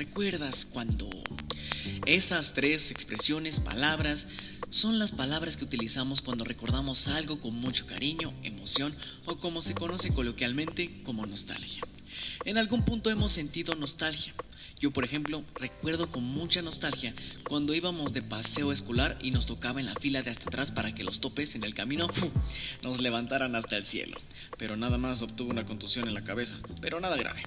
¿recuerdas cuando esas tres expresiones, palabras, son las palabras que utilizamos cuando recordamos algo con mucho cariño, emoción o como se conoce coloquialmente como nostalgia? En algún punto hemos sentido nostalgia. Yo, por ejemplo, recuerdo con mucha nostalgia cuando íbamos de paseo escolar y nos tocaba en la fila de hasta atrás para que los topes en el camino nos levantaran hasta el cielo. Pero nada más obtuvo una contusión en la cabeza, pero nada grave.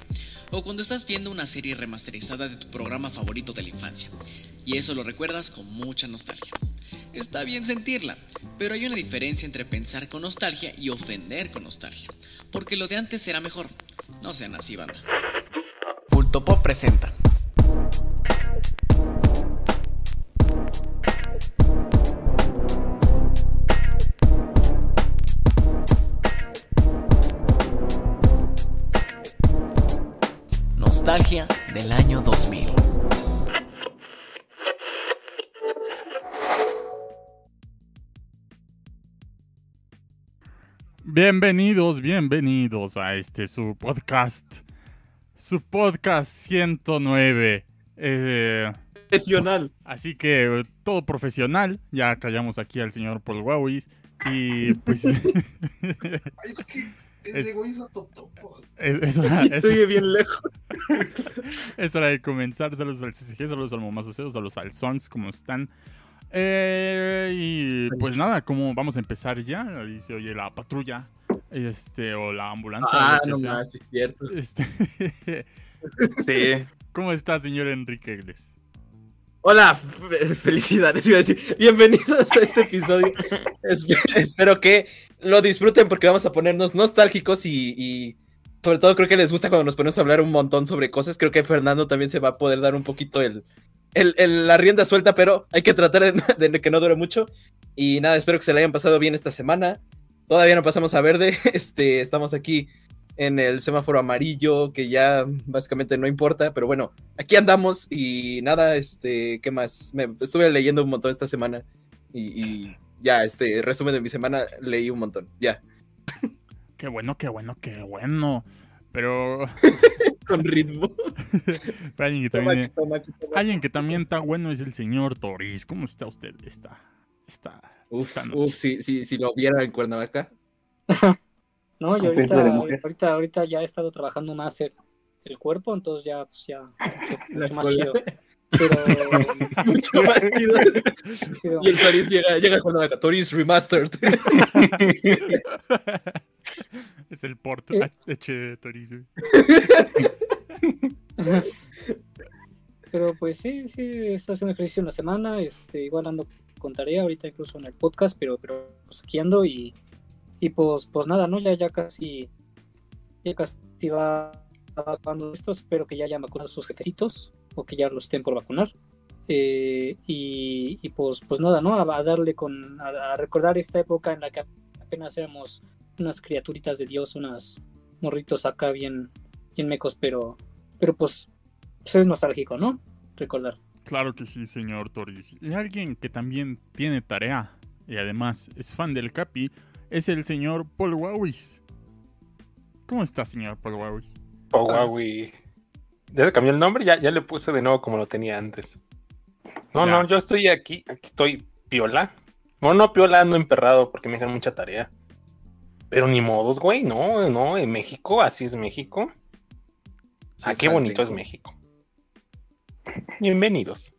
O cuando estás viendo una serie remasterizada de tu programa favorito de la infancia, y eso lo recuerdas con mucha nostalgia. Está bien sentirla, pero hay una diferencia entre pensar con nostalgia y ofender con nostalgia, porque lo de antes era mejor. No sean así, banda. Culto Pop presenta. Nostalgia del año 2000. Bienvenidos, bienvenidos a este su podcast. Su podcast 109. Eh, Profesional. así que todo profesional. Ya callamos aquí al señor Paul Wawis. Y pues. es, Es Es- ese güey usa totopos. es hora, es- Sigue bien lejos. es hora de comenzar. Saludos al CCG, saludos al Momazo, saludos a los al Songs, ¿cómo están? Eh, y pues nada, como vamos a empezar ya. Ahí se oye la patrulla. Este, o la ambulancia. Ah, no más, es cierto. Este, Sí. ¿Cómo está, señor Enrique Iglesias? Hola, fe- felicidades, iba a decir. Bienvenidos a este episodio. Es- espero que lo disfruten porque vamos a ponernos nostálgicos y, sobre todo creo que les gusta cuando nos ponemos a hablar un montón sobre cosas. Creo que Fernando también se va a poder dar un poquito el, el- el- la rienda suelta, pero hay que tratar de, de que no dure mucho. Y nada, espero que se la hayan pasado bien esta semana. Todavía no pasamos a verde. Este, estamos aquí en el semáforo amarillo, que ya básicamente no importa, pero bueno, aquí andamos y nada, este, ¿qué más? Me estuve leyendo un montón esta semana y, y ya, este, resumen de mi semana, leí un montón, ya. Qué bueno, qué bueno, qué bueno. Pero, Con ritmo. pero alguien, que Toma, también, toma, toma. alguien que también está bueno es el señor Toris. ¿Cómo está usted? Está, está, Uf, uf, si, si, si lo viera en Cuernavaca. No, yo ahorita, ahorita, ahorita ya he estado trabajando más el, el cuerpo, entonces ya, pues ya, mucho, La mucho más chido. Pero, Mucho más chido. chido. Y el Toris llega, llega a Cuernavaca, Toris Remastered. es el port Eh. H de Toris. pero pues sí, sí, he estado haciendo ejercicio en la semana, este, igual ando con tarea ahorita incluso en el podcast, pero, pero pues aquí ando y, y pues, pues nada, ¿no? Ya, ya casi, ya casi va acabando esto, espero que ya hayan vacunado sus jefecitos o que ya los estén por vacunar. Eh, y, y pues, pues nada, ¿no? A, a darle con, a, a recordar esta época en la que apenas éramos unas criaturitas de Dios, unas morritos acá bien, bien mecos, pero, pero pues, pues es nostálgico, ¿no? Recordar. Claro que sí, señor Toris. Y alguien que también tiene tarea y además es fan del Capi es el señor Paul Wawis. ¿Cómo está, señor Paul Wawis? Oh, Huawei. Ya se cambió el nombre, ya, ya le puse de nuevo como lo tenía antes. No, Ya. no, yo estoy aquí, aquí estoy piola. Bueno, no piola, ando emperrado porque me dejan mucha tarea. Pero ni modos, güey, no, no, en México, así es México. Sí, ah, qué bonito es. México. Bienvenidos.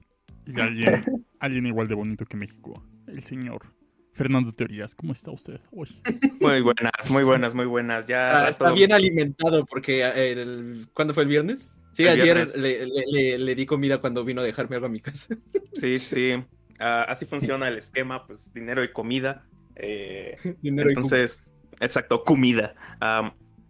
Y alguien, alguien igual de bonito que México, el señor Fernando Teorías. ¿Cómo está usted hoy? Muy buenas, muy buenas, muy buenas. Ya Ah, está todo- bien alimentado porque eh, el, ¿cuándo fue el viernes? Sí, El ayer viernes. le, le- le- le di comida cuando vino a dejarme algo a mi casa. Sí, sí. Ah, así funciona el esquema, pues dinero y comida. Eh, Dinero y entonces, exacto, comida.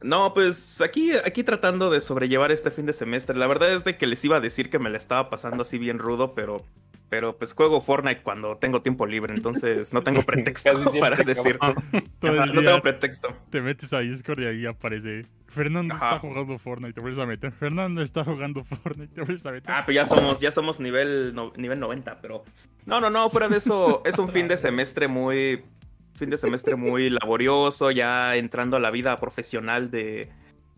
No, pues aquí, aquí tratando de sobrellevar este fin de semestre. La verdad es de que les iba a decir que me la estaba pasando así bien rudo, pero, pero pues juego Fortnite cuando tengo tiempo libre, entonces no tengo pretexto para decir. el no tengo pretexto. te metes a Discord y ahí aparece Fernando está jugando Fortnite, te vuelves a meter. Fernando está jugando Fortnite, te vuelves a meter. Ah, pues ya somos, ya somos nivel, no- nivel 90, pero. No, no, no, fuera de eso, es un fin de semestre muy. Fin de semestre muy laborioso, ya entrando a la vida profesional de.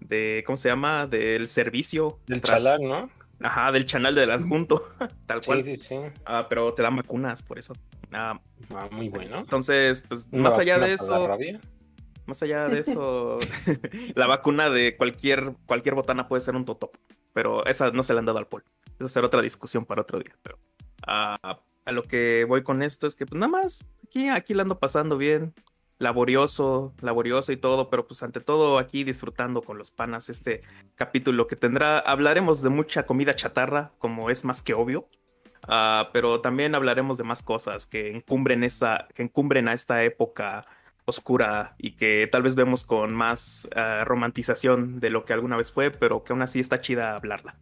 de ¿Cómo se llama? Del servicio. Del Tras- chalán, ¿no? Ajá, del canal del adjunto, tal cual. Sí, sí, sí. Ah, pero te dan vacunas por eso. Ah, Ah, muy bueno. entonces, pues más allá de la eso, más allá de eso, la vacuna de cualquier, cualquier botana puede ser un totop, pero esa no se le han dado al pol. Esa será otra discusión para otro día. Pero ah, a lo que voy con esto es que, pues nada más, aquí, aquí la ando pasando bien, laborioso, laborioso y todo, pero pues ante todo aquí disfrutando con los panas este capítulo que tendrá, hablaremos de mucha comida chatarra, como es más que obvio. Ah, pero también hablaremos de más cosas que encumbren, esta, que encumbren a esta época oscura y que tal vez vemos con más ah, romantización de lo que alguna vez fue, pero que aún así está chida hablarla.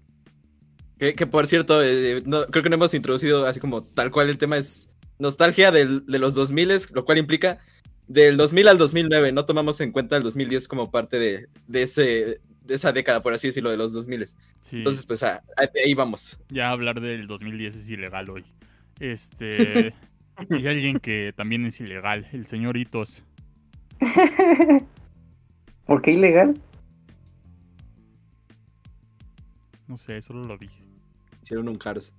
Que, por cierto, eh, no- creo que no hemos introducido así como tal cual el tema es nostalgia de los 2000, lo cual implica del 2000 al 2009. No tomamos en cuenta el 2010 como parte de, de, ese, de esa década, por así decirlo, de los 2000. Sí, Entonces, pues ah, ahí vamos. ya hablar del 2010 es ilegal hoy. Este. y alguien que también es ilegal, el señor Itos. ¿Por qué ilegal? No sé, solo lo dije. Hicieron un Cars.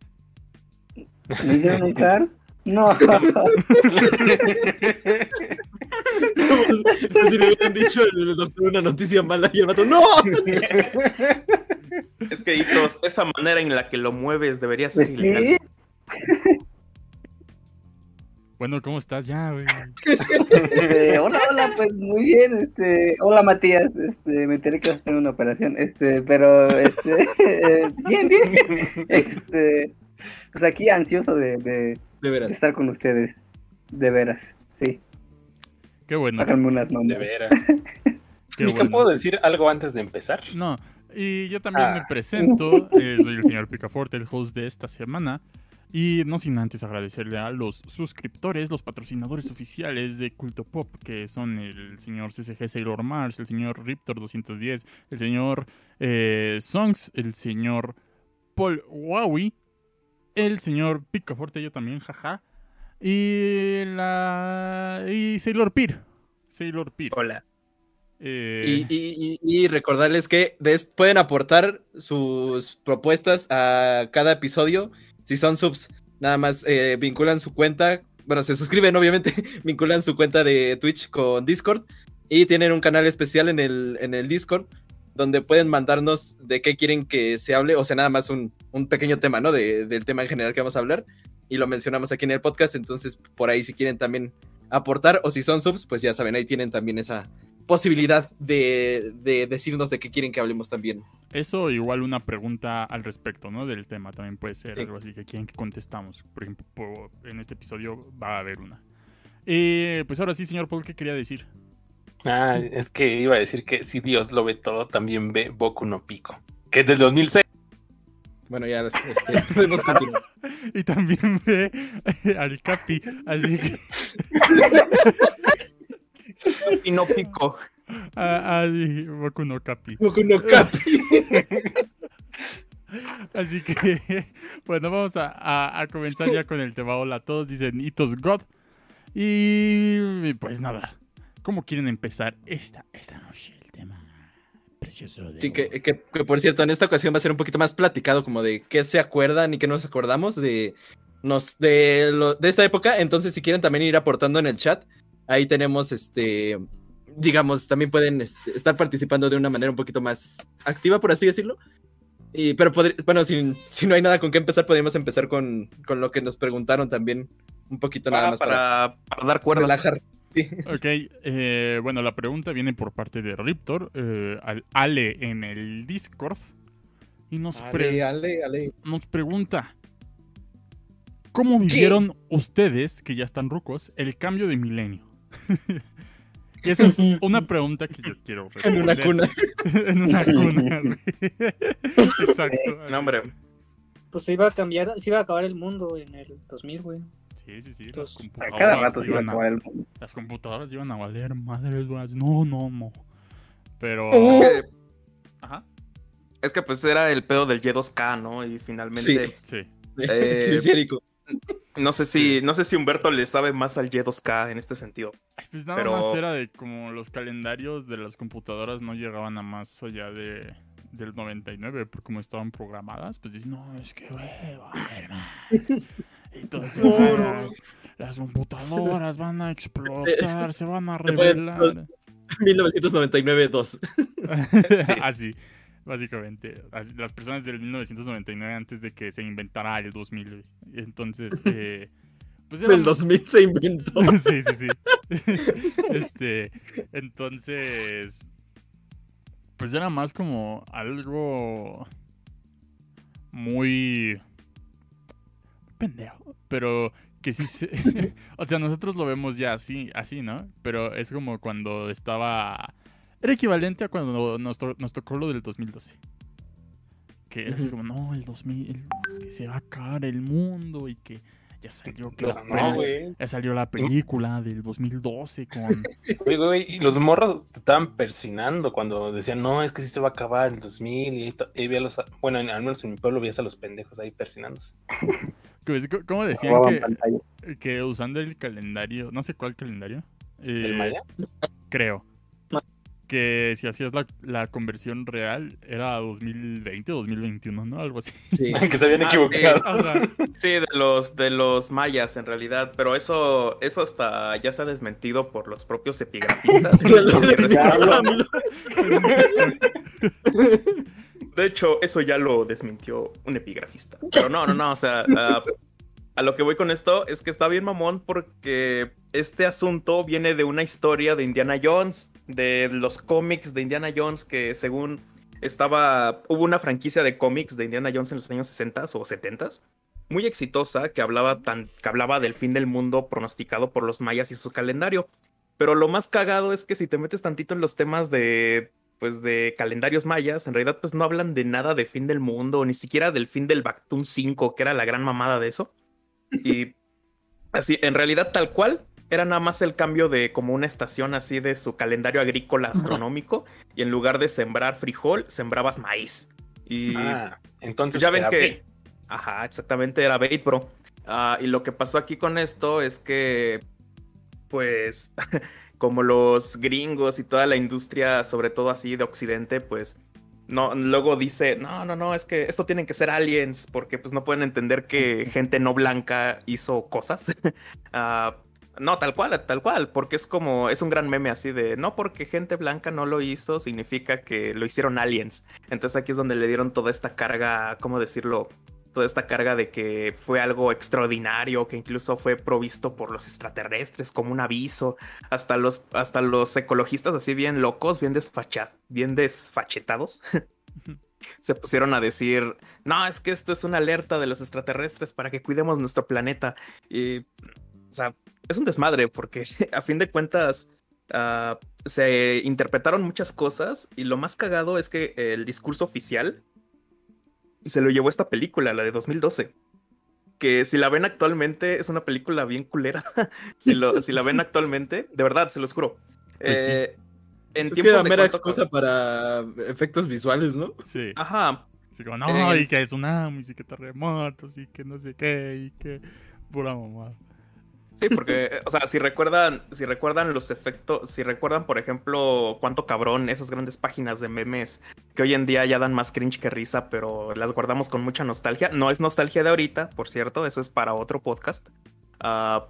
¿Me hicieron un car? No. Como si le hubieran dicho el doctor una noticia mala y el vato, ¡No! Es que, Hitos, esa manera en la que lo mueves debería ser Pues ilegal. sí. Bueno, ¿cómo estás ya, güey? Este, hola, hola, pues muy bien, este, hola Matías, este, me enteré que vas a tener una operación, este, pero, este, eh, bien, bien, este, pues aquí ansioso de, de, De de veras. estar con ustedes, de veras, Qué bueno. háganme unas De veras. Qué ¿Y bueno. puedo decir algo antes de empezar? No, y yo también me Ah. presento. eh, soy el señor Picaforte, el host de esta semana. Y no sin antes agradecerle a los suscriptores, los patrocinadores oficiales de Culto Pop, que son el señor CCG Sailor Mars, el señor Riptor 210, el señor eh, Songs, el señor Paul Huawei, el señor Picaforte, yo también, jaja, y la. y Sailor Pir. Sailor Pir. Hola. Eh, Y, y- y- recordarles que pueden aportar sus propuestas a cada episodio. Si son subs, nada más eh, vinculan su cuenta. Bueno, se suscriben, obviamente. vinculan su cuenta de Twitch con Discord. Y tienen un canal especial en el, en el Discord. Donde pueden mandarnos de qué quieren que se hable. O sea, nada más un, un pequeño tema, ¿no? De- del tema en general que vamos a hablar. Y lo mencionamos aquí en el podcast. Entonces, por ahí, si quieren también aportar. O si son subs, pues ya saben, ahí tienen también esa, posibilidad de, de decirnos de qué quieren que hablemos también. Eso igual una pregunta al respecto, ¿no? Del tema también puede ser Sí. algo así que quieren que contestamos. Por ejemplo, en este episodio va a haber una. Eh, pues ahora sí, señor Paul, ¿qué quería decir? Ah, es que iba a decir que si Dios lo ve todo, también ve Boku no Pico, que es del 2006. Bueno, ya este, podemos continuar. Y también ve al Capi, así que... Y no pico. ah, ah, sí, Boku no Capi. Boku no Capi. Así que, bueno, vamos a, a- a comenzar ya con el tema. Hola a todos, dicen Itos God. Y pues nada, ¿cómo quieren empezar esta, esta noche el tema precioso de... Sí, que, que- que, por cierto, en esta ocasión va a ser un poquito más platicado, como de qué se acuerdan y qué nos acordamos de, nos, de, lo- de esta época. Entonces, si quieren también ir aportando en el chat, ahí tenemos este. Digamos, también pueden este, estar participando de una manera un poquito más activa, por así decirlo. Y, pero, bueno, si, si no hay nada con qué empezar, podríamos empezar con, con lo que nos preguntaron también. Un poquito nada más para, para, para dar cuerda. relajar. Sí. Ok, eh, bueno, la pregunta viene por parte de Riptor, eh, al Ale en el Discord. Y nos, pre- Ale, ale, ale. nos pregunta, ¿cómo vivieron ustedes, que ya están rucos, el cambio de milenio? Y Esa es una pregunta que yo quiero En una responder. cuna. en una cuna, güey. Exacto. No, hombre. Pues se iba a cambiar, se iba a acabar el mundo en el 2000, güey. Sí, sí, sí. Las A computadoras, cada rato se iba a iban a, el mundo. las computadoras iban a valer madres. No, no, no. Pero. Es que, Ajá. es que, pues era el pedo del Y2K, ¿no? Y finalmente, Sí. Eh, Chris Jericho. no sé si, no sé si Humberto le sabe más al Y2K en este sentido. Ay, Pues nada Pero- más era de como los calendarios de las computadoras no llegaban a más allá de, del 99, por cómo estaban programadas, pues dicen, no, es que, güey, va a haber más". Entonces, van a- las computadoras van a explotar, se van a revelar. 1999-2. Así, básicamente. Las personas del 1999 antes de que se inventara el 2000. güey. Entonces, eh, pues era El 2000 se inventó. sí, sí, sí. este, entonces, pues era más como algo muy pendejo, pero que sí se... o sea, nosotros lo vemos ya así, así, ¿no? Pero es como cuando estaba... Era equivalente a cuando nos, to- nos tocó lo del 2012. Que era así como, no, el 2000, es que se va a acabar el mundo y que ya salió que la No, ya salió la película del 2012 con... Güey, y los morros te estaban persinando cuando decían, no, es que sí se va a acabar el 2000 y, esto, y vi a los, bueno, en- al menos en mi pueblo veías a los pendejos ahí persinándose. Pues, ¿Cómo decían que, usando el calendario, no sé cuál calendario? ¿El eh, maya? Creo. Que si hacías la, la conversión real era 2020 o 2021, ¿no? Algo así. Sí. que se habían Ah, sí. equivocado. O sea, Sí, de los, de los mayas en realidad, pero eso, eso hasta ya se ha desmentido por los propios epigrafistas. De hecho, eso ya lo desmintió un epigrafista. Pero no, no, no, o sea, a lo que voy con esto es que está bien mamón porque este asunto viene de una historia de Indiana Jones, de los cómics de Indiana Jones que según estaba, hubo una franquicia de cómics de Indiana Jones en los años 60 o 70 muy exitosa que hablaba, tan, que hablaba del fin del mundo pronosticado por los mayas y su calendario. Pero lo más cagado es que si te metes tantito en los temas de pues de calendarios mayas, en realidad pues no hablan de nada de fin del mundo, ni siquiera del fin del Bactún 5, que era la gran mamada de eso. Y así, en realidad tal cual, era nada más el cambio de como una estación así de su calendario agrícola astronómico, y en lugar de sembrar frijol, sembrabas maíz. Y Ah, entonces ya ven era que. Ajá, exactamente, era Bait Pro. Ah, y lo que pasó aquí con esto es que, pues, como los gringos y toda la industria, sobre todo así de Occidente, pues, no, luego dice, no, no, no, es que esto tienen que ser aliens, porque pues no pueden entender que gente no blanca hizo cosas. Ah, no, tal cual, tal cual, porque es como, es un gran meme así de, no porque gente blanca no lo hizo, significa que lo hicieron aliens. Entonces aquí es donde le dieron toda esta carga, ¿cómo decirlo? Toda esta carga de que fue algo extraordinario, que incluso fue provisto por los extraterrestres como un aviso. Hasta los, hasta los ecologistas así bien locos, bien, desfacha, bien desfachetados, se pusieron a decir, no, es que esto es una alerta de los extraterrestres para que cuidemos nuestro planeta. Y, o sea, es un desmadre porque a fin de cuentas ah, se interpretaron muchas cosas y lo más cagado es que el discurso oficial se lo llevó esta película, la de 2012. Que si la ven actualmente es una película bien culera. si, lo- si la ven actualmente, de verdad, se los juro. Pues sí. Eh, en Es que era mera cuánto- excusa para efectos visuales, ¿no? sí. Ajá, Así como, no, Eh, y que tsunamis, y que terremotos, y que no sé qué, y que pura mamá. Sí, porque, eh, o sea, si recuerdan, si recuerdan los efectos, si recuerdan, por ejemplo, cuánto cabrón esas grandes páginas de memes que hoy en día ya dan más cringe que risa, pero las guardamos con mucha nostalgia. No es nostalgia de ahorita, por cierto, eso es para otro podcast. Ah,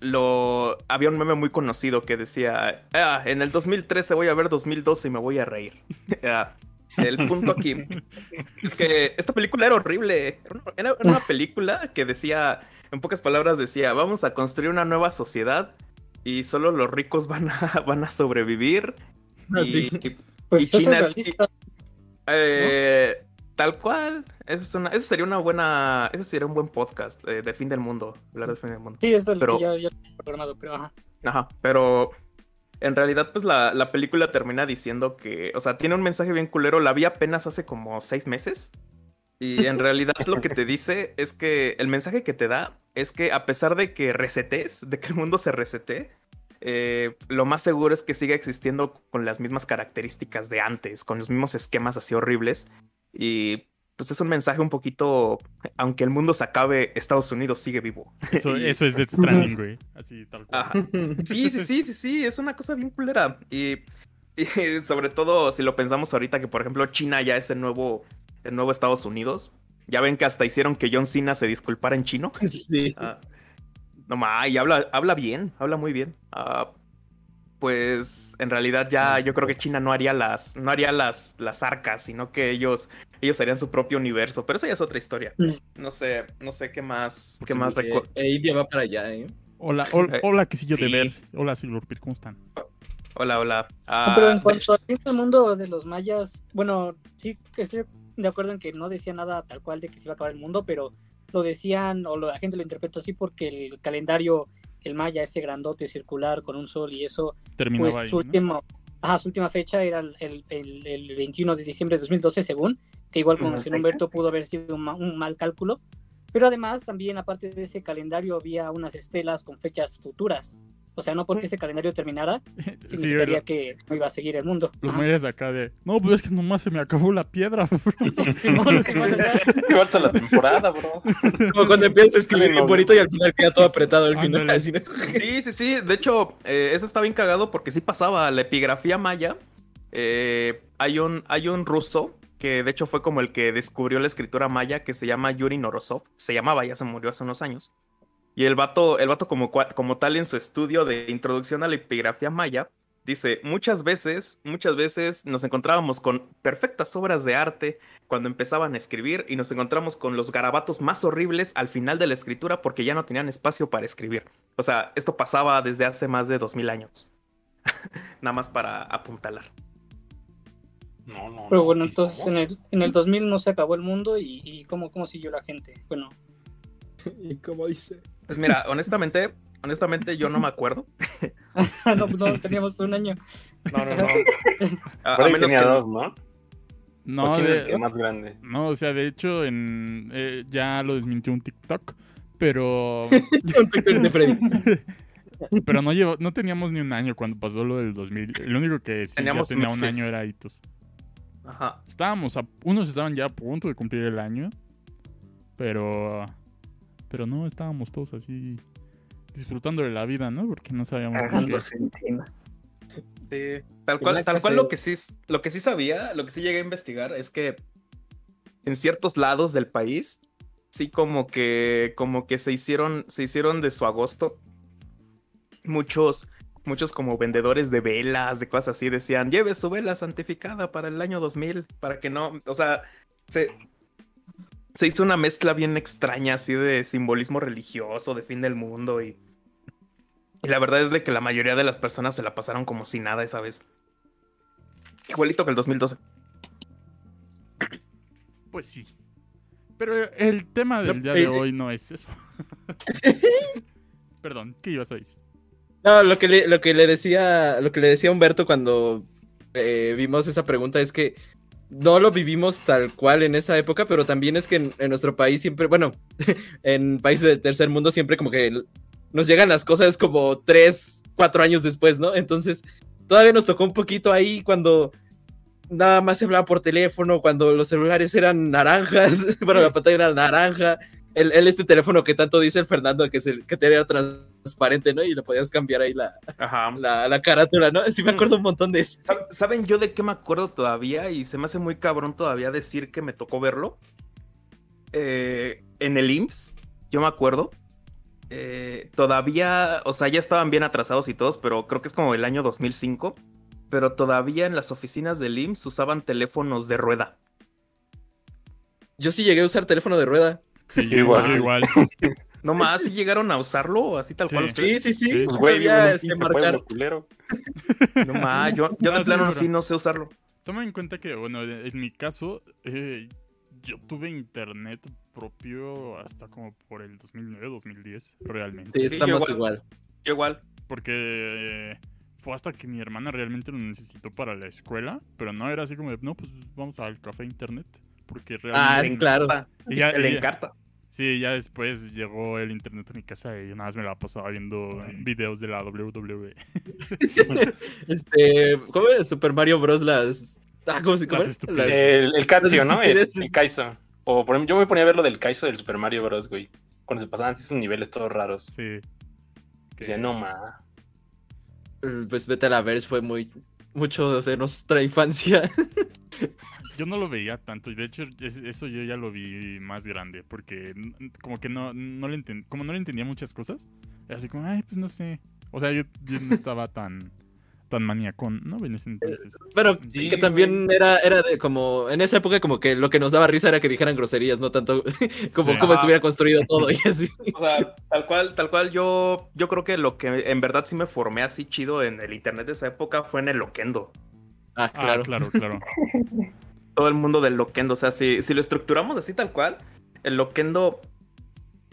lo había un meme muy conocido que decía, "Ah, en el 2013 voy a ver 2012 y me voy a reír. Ah, el punto aquí es que esta película era horrible. Era una- Era era una película que decía, en pocas palabras decía, vamos a construir una nueva sociedad y solo los ricos van a, van a sobrevivir. Ah, y, sí. y- Pues Y eso China es es- eh, tal cual. Eso, es una, eso sería una buena, eso sería un buen podcast eh, de fin del mundo, hablar de fin del mundo. Sí, es el pero- que ya, ya he programado, pero ajá. Ajá, pero en realidad, pues la, la película termina diciendo que, o sea, tiene un mensaje bien culero. La vi apenas hace como seis meses. Y en realidad lo que te dice es que el mensaje que te da es que a pesar de que resetes, de que el mundo se resete, eh, lo más seguro es que siga existiendo con las mismas características de antes, con los mismos esquemas así horribles. Y pues es un mensaje un poquito, aunque el mundo se acabe, Estados Unidos sigue vivo. Eso, Y- eso es Death Stranding, güey. Así, tal cual. Ajá. Sí, sí, sí, sí, sí, es una cosa bien culera. Y y sobre todo si lo pensamos ahorita que, por ejemplo, China ya es el nuevo, el nuevo Estados Unidos. Ya ven que hasta hicieron que John Cena se disculpara en chino. Sí. Ah, no ma, y habla, habla bien, habla muy bien. Ah, pues en realidad ya yo creo que China no haría las, no haría las, las arcas, sino que ellos, ellos harían su propio universo. Pero eso ya es otra historia. No sé, no sé qué más, qué Sí, más eh, India va para allá, ¿eh? Hola, hola, Eh, hola, quesillo de sí. ver. Hola, Silverpir, ¿cómo están? Hola, hola. Ah, pero en de- cuanto del mundo de los mayas, bueno, sí que estoy de acuerdo en que no decía nada tal cual de que se iba a acabar el mundo, pero lo decían o lo- la gente lo interpretó así porque el calendario, el maya, ese grandote circular con un sol y eso, Terminaba pues ahí. su, ¿no? último, ajá, su última fecha era el, el- el- el 21 de diciembre de 2012, según, que igual como mencionó Humberto, pudo haber sido un, ma- un mal cálculo. Pero además, también, aparte de ese calendario, había unas estelas con fechas futuras. O sea, no porque ese calendario terminara, Sí, significaría ¿verdad? que no iba a seguir el mundo. Los mayas acá de. No, pues es que nomás se me acabó la piedra. Simón, Simón, o sea, Me falta la temporada, bro. Como cuando empiezas a escribir bien bonito y al final queda todo apretado al final. Ándale. así, ¿no? Sí, sí, sí. De hecho, eh, eso está bien cagado porque sí pasaba. La epigrafía maya. eh, hay, un, hay un ruso que de hecho fue como el que descubrió la escritura maya que se llama Yuri Norosov. Se llamaba, ya se murió hace unos años. Y el vato, el vato como, como tal en su estudio de introducción a la epigrafía maya, dice, muchas veces, muchas veces nos encontrábamos con perfectas obras de arte cuando empezaban a escribir y nos encontramos con los garabatos más horribles al final de la escritura porque ya no tenían espacio para escribir. O sea, esto pasaba desde hace más de 2000 años. Nada más para apuntalar. No, no. Pero no, bueno, ¿qué entonces en el, en el 2000 no se acabó el mundo y, y ¿cómo, cómo siguió la gente. Bueno, Y como dice. Pues mira, honestamente, honestamente yo no me acuerdo. no, no, teníamos un año. No, no, no. A, a menos tenía que dos, ¿no? No, ¿O quién es el de- que más grande? no, o sea, de hecho, en, eh, ya lo desmintió un TikTok. Pero. Un TikTok de Freddy. pero no, llevo, no teníamos ni un año cuando pasó lo del 2000. El único que sí ya Teníamos tenía un meses. año era Itos. Ajá. Estábamos a. Unos estaban ya a punto de cumplir el año. Pero. Pero no, estábamos todos así. Disfrutando de la vida, ¿no? Porque no sabíamos. Sí, tal cual, tal cual lo que sí, lo que sí sabía, lo que sí llegué a investigar es que en ciertos lados del país, sí como que, como que se hicieron, se hicieron de su agosto muchos, muchos como vendedores de velas, de cosas así, decían, lleve su vela santificada para el año 2000, para que no, o sea, se, se hizo una mezcla bien extraña así de simbolismo religioso, de fin del mundo y... Y la verdad es de que la mayoría de las personas se la pasaron como si nada esa vez. Igualito que el 2012. Pues sí. Pero el tema del día de eh, hoy no es eso. Perdón, ¿qué ibas a decir? No, lo que le, lo que le decía, lo que le decía Humberto cuando eh, vimos esa pregunta es que no lo vivimos tal cual en esa época, pero también es que en, en nuestro país siempre, bueno, en países de tercer mundo siempre como que nos llegan las cosas como tres, cuatro años después, ¿no? Entonces, todavía nos tocó un poquito ahí cuando nada más se hablaba por teléfono, cuando los celulares eran naranjas, bueno, la pantalla era naranja, el, el este teléfono que tanto dice el Fernando que, se, que era transparente, ¿no? Y le podías cambiar ahí la, Ajá. la, la carátula, ¿no? Sí me acuerdo un montón de eso. Sab- ¿Saben yo de qué me acuerdo todavía? Y se me hace muy cabrón todavía decir que me tocó verlo. Eh, en el IMSS, yo me acuerdo. eh, todavía, o sea, ya estaban bien atrasados y todos, pero creo que es como el año 2005. Pero todavía en las oficinas del IMSS usaban teléfonos de rueda. Yo sí llegué a usar teléfono de rueda. Sí, igual. yo igual. No más, si llegaron a usarlo así tal Sí. cual ustedes. Sí, sí, sí. Sí, Pues, güey, sabía, este, marcar. culero. No más, yo, yo No, de plano sí no sé usarlo. Toma en cuenta que, bueno, en mi caso, eh, yo tuve internet propio hasta como por el 2009, 2010, realmente. Sí, Sí, estamos yo igual. Yo igual. Porque eh, fue hasta que mi hermana realmente lo necesitó para la escuela, pero no era así como de, no, pues vamos al café internet. Porque Ah, realmente... Le claro. Le encanta. Sí, ya después llegó el internet a mi casa y nada más me la pasaba viendo videos de la. WWE. Este, ¿cómo es? Super Mario Bros. Las. Ah, ¿cómo se llama? Las. El, el Kaizo, ¿no? El, el Kaizo. O por ejemplo, yo me ponía a ver lo del Kaizo del Super Mario Bros, güey. Cuando se pasaban esos niveles todos raros. Sí. Que decía, no, ma. Pues vete a la ver, fue muy. Mucho de nuestra infancia. Yo no lo veía tanto y de hecho es- eso yo ya lo vi más grande porque como que no, no le enten- como no le entendía muchas cosas, era así como, ay, pues no sé. O sea, yo no estaba tan, tan maniacón, ¿no? En ese entonces. Pero Sí, que también güey. era, era de como, en esa época como que lo que nos daba risa era que dijeran groserías, no tanto como Sí. cómo Ah. estuviera construido todo y así. O sea, tal cual, tal cual, yo, yo creo que lo que en verdad sí me formé así chido en el internet de esa época fue en el Loquendo. Ah, Ah, claro. claro, claro. Todo el mundo del Loquendo. O sea, si, si lo estructuramos así tal cual, el Loquendo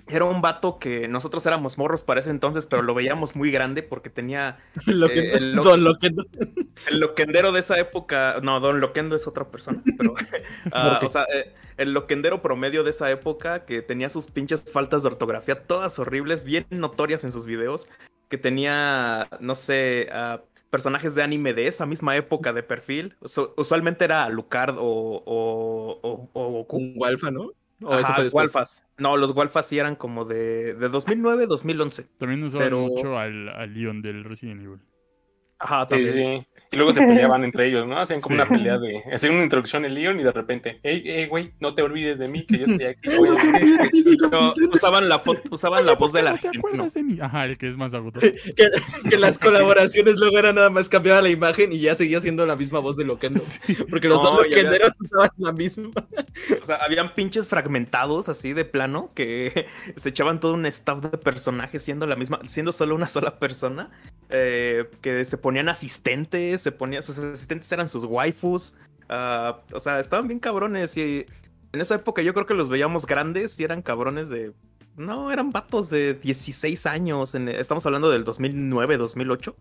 era un vato que nosotros éramos morros para ese entonces, pero lo veíamos muy grande porque tenía Eh, el lo- Don Loquendo. el loquendero de esa época. No, Don Loquendo es otra persona, pero. ah, o sea, eh, el loquendero promedio de esa época que tenía sus pinches faltas de ortografía todas horribles, bien notorias en sus videos. Que tenía, no sé, ah, personajes de anime de esa misma época de perfil. Usu- usualmente era Alucard o, o, o, o. Un Walfa, ¿no? O Ajá, eso fue. Walfas. No, los Walfas sí eran como de, de 2009, 2011. También usaban Pero- mucho al, al Leon del Resident Evil. Ajá, Sí, también. sí. Y luego se peleaban entre ellos, ¿no? Hacían como Sí. una pelea de. Hacían una introducción en Leon y de repente, hey, hey, güey, no te olvides de mí, que yo estoy aquí, güey. Pero usaban la, usaban la voz del ¿No te argentino. acuerdas de mí? Ajá, el que es más agudo. Que, que las colaboraciones luego era nada más cambiaba la imagen y ya seguía siendo la misma voz de Loquendo. Sí. Porque los No, dos había- Loquenderos usaban la misma. O sea, habían pinches fragmentados así de plano que se echaban todo un staff de personajes siendo la misma, siendo solo una sola persona. eh, que se ponían asistentes, se ponían, sus asistentes eran sus waifus. ah, o sea, estaban bien cabrones y en esa época yo creo que los veíamos grandes y eran cabrones de... No, eran vatos de 16 años. en- estamos hablando del 2009, 2008.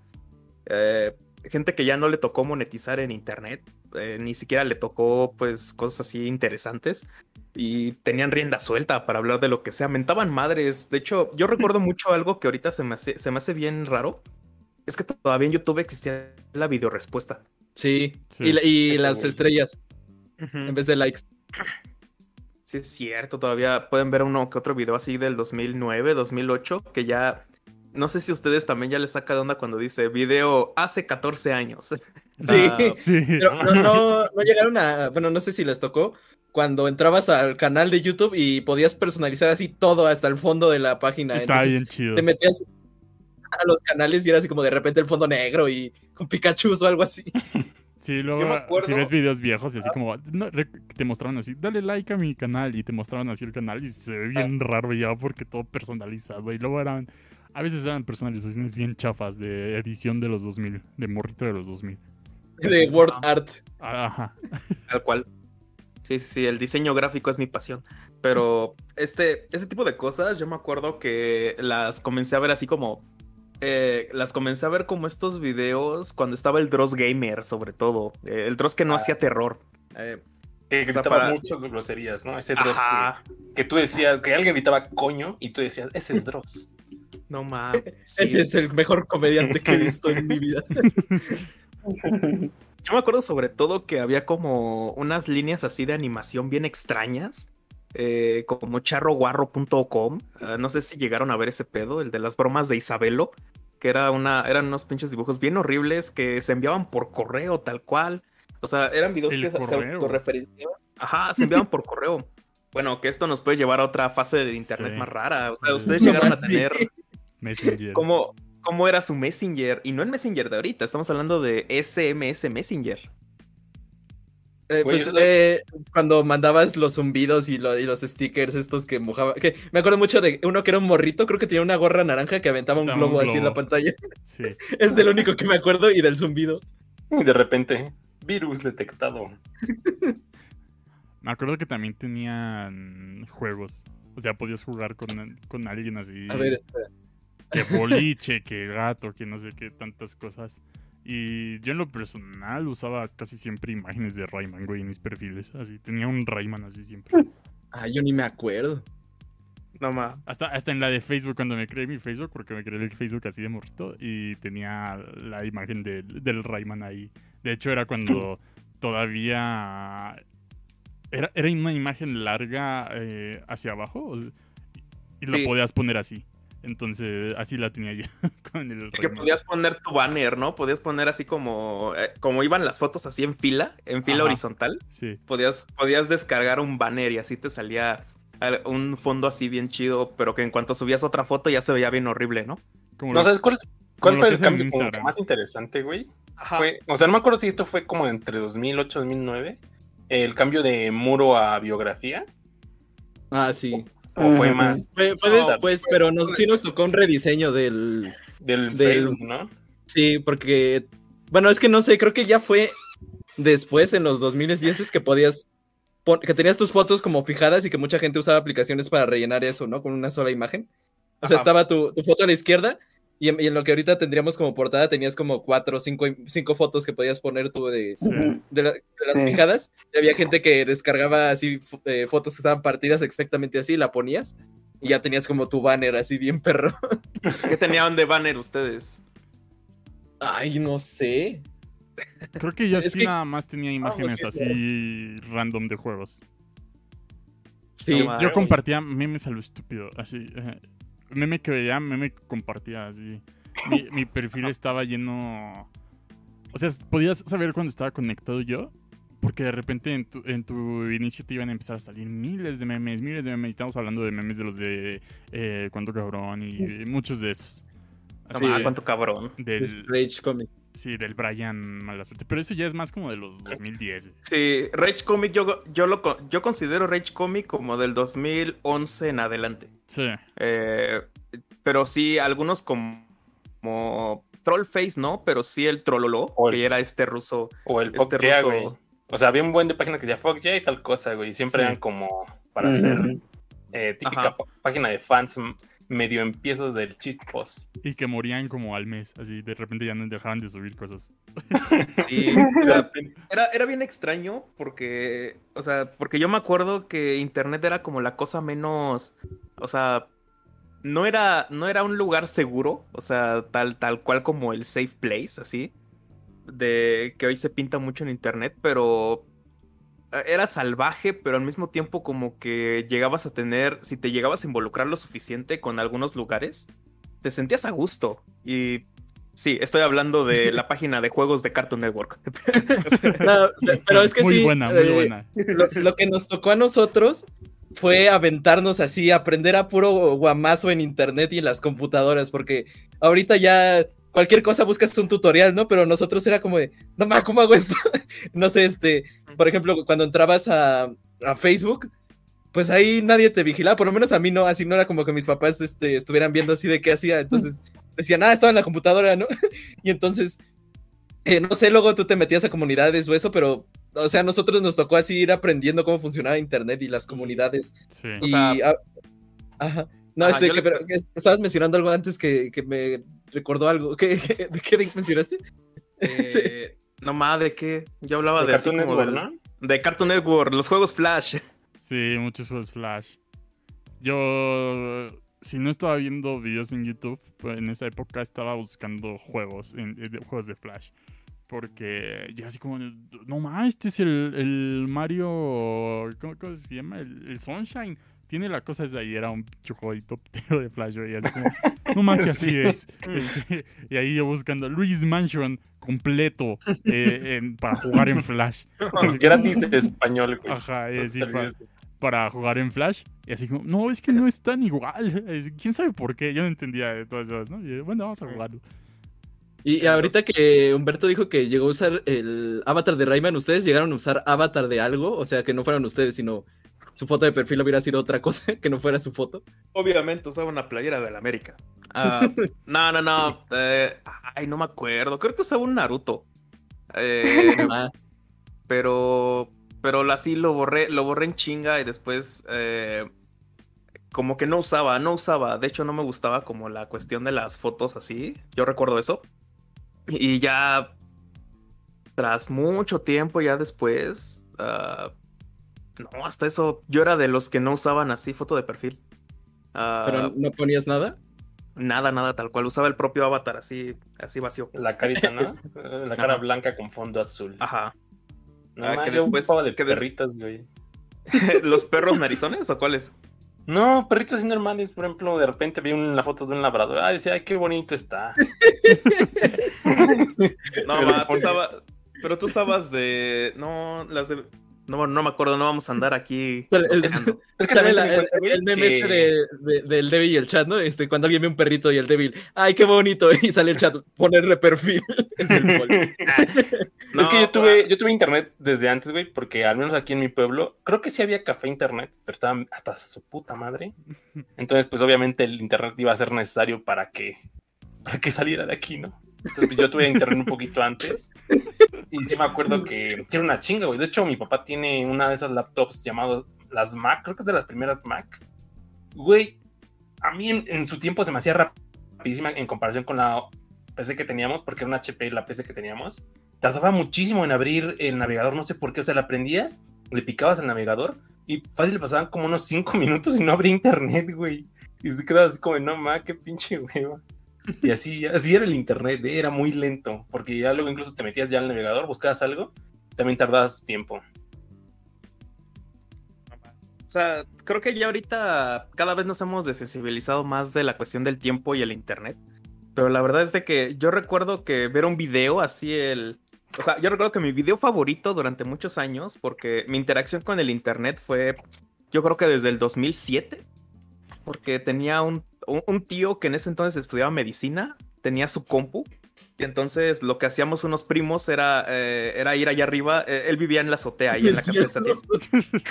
Eh, gente que ya no le tocó monetizar en internet, eh, ni siquiera le tocó pues cosas así interesantes y tenían rienda suelta para hablar de lo que sea, mentaban madres. De hecho, yo recuerdo mucho algo que ahorita se me hace, se me hace bien raro, es que todavía en YouTube existía la videorespuesta. Sí. Sí. Y, la- y Está las bueno. estrellas en vez de likes. Sí, es cierto, todavía pueden ver uno que otro video así del 2009, 2008, que ya... No sé si a ustedes también ya les saca de onda cuando dice video hace 14 años. Sí. Ah, Sí. Pero no, no, no llegaron a. Bueno, no sé si les tocó. Cuando entrabas al canal de YouTube y podías personalizar así todo hasta el fondo de la página. Está Entonces, bien chido. Te metías a los canales y era así como de repente el fondo negro y con Pikachu o algo así. Sí, luego, acuerdo- si ves videos viejos y así como, no, te mostraron así, dale like a mi canal y te mostraron así el canal y se ve bien raro ya porque todo personalizado. Y luego eran, a veces eran personalizaciones bien chafas de edición de los 2000, de morrito de los 2000. De Word Art. Ajá. Tal cual. Sí, sí, el diseño gráfico es mi pasión. Pero este, ese tipo de cosas, yo me acuerdo que las comencé a ver así como. Eh, las comencé a ver como estos videos cuando estaba el Dross Gamer, sobre todo. Eh, el Dross que no Ah. hacía terror. Eh, Que O sea, gritaba para- muchas groserías, ¿no? Ese Dross ajá, que, que tú decías, que alguien gritaba coño y tú decías, ese es Dross. no mames. sí. Ese es el mejor comediante que he visto en mi vida. Yo me acuerdo sobre todo que había como unas líneas así de animación bien extrañas. Eh, como charroguarro.com. Ah, no sé si llegaron a ver ese pedo, el de las bromas de Isabelo. Que era una, eran unos pinches dibujos bien horribles que se enviaban por correo, tal cual. O sea, eran videos El que se- autorreferenciaban. Ajá, se enviaban por correo. Bueno, que esto nos puede llevar a otra fase de internet Sí. más rara. O sea, ustedes No llegaron a sí. tener Messenger. cómo, cómo era su Messenger. Y no el Messenger de ahorita, estamos hablando de SMS Messenger. Eh, pues eh, cuando mandabas los zumbidos y, lo- y los stickers estos que mojaba, que me acuerdo mucho de uno que era un morrito, creo que tenía una gorra naranja que aventaba un globo así en la pantalla. Sí. Es del único que me acuerdo y del zumbido. Y de repente, virus detectado. Me acuerdo que también tenían juegos. O sea, podías jugar con, con alguien así. A ver, espera. que boliche, que gato, que no sé qué, tantas cosas. Y yo en lo personal usaba casi siempre imágenes de Rayman, güey, en mis perfiles. Así, tenía un Rayman así siempre. Ah, yo ni me acuerdo. No más. Hasta, hasta en la de Facebook, cuando me creé mi Facebook, porque me creé el Facebook así de morrito, y tenía la imagen del- del Rayman ahí. De hecho, era cuando todavía... Era, era una imagen larga eh, hacia abajo, o sea, y lo Sí. podías poner así. Entonces, así la tenía yo con el Que podías poner tu banner, ¿no? Podías poner así como, eh, como iban las fotos así en fila, en fila Ajá. horizontal. Sí. Podías, podías descargar un banner y así te salía un fondo así bien chido, pero que en cuanto subías otra foto ya se veía bien horrible, ¿no? Como ¿No lo- sabes cuál, cuál fue el cambio como más interesante, güey? Fue- o sea, no me acuerdo si esto fue como entre 2008 y 2009. El cambio de muro a biografía. Ah, sí. ¿O fue más Fue, fue No, después, pero nos, sí nos tocó un rediseño del... del Del- Facebook, no? Sí, porque... Bueno, es que no sé, creo que ya fue después, en los 2010, que podías... pon- Que tenías tus fotos como fijadas y que mucha gente usaba aplicaciones para rellenar eso, ¿no? Con una sola imagen. O sea, Ajá. estaba tu, tu foto a la izquierda y en, y en lo que ahorita tendríamos como portada tenías como cuatro o cinco, cinco fotos que podías poner tú de, Sí. de, la- de las Sí. fijadas. Y había gente que descargaba así eh, fotos que estaban partidas exactamente así, la ponías y ya tenías como tu banner así bien perro. ¿Qué tenían de banner ustedes? Ay, no sé. Creo que yo Es sí que- nada más tenía imágenes sí, así random de juegos. Sí. Yo güey. compartía memes a lo estúpido, así. eh, meme que veía, meme que compartía, así. Mi, mi perfil estaba lleno. O sea, podías saber cuando estaba conectado yo. Porque de repente en tu, en tu inicio te iban a empezar a salir miles de memes, miles de memes. Y Estamos hablando de memes de los de eh, Cuánto Cabrón y muchos de esos. Así, Ah, cuánto cabrón. del, Rage Comic. Sí, del Brian Mala Suerte. Pero eso ya es más como de los 2010. Sí, Rage Comic yo, yo, lo, co- yo considero Rage Comic como del 2011 en adelante. Sí. Eh, pero sí, algunos como, como Trollface, ¿no? Pero sí el Trollolo, O el- que era este ruso. O el Este Yeah, ruso- güey. O sea, había un buen de páginas que decía Fuck Yeah y tal cosa, güey. y Siempre Sí. eran como para hacer Ujú. eh, típica Ajá. página de fans medio empiezos del cheat post. Y que morían como al mes. Así, de repente ya no dejaban de subir cosas. Sí, o sea, era, era bien extraño porque, o sea, porque yo me acuerdo que internet era como la cosa menos, o sea, no era, no era un lugar seguro, o sea, tal, tal cual como el safe place, así, de que hoy se pinta mucho en internet, pero era salvaje, pero al mismo tiempo como que llegabas a tener, si te llegabas a involucrar lo suficiente con algunos lugares, te sentías a gusto y sí, estoy hablando de la página de juegos de Cartoon Network. No, pero es que muy sí. buena, muy eh, buena. Lo, lo que nos tocó a nosotros fue aventarnos así, aprender a puro guamazo en internet y en las computadoras, porque ahorita ya cualquier cosa buscas un tutorial, ¿no? Pero nosotros era como de, no mames, ¿cómo hago esto? no sé, este, por ejemplo, cuando entrabas a, a Facebook, pues ahí nadie te vigilaba, por lo menos a mí no, así no era como que mis papás este, estuvieran viendo así de qué hacía, entonces decían, ah, estaba en la computadora, ¿no? y entonces, eh, no sé, luego tú te metías a comunidades o eso, pero o sea, a nosotros nos tocó así ir aprendiendo cómo funcionaba internet y las comunidades. Sí. O y, sea- ah, ajá. No, Ajá, este, que, les- pero, que estabas mencionando algo antes que, que me recordó algo. ¿Qué, qué, de qué mencionaste? Eh, No más de qué. Yo hablaba De Cartoon Network, del- ¿no? de Cartoon Network, los juegos Flash. Sí, muchos juegos Flash. Yo, si no estaba viendo videos en YouTube, pues en esa época estaba buscando juegos, en, eh, de- juegos de Flash. Porque yo así como, no más, este es el, el Mario, ¿cómo, cómo se llama? El, el Sunshine. Tiene la cosa esa y era un chujoito de Flash, güey. Así como, no más que así Sí. es. Este, y ahí yo buscando Luis Mansion completo eh, en- para jugar en Flash. Así como- Gratis español, güey. Ajá, te pa- olvides. para jugar en Flash. Y así como, no, es que no es tan igual. Eh, ¿Quién sabe por qué? Yo no entendía de todas esas, ¿no? Y, bueno, vamos a jugarlo. Y ahorita que Humberto dijo que llegó a usar el avatar de Rayman, ¿ustedes llegaron a usar avatar de algo? O sea, que no fueran ustedes, sino su foto de perfil hubiera sido otra cosa, que no fuera su foto. Obviamente usaba una playera del América. Ah, no, no, no. eh, ay, no me acuerdo. Creo que usaba un Naruto. Eh, Ah, pero pero así lo borré lo borré en chinga y después eh, como que no usaba no usaba de hecho no me gustaba como la cuestión de las fotos así yo recuerdo eso y ya tras mucho tiempo ya después ah, no hasta eso yo era de los que no usaban así foto de perfil Ah, pero no ponías nada. nada nada tal cual usaba el propio avatar así así vacío La carita, ¿no? La cara Ajá. blanca con fondo azul. ajá No, Ah, man, que yo después- ocupaba de que perritas, güey. los perros narizones o cuáles No, perritos así normales. Por ejemplo, de repente vi una foto de un labrador. Ah, decía, ay, qué bonito está. No, ma, tú pero tú estabas de. No, las de. No, no me acuerdo, no vamos a andar aquí. Es-. Es que también la- el, meme que- este de, de- del débil y el chat, ¿no? Este, cuando alguien ve un perrito y el débil, ¡ay, qué bonito! Y sale el chat, ponerle perfil. Es el. No, es que yo tuve, yo tuve internet desde antes, güey, porque al menos aquí en mi pueblo, creo que sí había café internet, pero estaba hasta su puta madre. Entonces, pues obviamente el internet iba a ser necesario para que, para que saliera de aquí, ¿no? Entonces, pues, yo tuve internet un poquito antes. Y sí me acuerdo que, era una chinga, güey. De hecho, mi papá tiene una de esas laptops llamadas las Mac, creo que es de las primeras Mac. Güey, a mí en, en su tiempo se me hacía rapidísima en comparación con la PC que teníamos, porque era una HP la PC que teníamos. Tardaba muchísimo en abrir el navegador, no sé por qué. O sea, la prendías, le picabas al navegador y fácil pasaban como unos 5 minutos y no abría internet, güey. Y se quedaba así como, no ma, qué pinche hueva. Y así, así era el internet, ¿eh? era muy lento, porque ya luego incluso te metías ya al navegador, buscabas algo, también tardaba su tiempo. O sea, creo que ya ahorita cada vez nos hemos desensibilizado más de la cuestión del tiempo y el internet. Pero la verdad es de que yo recuerdo que ver un video así el... O sea, yo recuerdo que mi video favorito durante muchos años, porque mi interacción con el internet fue, yo creo que desde el 2007, porque tenía un, un, un tío que en ese entonces estudiaba medicina, tenía su compu, y entonces lo que hacíamos unos primos era, eh, era ir allá arriba, eh, él vivía en la azotea, ahí en la casa de tía. cierto.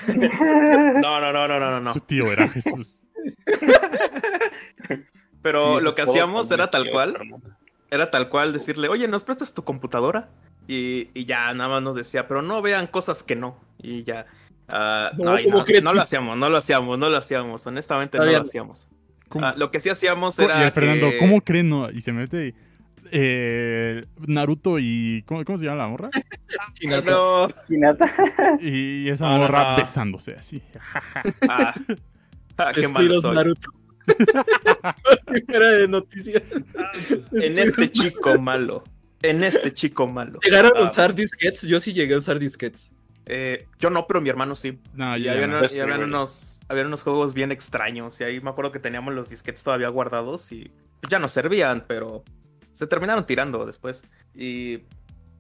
No, no, no, no, no, no. Su tío era Jesús. Pero Sí, lo que hacíamos era tal tío, cual, hermano. era tal cual decirle, oye, ¿nos prestas tu computadora? Y, y ya nada más nos decía, pero no vean cosas que no. Y ya. ah, No, lo hacíamos, no lo hacíamos, no lo hacíamos. Honestamente, no lo no. hacíamos. ¿Cómo- Ah, lo que sí hacíamos y era. el Fernando, que- ¿cómo creen? No? Y se mete eh, Naruto y. ¿cómo, cómo se llama la morra? Hinata. No, Hinata. Y esa no, morra no. besándose así. ah, ah, qué malo soy. Naruto. Era de noticias. En este chico malo. En este chico malo. ¿Llegaron a Ah, usar disquetes? Yo sí llegué a usar disquetes. eh, yo no, pero mi hermano sí. No, Y ya habían, unos, habían unos juegos bien extraños. Y ahí me acuerdo que teníamos los disquetes todavía guardados y ya no servían, pero se terminaron tirando después. Y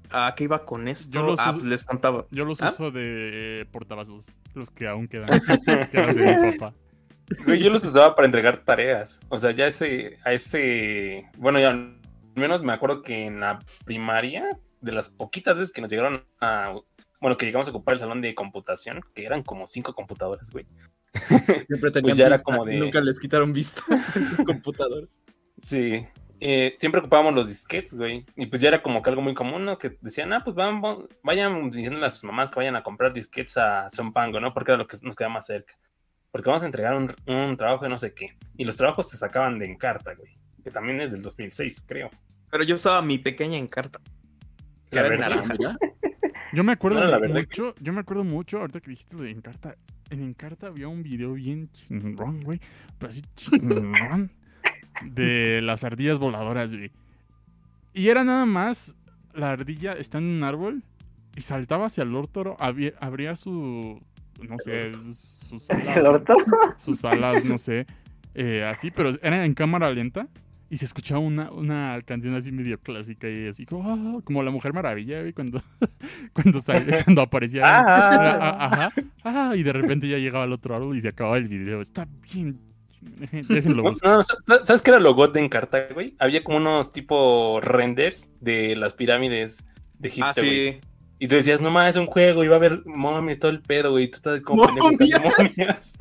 ¿a qué iba con esto? Yo los ah, uso- les contaba. Yo los ¿Ah? uso de portavasos, los que aún quedan, que eran de mi papá. Yo los usaba para entregar tareas. O sea, ya ese, a ese, bueno, ya al menos me acuerdo que en la primaria, de las poquitas veces que nos llegaron a, bueno, que llegamos a ocupar el salón de computación, que eran como cinco computadoras, güey. Siempre tenían ya era vista, como de- Nunca les quitaron vista sus computadores. Sí. Eh, siempre ocupábamos los disquetes, güey. Y pues ya era como que algo muy común, ¿no? Que decían, ah, pues van- vayan diciendo a sus mamás que vayan a comprar disquetes a Zompango, ¿no? Porque era lo que nos queda más cerca. Porque vamos a entregar un, un trabajo de no sé qué. Y los trabajos se sacaban de Encarta, güey. Que también es del 2006, creo. Pero yo usaba mi pequeña encarta. Que era naranja. Yo me acuerdo No la mucho, yo me acuerdo mucho, ahorita que dijiste lo de Encarta, en Encarta había un video bien chingón, güey, pero así chingón, de las ardillas voladoras, güey. Y era nada más, la ardilla está en un árbol y saltaba hacia el órtoro, abría su, no sé, sus ¿El alas, orto? sus alas, no sé, eh, así, pero era en cámara lenta. Y se escuchaba una, una canción así medio clásica y así como, ah, como la Mujer Maravilla, güey, cuando, cuando, cuando aparecía. Ah. Era, ah, ajá, ah, y de repente ya llegaba al otro árbol y se acababa el video. Está bien. Déjenlo No, no, ¿Sabes qué era lo God de Encarta, güey? Había como unos tipo renders de las pirámides de Egipto, Ah, güey. sí. Y tú decías, no mames, es un juego, iba a haber momias, todo el pedo, güey. y Tú estás como momias.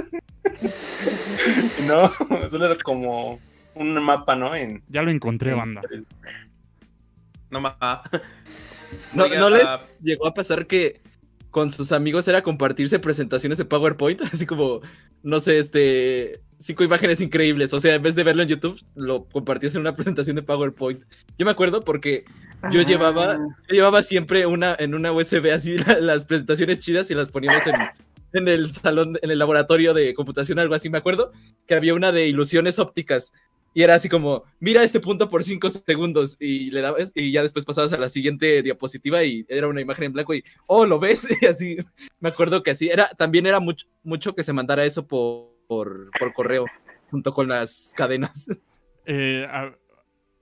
no, solo era como un mapa, ¿no? En, Ya lo encontré, banda. No ma. ¿No, Oiga, ¿no les ah, llegó a pasar que con sus amigos era compartirse presentaciones de PowerPoint? Así como, no sé, este, cinco imágenes increíbles. O sea, en vez de verlo en YouTube, lo compartías en una presentación de PowerPoint. Yo me acuerdo porque yo llevaba, Ah, yo llevaba siempre una, en una USB así la- las presentaciones chidas y las poníamos en, en el salón, en el laboratorio de computación, algo así. Me acuerdo que había una de ilusiones ópticas y era así como, mira este punto por cinco segundos y le dabas y ya después pasabas a la siguiente diapositiva y era una imagen en blanco y, oh, ¿lo ves? Y así, me acuerdo que así, era, también era mucho, mucho que se mandara eso por, por, correo, junto con las cadenas. Eh, a,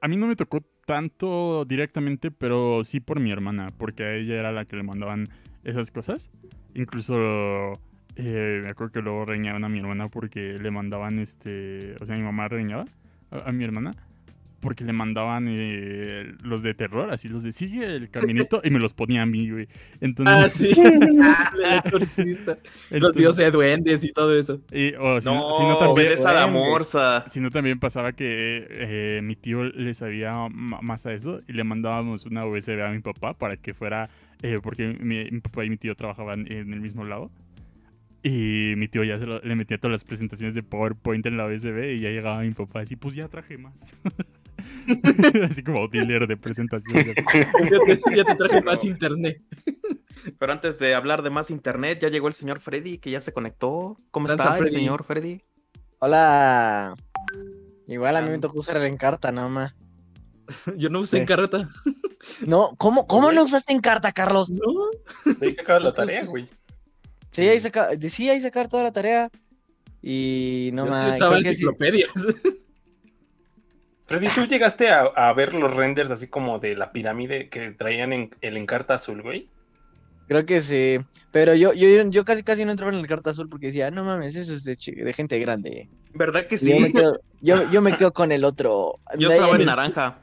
a mí no me tocó tanto directamente, pero sí por mi hermana, porque a ella era la que le mandaban esas cosas. Incluso eh, me acuerdo que luego reñaban a mi hermana porque le mandaban este. O sea, mi mamá reñaba a, a mi hermana porque le mandaban eh, los de terror, así los de sigue el caminito y me los ponía a mí, güey. Entonces, Ah, sí. Ah, exorcista. Los duendes y todo eso. y- si no, No, si no también, a la morsa. si no, también pasaba que eh, mi tío le sabía más a eso y le mandábamos una USB a mi papá para que fuera, eh, porque mi, mi papá y mi tío trabajaban en el mismo lado. Y mi tío ya se lo- le metía todas las presentaciones de PowerPoint en la USB y ya llegaba mi papá así, pues ya traje más. así como dealer de presentaciones. Ya te, ya te traje más internet. Pero antes de hablar de más internet, ya llegó el señor Freddy, que ya se conectó. ¿Cómo Danza está el señor Freddy? Hola. Igual a mí me tocó usar el Encarta nada más. Yo no usé Sí. Encarta. No, ¿cómo, cómo no usaste Encarta, Carlos? No. Ahí sacaba la tarea, güey. Sí, ahí saca, sí, ahí sacar toda la tarea. Y no Yo sí más. usaba enciclopedias. Freddy, ¿tú llegaste a, a ver los renders así como de la pirámide que traían en el encarta azul, güey? Creo que sí. Pero yo, yo, yo casi casi no entraba en el Carta Azul porque decía, no mames, eso es de, gente grande. ¿Verdad que Y Yo, me sí? quedo, yo, yo me quedo con el otro. Yo estaba en el- naranja.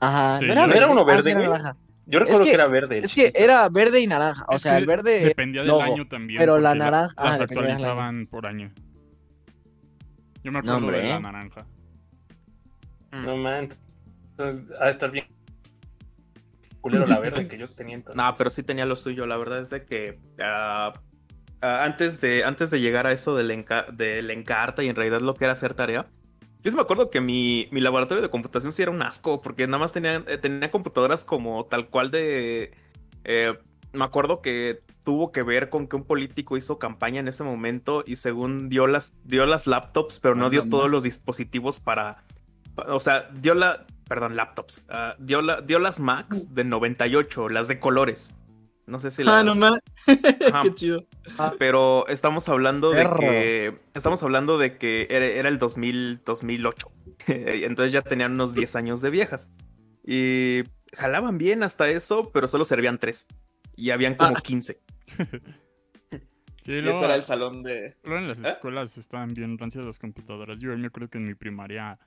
Ajá. Sí, no era, ¿No era uno Ah, sí, verde, era güey? naranja. Yo recuerdo que- que, era verde. Es que era verde y naranja. O Es sea, que el verde. Dependía del logo, año también. pero la naranja- ah, las actualizaban por año. Yo me No, acuerdo hombre, de la ¿eh? naranja. No man. Entonces, ha de estar bien culero la verde que yo tenía entonces. No, pero sí tenía lo suyo. La verdad es de que ah, ah, antes, de, antes de llegar a eso del, enca- del encarta y en realidad lo que era hacer tarea, yo sí me acuerdo que mi, mi laboratorio de computación sí era un asco, porque nada más tenía, eh, tenía computadoras como tal cual de... eh, me acuerdo que tuvo que ver con que un político hizo campaña en ese momento y según dio las, dio las laptops, pero no Ah, dio no todos los dispositivos para... O sea, dio la... Perdón, laptops. ah, dio, la, dio las Macs de 98, las de colores. No sé si las... Ah, no. Qué chido. Pero estamos hablando de que. Estamos hablando de que era, era el 2000, 2008. Entonces ya tenían unos 10 años de viejas. Y jalaban bien hasta eso, pero solo servían 3. Y habían como 15. Sí, Y luego, ese era el salón de. luego en las ¿Eh? escuelas estaban bien rancias las computadoras. Yo me acuerdo que en mi primaria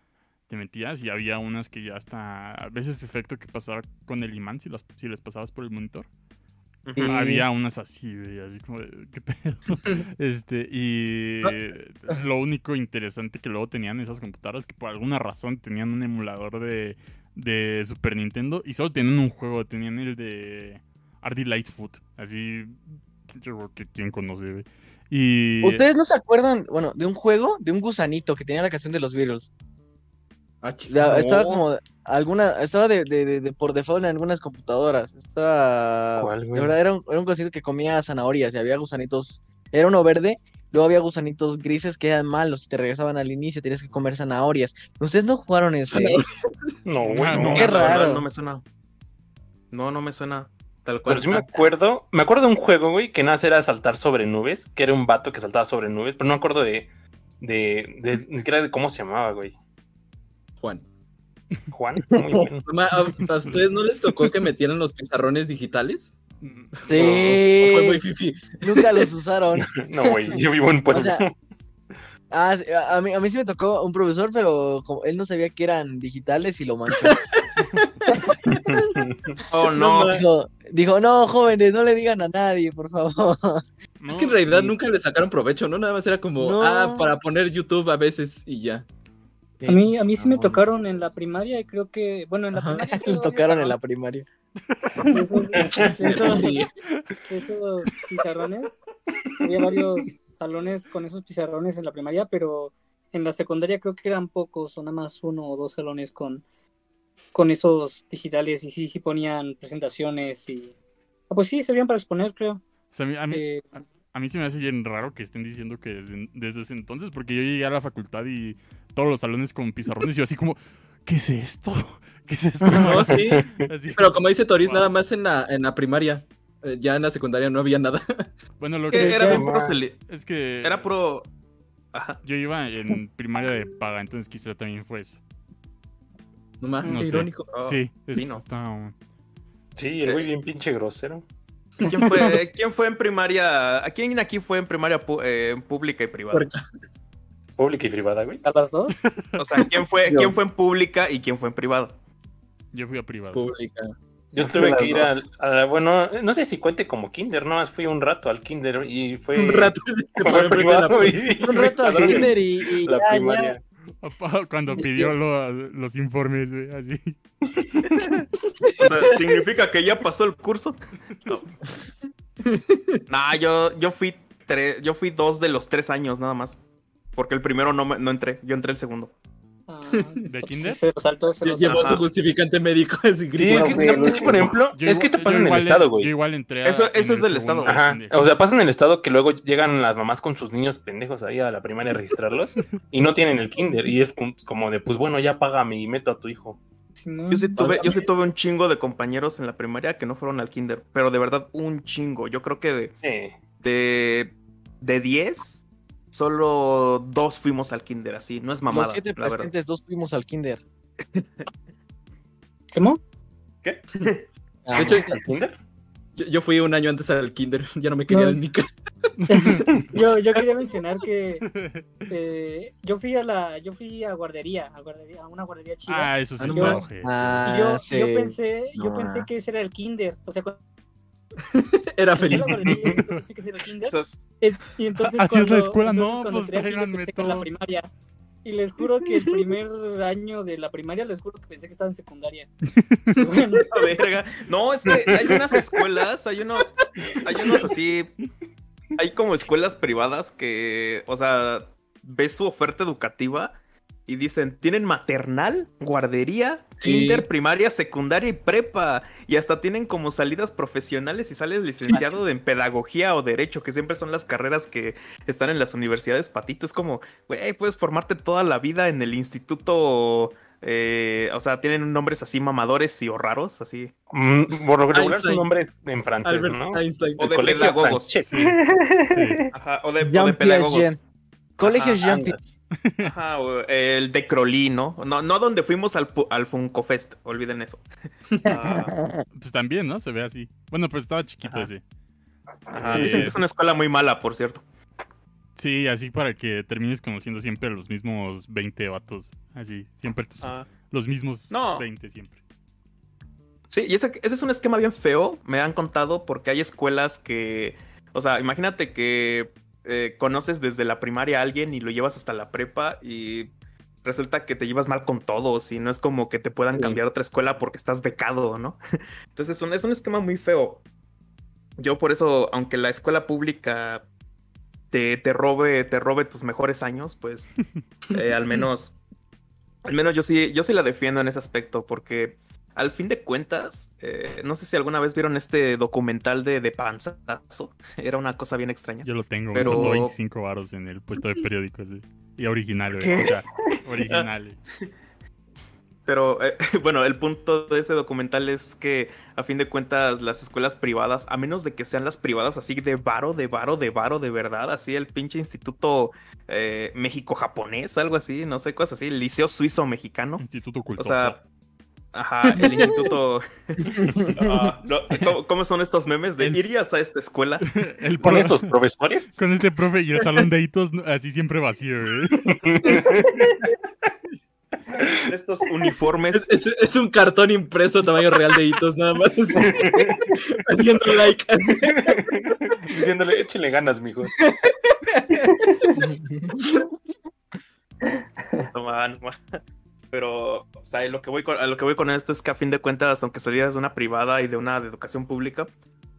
te metías y había unas que ya hasta... A veces efecto que pasaba con el imán si, las, si les pasabas por el monitor. Y- Había unas así, güey, así como de, ¿qué pedo? este, y lo único interesante que luego tenían esas computadoras que por alguna razón tenían un emulador de, de Super Nintendo y solo tenían un juego, tenían el de Ardy Lightfoot, así, yo creo que quién conoce. Y ¿Ustedes no se acuerdan, bueno, de un juego, de un gusanito que tenía la canción de los Beatles? Ah, no. Estaba como alguna, estaba de, de, de- de por default en algunas computadoras. Estaba, ¿Cuál, güey? de verdad era un, era un gusanito que comía zanahorias y había gusanitos, era uno verde, luego había gusanitos grises que eran malos y te regresaban al inicio, tenías que comer zanahorias. ¿Ustedes no jugaron ese? No, güey. Ah, no. no. Qué raro. No me suena. No, no me suena. Tal cual. Pero sí me acuerdo. Me acuerdo de un juego, güey, que nada más era saltar sobre nubes. Que era un vato que saltaba sobre nubes. Pero no me acuerdo de. de, de ni siquiera de cómo se llamaba, güey. Juan. Juan. Muy bueno. ¿a, a ustedes no les tocó que metieran los pizarrones digitales? Sí, ¿O fue muy fifi? nunca los usaron. No, güey. Yo vivo en Puebla. O sea, Ah, a, a mí, a mí sí me tocó un profesor, pero como él no sabía que eran digitales y lo manchó. Oh, no. Dijo, dijo, no, jóvenes, no le digan a nadie, por favor. Es que en realidad y- nunca le sacaron provecho, ¿no? Nada más era como, No. ah, para poner YouTube a veces y ya. A mí, a mí sí me Mamón. tocaron en la primaria y creo que, bueno, en la Ajá. primaria sí había tocaron en la primaria. Esos, esos, esos pizarrones. Había varios salones con esos pizarrones en la primaria, pero en la secundaria creo que eran pocos, o nada más uno o dos salones con, con esos digitales y sí, sí ponían presentaciones y... Ah, pues sí, servían para exponer, creo. O sea, a mí, a mí- Eh, a mí se me hace bien raro que estén diciendo que desde, desde ese entonces, porque yo llegué a la facultad y todos los salones con pizarrones y yo así como, ¿qué es esto? ¿Qué es esto? No, sí. Así. Pero como dice Toris, Wow. nada más en la, en la primaria. Eh, ya en la secundaria no había nada. Bueno, lo Que era puro es que... Era puro. Ajá. Yo iba en primaria de paga, entonces quizá también fue eso. No mames, No irónico. Oh, sí, es- vino. está- Sí, el güey bien pinche grosero. ¿Quién fue, ¿Quién fue en primaria? ¿A quién aquí fue en primaria eh, pública y privada? Pública y privada, güey. ¿A las dos? O sea, ¿quién fue. ¿quién fue en pública y quién fue en privada? Yo fui a privado. Pública. Yo tuve que ir al, a, bueno, no sé si cuente como kinder, no, fui un rato al kinder y fue... Un rato. fue privado y- Un rato al kinder y, y La ya. Cuando pidió lo- los informes, güey, así. O sea, ¿significa que ya pasó el curso? No. Nah, yo, yo fui tres, yo fui dos de los tres años nada más. Porque el primero no, me- no entré, yo entré el segundo. Ah, ¿De kinder? sí, se los saltó, se los Llevó su justificante médico. Sí, es que, no, es que, por ejemplo, Yo es que te pasa yo en el estado, güey. Yo igual entré a- Eso- en eso es el del estado. Ajá, o sea, pasa en el estado que luego llegan las mamás con sus niños pendejos ahí a la primaria a registrarlos y no tienen el kinder y es como- de, pues bueno, ya págame y meto a tu hijo. Yo sí, tuve, yo sí tuve un chingo de compañeros en la primaria que no fueron al kinder, pero de verdad un chingo. Yo creo que de, Sí. de, de 10, solo dos fuimos al kinder, así. No es mamada, Los siete la verdad. presentes, dos fuimos al kinder. ¿Cómo? Ah, De hecho, ¿Al kinder? yo, yo fui un año antes al kinder. Ya no me querían No. en mi casa. Yo, yo quería mencionar que eh, yo fui a la, yo fui a guardería, a guardería, a una guardería chida. Ah, eso sí Ah, está mames. ojete. ah, yo, sí. yo pensé, yo No, pensé ah. que ese era el kinder. O sea, cuando Era feliz. Y entonces Así es la escuela, entonces no, pues, tráiganme la primaria. Y les juro que el primer año de la primaria, les juro que pensé que estaba en secundaria. Bueno, La verga. No, es que hay unas escuelas, hay unos, hay unos así, hay como escuelas privadas que, o sea, ves su oferta educativa y dicen, tienen maternal, guardería, Sí. kinder, primaria, secundaria y prepa. Y hasta tienen como salidas profesionales y sales licenciado en pedagogía o derecho, que siempre son las carreras que están en las universidades patito. Es como, güey, puedes formarte toda la vida en el instituto. eh, o sea, tienen nombres así mamadores y o raros, así. Mm, Por lo regular Einstein. su nombre es en francés, Albert ¿no? Einstein. O de Colegio pedagogos. Sí, sí. Ajá, o de, o de Jean pedagogos. Piaget. Colegio Ajá, Jean Piaget. Ajá, o el de Crolí, ¿no? ¿no? No donde fuimos al, al Funko Fest, olviden eso. Ah, Pues también, ¿no? Se ve así. Bueno, pues estaba chiquito Ajá. ese. ajá, Eh, dicen que es una escuela muy mala, por cierto. Sí, así para que termines conociendo siempre a los mismos 20 vatos. Así, siempre tus- Ah, los mismos No. 20 siempre. Sí, y ese, ese es un esquema bien feo, me han contado, porque hay escuelas que, o sea, imagínate que eh, conoces desde la primaria a alguien y lo llevas hasta la prepa y resulta que te llevas mal con todos y no es como que te puedan Sí. cambiar a otra escuela porque estás becado, ¿no? Entonces es un, es un esquema muy feo. Yo por eso, aunque la escuela pública te, te robe, te robe tus mejores años, pues eh, al menos, al menos yo sí, yo sí la defiendo en ese aspecto, porque al fin de cuentas, eh, no sé si alguna vez vieron este documental de, de Panzazo. Era una cosa bien extraña. Yo lo tengo, Pero- costó 25 varos en el puesto de periódicos. sí. Y original. ¿Qué? O sea, original. Pero eh, bueno, el punto de ese documental es que a fin de cuentas las escuelas privadas, a menos de que sean las privadas así de varo, de varo, de varo, de verdad, así el pinche instituto eh, México-japonés, algo así, no sé, cosas así, el liceo suizo-mexicano. Instituto O Cultura. sea, ajá, el instituto... Ah, no, ¿cómo, cómo son estos memes de El- irías a esta escuela? el Con estos profesores. Con este profe y el salón de hitos no, así siempre vacío, güey. Estos uniformes Es, es- es un cartón impreso tamaño real de hitos, nada más. así. Haciendo like. así. Diciéndole, échenle ganas, mijos. No, man, man. Pero, o sea, lo que voy con, a lo que voy con esto es que a fin de cuentas, aunque salías de una privada y de una de educación pública,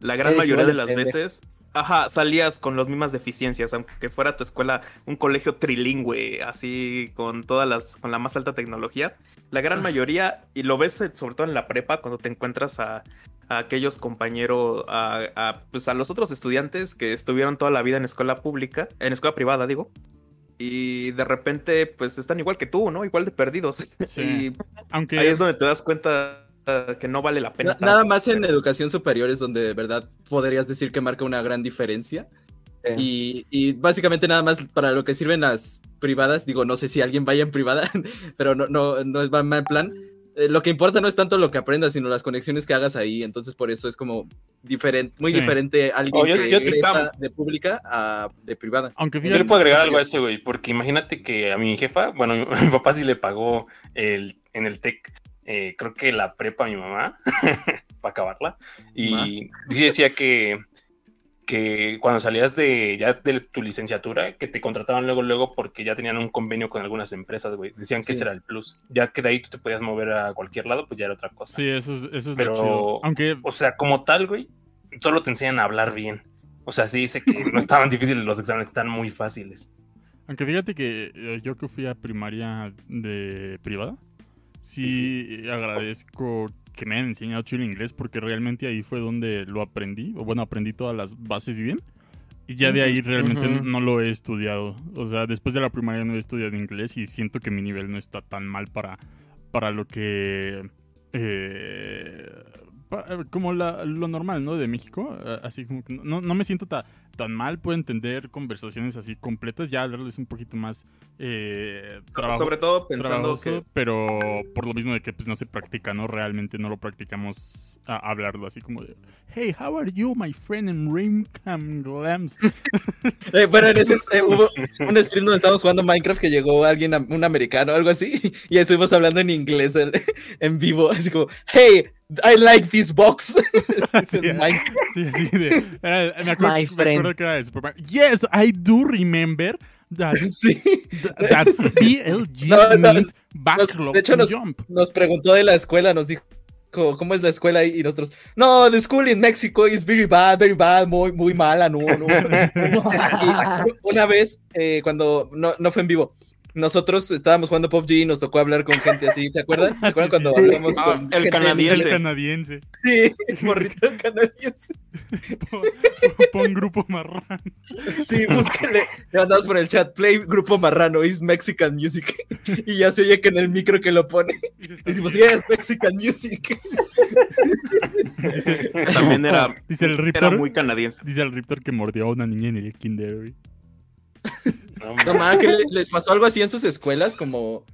la gran Eres mayoría de las veces, ajá, salías con las mismas deficiencias, aunque fuera tu escuela un colegio trilingüe, así con todas las, con la más alta tecnología, la gran mayoría, y lo ves eh, sobre todo en la prepa, cuando te encuentras a, a aquellos compañeros, a, a, pues a los otros estudiantes que estuvieron toda la vida en escuela pública, en escuela privada, digo, y de repente, pues están igual que tú, ¿no? Igual de perdidos. Sí. Y Aunque ahí es donde te das cuenta eh, que no vale la pena. Na- nada más en educación superior es donde de verdad podrías decir que marca una gran diferencia. Y, y básicamente nada más para lo que sirven las privadas, digo, no sé si alguien vaya en privada, pero no, no, no es mal plan. Eh, lo que importa no es tanto lo que aprendas, sino las conexiones que hagas ahí. Entonces, por eso es como diferente, muy Sí. diferente alguien Oh, yo- que yo egresa de pública a de privada. Aunque Yo le puedo agregar algo a ese, güey, porque imagínate que a mi jefa, bueno, a mi papá sí le pagó el, en el TEC, eh, creo que la prepa a mi mamá, para acabarla, y sí decía que, que cuando salías de ya de tu licenciatura, que te contrataban luego, luego, porque ya tenían un convenio con algunas empresas, güey, decían que Sí. ese era el plus, ya que de ahí tú te podías mover a cualquier lado, pues ya era otra cosa. sí, eso es, eso es Pero- lo chido. Aunque O sea, como tal, güey, solo te enseñan a hablar bien. O sea, sí dice que no estaban difíciles los exámenes, están muy fáciles. Aunque fíjate que eh, yo que fui a primaria de privada, sí agradezco que me hayan enseñado chido el inglés porque realmente ahí fue donde lo aprendí, o bueno, aprendí todas las bases bien. Y ya de ahí realmente no lo he estudiado. O sea, después de la primaria no he estudiado inglés y siento que mi nivel no está tan mal para, para lo que... eh, como la- lo normal, ¿no? De México. eh, Así como que no, no me siento ta- tan mal, puedo entender conversaciones así completas, ya hablarles un poquito más eh, trabajo, Sobre todo pensando trabajoso, que pero por lo mismo de que pues no se practica, ¿no? Realmente no lo practicamos a hablarlo así como de Hey, how are you, my friend in Rimcam Glams? Eh, bueno, en ese eh, hubo un stream donde estábamos jugando Minecraft que llegó alguien, un americano o algo así, y estuvimos hablando en inglés en, en vivo, así como, hey, I like this box. Sí. Sí, así de. era- me, acuerdo, my me acuerdo que era de Superman. Yes, I do remember that, Sí. that, BLG No, no, means backlog de hecho nos- jump. Nos preguntó de la escuela, nos dijo, ¿cómo es la escuela? ahí? Y nosotros, no, the school in Mexico is very bad, very bad, muy, muy mala, no, no. Y una vez, eh, cuando no, no fue en vivo, nosotros estábamos jugando PUBG y nos tocó hablar con gente así, ¿se acuerdan? ¿Se acuerdan Sí, cuando sí. hablamos Ah, con el gente canadiense. El canadiense. Sí, morrito canadiense. Pon, pon grupo marrano. Sí, búsquenle. Le mandamos por el chat, play grupo marrano, is Mexican music. Y ya se oye que en el micro que lo pone. Decimos, sí, es Mexican music. Dice, también era, dice el era Riptor. muy canadiense. Dice el Riptor que mordió a una niña en el kinder. No, No más, que le- les pasó algo así en sus escuelas, como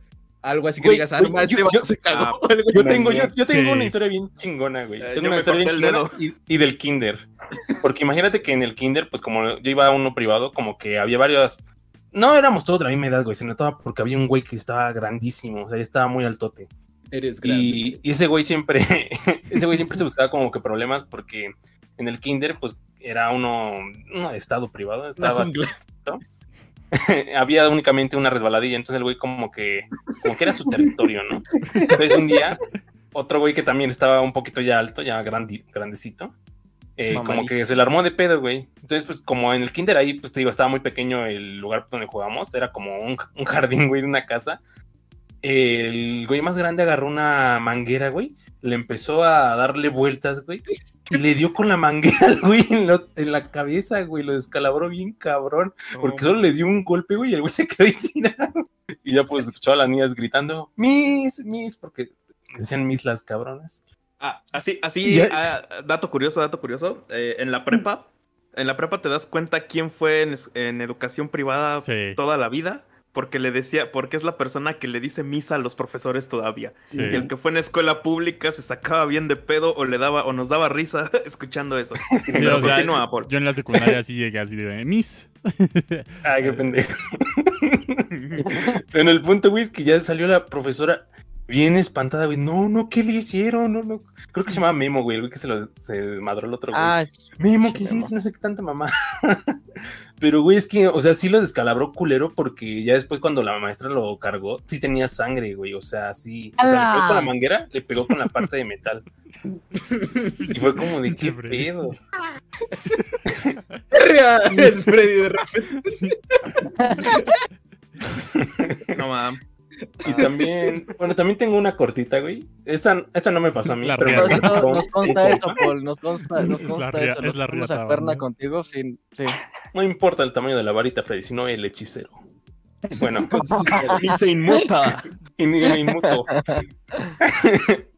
algo así que Güey, digas, ah, no más, este yo- se cagó. ah, Yo tengo, yo, yo tengo Sí. una historia bien chingona, güey. Eh, tengo yo una historia bien chingona y, y del kinder. Porque imagínate que en el kinder, pues como yo iba a uno privado, como que había varias... No éramos todos de la misma edad, güey. Se notaba porque había un güey que estaba grandísimo. O sea, estaba muy altote. Eres grande. Y, y ese güey siempre... ese güey siempre se buscaba como que problemas porque en el kinder, pues era uno... Uno de estado privado. Estaba. había únicamente una resbaladilla, entonces el güey como que, como que era su territorio, ¿no? Entonces un día, otro güey que también estaba un poquito ya alto, ya grandi- grandecito, eh, como que se le armó de pedo, güey. Entonces, pues como en el kinder ahí, pues te digo, estaba muy pequeño el lugar donde jugamos, era como un, un jardín, güey, de una casa. El güey más grande agarró una manguera, güey, le empezó a darle vueltas, güey, y le dio con la manguera al güey en, lo- en la cabeza, güey, lo descalabró bien cabrón. Porque solo le dio un golpe, güey, y el güey se quedó ahí tirado. Y ya pues escuchó a las niñas gritando, Miss, Miss, porque decían Miss las cabronas. Ah, así, así, ya- ah, dato curioso, dato curioso. eh, en la prepa, en la prepa te das cuenta quién fue en, educación privada Sí. toda la vida, porque le decía, porque es la persona que le dice misa a los profesores todavía. Sí. Y el que fue en escuela pública se sacaba bien de pedo o le daba o nos daba risa escuchando eso. Sí, Pero o sea, continúa, Paul. yo en la secundaria sí llegué así de Miss. Ay, qué pendejo. En el punto, güey, es que ya salió la profesora bien espantada, güey. No, no, ¿qué le hicieron? No, no. Creo que se llama Memo, güey, el güey que se lo se desmadró el otro, güey. Ah, Memo, ¿qué hiciste? No sé qué tanta mamá. Pero, güey, es que, o sea, sí lo descalabró culero porque ya después cuando la maestra lo cargó, sí tenía sangre, güey. O sea, sí. O sea, le pegó con la manguera, le pegó con la parte de metal. Y fue como de qué pedo. El Freddy de repente. No mames. Y también, bueno, también tengo una cortita, güey. Esta, esta no me pasó a mí, La pero. Nos, consta eso. Paul. Nos consta, nos Es la consta eso. es la cuerna ¿no? contigo. Sí, sí. No importa el tamaño de la varita, Freddy, sino el hechicero. Bueno, Y se inmuta. y me, me inmuto.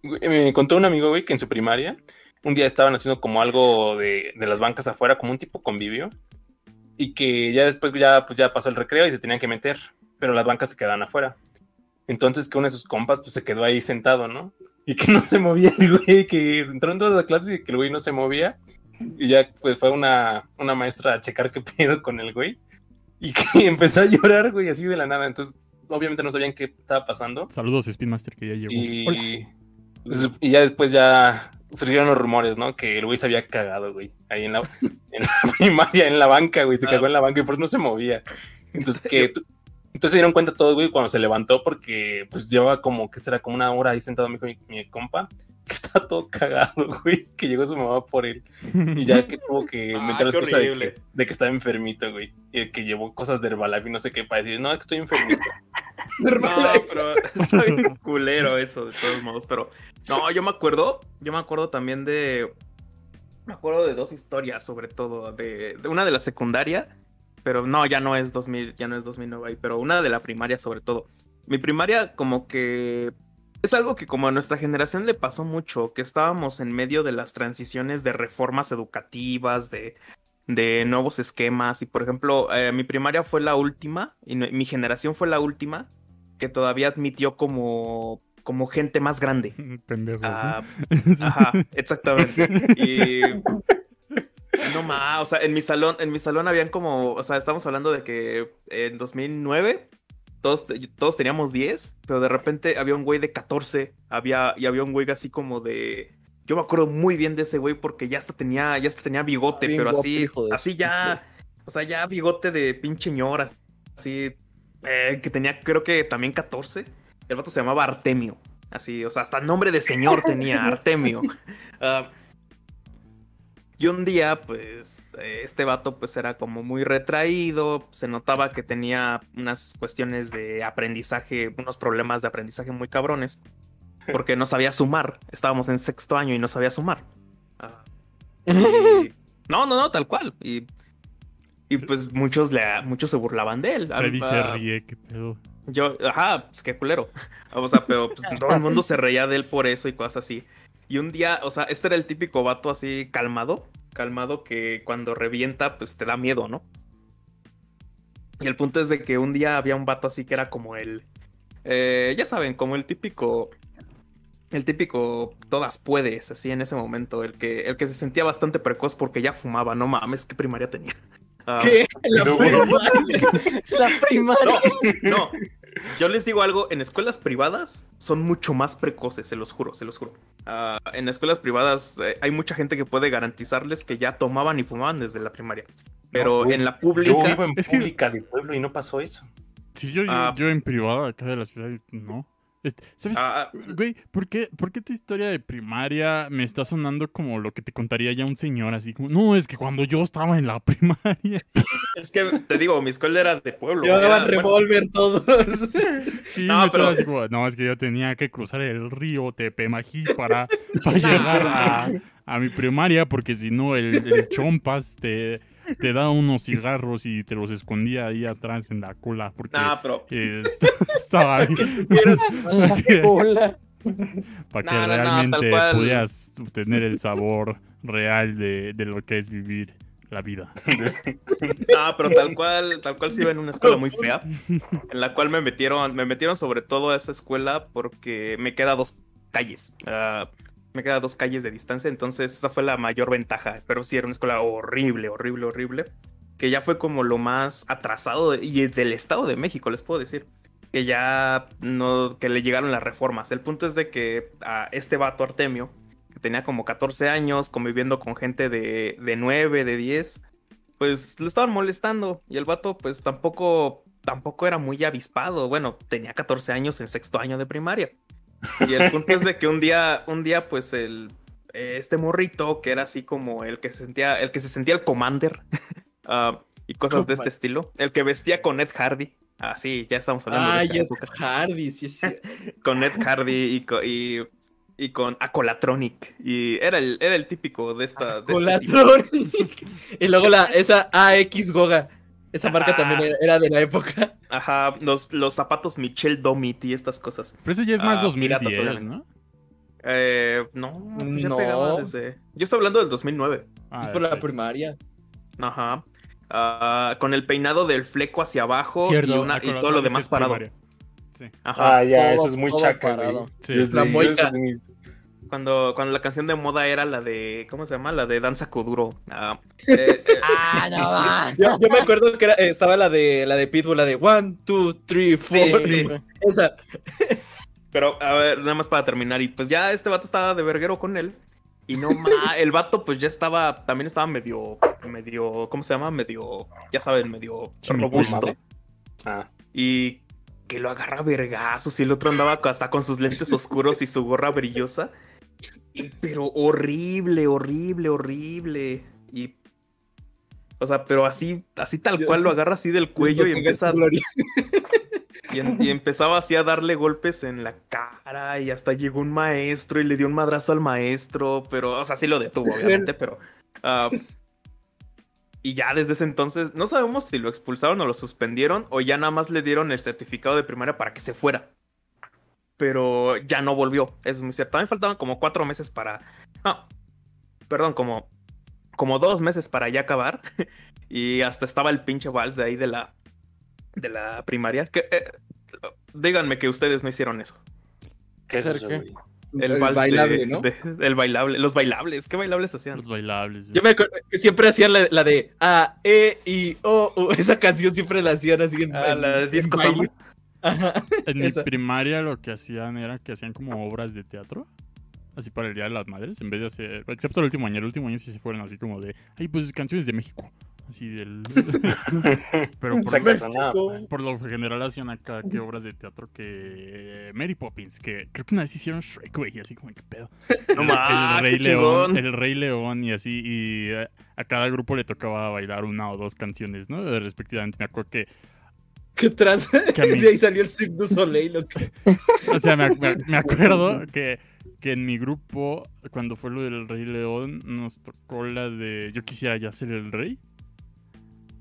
Me contó un amigo, güey, que en su primaria un día estaban haciendo como algo de, de las bancas afuera, como un tipo convivio. y que ya después ya, pues ya pasó el recreo y se tenían que meter, pero las bancas se quedaban afuera. Entonces que uno de sus compas pues se quedó ahí sentado, ¿no? Y que no se movía el güey, que entró en todas las clases y que el güey no se movía. Y ya pues fue una, una maestra a checar qué pedo con el güey. Y que empezó a llorar, güey, así de la nada. Entonces, obviamente no sabían qué estaba pasando. Saludos, Speedmaster, que ya llegó. Y, pues, y ya después ya surgieron los rumores, ¿no? Que el güey se había cagado, güey. Ahí en la, en la primaria, en la banca, güey. Se cagó en la banca y por eso no se movía. Entonces, que entonces se dieron cuenta todos, güey, cuando se levantó, porque pues llevaba como, que será como una hora ahí sentado mi, mi, mi compa, que está todo cagado, güey, que llegó su mamá por él. Y ya que tuvo que meter las qué cosas de que, de que estaba enfermito, güey. Y que llevó cosas de Herbalife y no sé qué para decir, no, es que estoy enfermito. No, pero está bien culero eso, de todos modos. Pero no, yo me acuerdo, yo me acuerdo también de. Me acuerdo de dos historias, sobre todo. De, de una de la secundaria, pero no, ya no es 2000, ya no es 2009 ahí, pero una de la primaria, sobre todo. Mi primaria, como que. Es algo que como a nuestra generación le pasó mucho, que estábamos en medio de las transiciones de reformas educativas, de, de nuevos esquemas. Y por ejemplo, eh, mi primaria fue la última, y no- mi generación fue la última que todavía admitió como, como gente más grande. Pendejos, ¿no? Ah, ajá, exactamente. Y no más, o sea, en mi salón, en mi salón habían como, o sea, estamos hablando de que en 2009 todos, todos teníamos 10, pero de repente había un güey de 14, había, y había un güey así como de... Yo me acuerdo muy bien de ese güey porque ya hasta tenía, ya hasta tenía bigote, Bien pero guapo, así, así ya, o sea, ya bigote de pinche ñora, así, eh, que tenía creo que también 14. El vato se llamaba Artemio, así, o sea, hasta nombre de señor tenía, Artemio. Ah, y un día, pues, eh, este vato, pues, era como muy retraído, se notaba que tenía unas cuestiones de aprendizaje, unos problemas de aprendizaje muy cabrones, porque no sabía sumar. Estábamos en sexto año y no sabía sumar. Ah, y- No, no, no, tal cual. Y, y pues muchos, le, muchos se burlaban de él. Freddy se Ah, ríe, qué pedo. yo, ajá, pues qué culero. O sea, pero pues, todo el mundo se reía de él por eso y cosas así. Y un día, o sea, este era el típico vato así calmado, calmado que cuando revienta, pues te da miedo, ¿no? Y el punto es de que un día había un vato así que era como el, eh, ya saben, como el típico, el típico todas puedes, así en ese momento, el que, el que se sentía bastante precoz porque ya fumaba, no mames, qué primaria tenía. Ah, ¿Qué? La primaria. La primaria. no, no. Yo les digo algo, en escuelas privadas son mucho más precoces, se los juro, se los juro. Ah, en escuelas privadas eh, hay mucha gente que puede garantizarles que ya tomaban y fumaban desde la primaria. Pero No, en la Yo pública... vivo en Es que- pública de pueblo y no pasó eso. Sí, yo, yo- Ah. yo en privado acá de la ciudad, no. Este, ¿Sabes? Ah, Güey, ¿por qué, ¿por qué tu historia de primaria me está sonando como lo que te contaría ya un señor? Así como, no, es que cuando yo estaba en la primaria. es que te digo, mi escuela era de pueblo. Llevaban bueno, revólver todos. Sí, No, me pero- suena así como, no, es que yo tenía que cruzar el río Tepemají para, para llegar a, a mi primaria, porque si no, el, el chompas te, te da unos cigarros y te los escondía ahí atrás en la cola, porque nah, pero... eh, estaba ahí. La cola. Para que no, no, realmente pudieras obtener el sabor real de, de lo que es vivir la vida. No, pero tal cual, tal cual sí iba en una escuela muy fea, en la cual me metieron, me metieron sobre todo a esa escuela porque me queda dos calles, ah, me queda dos calles de distancia, entonces esa fue la mayor ventaja, pero sí era una escuela horrible, horrible, horrible, que ya fue como lo más atrasado de- y del Estado de México, les puedo decir, que ya no, que le llegaron las reformas. El punto es de que a este vato Artemio, que tenía como 14 años, conviviendo con gente de, de 9, de 10, pues lo estaban molestando y el vato pues tampoco tampoco era muy avispado. Bueno, tenía 14 años en sexto año de primaria. Y el punto es de que un día un día pues el eh, este morrito que era así como el que se sentía el que se sentía el commander ah, y cosas de este estilo, el que vestía con Ed Hardy. Ah, sí, ya estamos hablando de Ay, esta Ed época. Hardy, sí, sí. Con Ed Hardy y, co- y, y con Acolatronic. Y era el, era el típico de esta. de este tipo. Colatronic. y luego la, esa AX Goga. Esa marca Ah. también era, era de la época. Ajá, los, los zapatos Michel Domit y estas cosas. Pero eso ya es más Ah, 2010, piratas, obviamente. ¿no? Eh, no, pues ya No. pegaba desde. Yo estoy hablando del 2009. Ah, es por la primaria. Ajá. ah, con el peinado del fleco hacia abajo Cierto, y, una- y acordate todo lo demás parado. Sí. Ajá. Ah, ya, Todo- eso es muy chaca, güey. Sí, Desde- La moica. Cuando, cuando la canción de moda era la de. ¿Cómo se llama? La de Danza Kuduro. Ah, eh, eh, Ah, no, man. Yo, yo me acuerdo que era- estaba la de la de Pitbull, la de one, two, three, four. sí. Esa. Pero, a ver, nada más para terminar. Y pues ya este vato estaba de verguero con él. Y no más, el vato pues ya estaba, también estaba medio, medio, ¿cómo se llama? Medio, ya saben, medio robusto. Ah, Y que lo agarra vergazos y el otro andaba hasta con sus lentes oscuros y su gorra brillosa. Pero horrible, horrible, horrible. Y, o sea, pero así, así tal cual lo agarra así del cuello y empieza a y, en- y empezaba así a darle golpes en la cara y hasta llegó un maestro y le dio un madrazo al maestro, pero, o sea, sí lo detuvo, obviamente, pero... ah, y ya desde ese entonces, no sabemos si lo expulsaron o lo suspendieron o ya nada más le dieron el certificado de primaria para que se fuera. Pero ya no volvió, eso es muy cierto. También faltaban como cuatro meses para... No, perdón, como, como dos meses para ya acabar. y hasta estaba el pinche vals de ahí de la, de la primaria. Que, eh, díganme que ustedes no hicieron eso. ¿qué es ¿Hacer eso, qué? El, El vals bailable, de, ¿no? de- el bailable. Los bailables. ¿Qué bailables hacían? Los bailables. Yo me acuerdo que siempre hacían la, la de A, E, I, O, U. Esa canción siempre la hacían así en, Ah, en- la de Disco. Ajá. En mi Esa. primaria lo que hacían era que hacían como obras de teatro. Así para el Día de las Madres, en vez de hacer... Excepto el último año. El último año sí se fueron así como de... Ay, pues canciones de México. Así del... Pero por, güey. por lo general hacían acá que obras de teatro que... Mary Poppins, que creo que una vez hicieron Shrek, güey. y Así como, ¿qué pedo? No el, mames, Rey qué León, chingón. el Rey León y así, y eh, a cada grupo le tocaba bailar una o dos canciones, ¿no? Respectivamente, me acuerdo que, Qué mí- De ahí salió el Cirque du Soleil. loco. o sea, me, me ac- me acuerdo que, que en mi grupo, cuando fue lo del Rey León, nos tocó la de Yo quisiera ya ser el rey.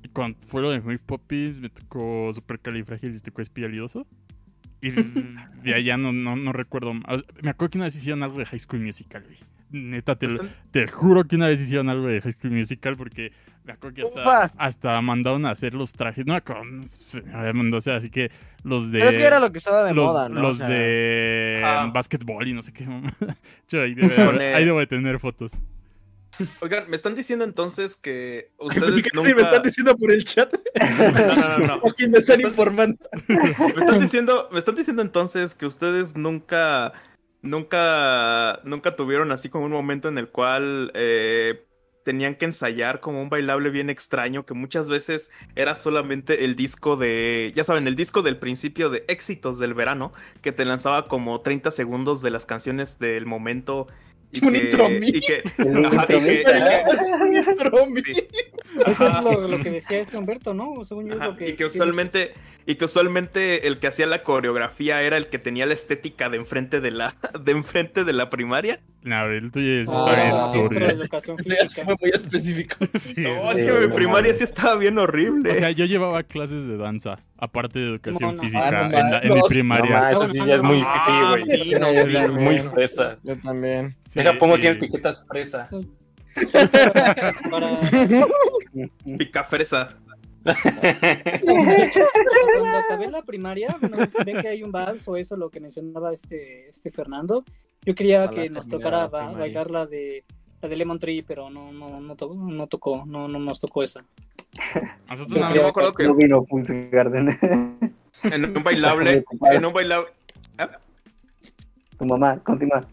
Y cuando fue lo de Mary Poppins, me tocó Supercalifragilisticexpialidoso. Y de allá no, no, no recuerdo. más. O sea, me acuerdo que una vez hicieron algo de High School Musical, güey. Neta, te, lo- te juro que una vez hicieron algo de High School Musical porque me acuerdo que hasta, mandaron a hacer los trajes. No me acuerdo. no sé, o sea, así que los de. Pero es que era lo que estaba de los, moda, ¿no? los O sea, de Ah. básquetbol y no sé qué. mamá. Yo ahí, debo de tener fotos. Oigan, me están diciendo entonces que Ay, ustedes pues sí que nunca... sí me están diciendo por el chat. No, no, no, no. ¿O quién me están informando? Me están diciendo, me están diciendo entonces que ustedes nunca, nunca, nunca tuvieron así como un momento en el cual eh, tenían que ensayar como un bailable bien extraño que muchas veces era solamente el disco de, ya saben, el disco del principio de éxitos del verano que te lanzaba como 30 segundos de las canciones del momento. Y Un que, y que, Un ajá, y que- intromi. Bromi. sí. Eso es lo, lo que decía este Humberto, ¿no? Según yo es Ajá, lo que... y que usualmente y que usualmente el que hacía la coreografía era el que tenía la estética de enfrente de la de enfrente de la primaria. No, el tuyo es- Ah, educación Es física. fue muy específico. Sí, No, sí. es que mi no primaria sí estaba bien horrible. O sea, yo llevaba clases de danza, aparte de educación No, no. física, Ah, no en, la- en mi primaria. ma, eso sí ya es muy güey. Muy fresa. Yo también. Sí, Deja, pongo aquí y- etiquetas fresa. Para, Pica fresa. cuando acabé la primaria, bueno, ven que hay un vals o eso, lo que mencionaba este, este Fernando. Yo quería que nos tocara la ba- primaria. bailar la de la de Lemon Tree, pero no, no, no, tocó, no tocó, no, no nos tocó esa. Nosotros No, yo me acuerdo que No vino Pulse Garden. en un bailable, en un bailable, tu mamá, continúa.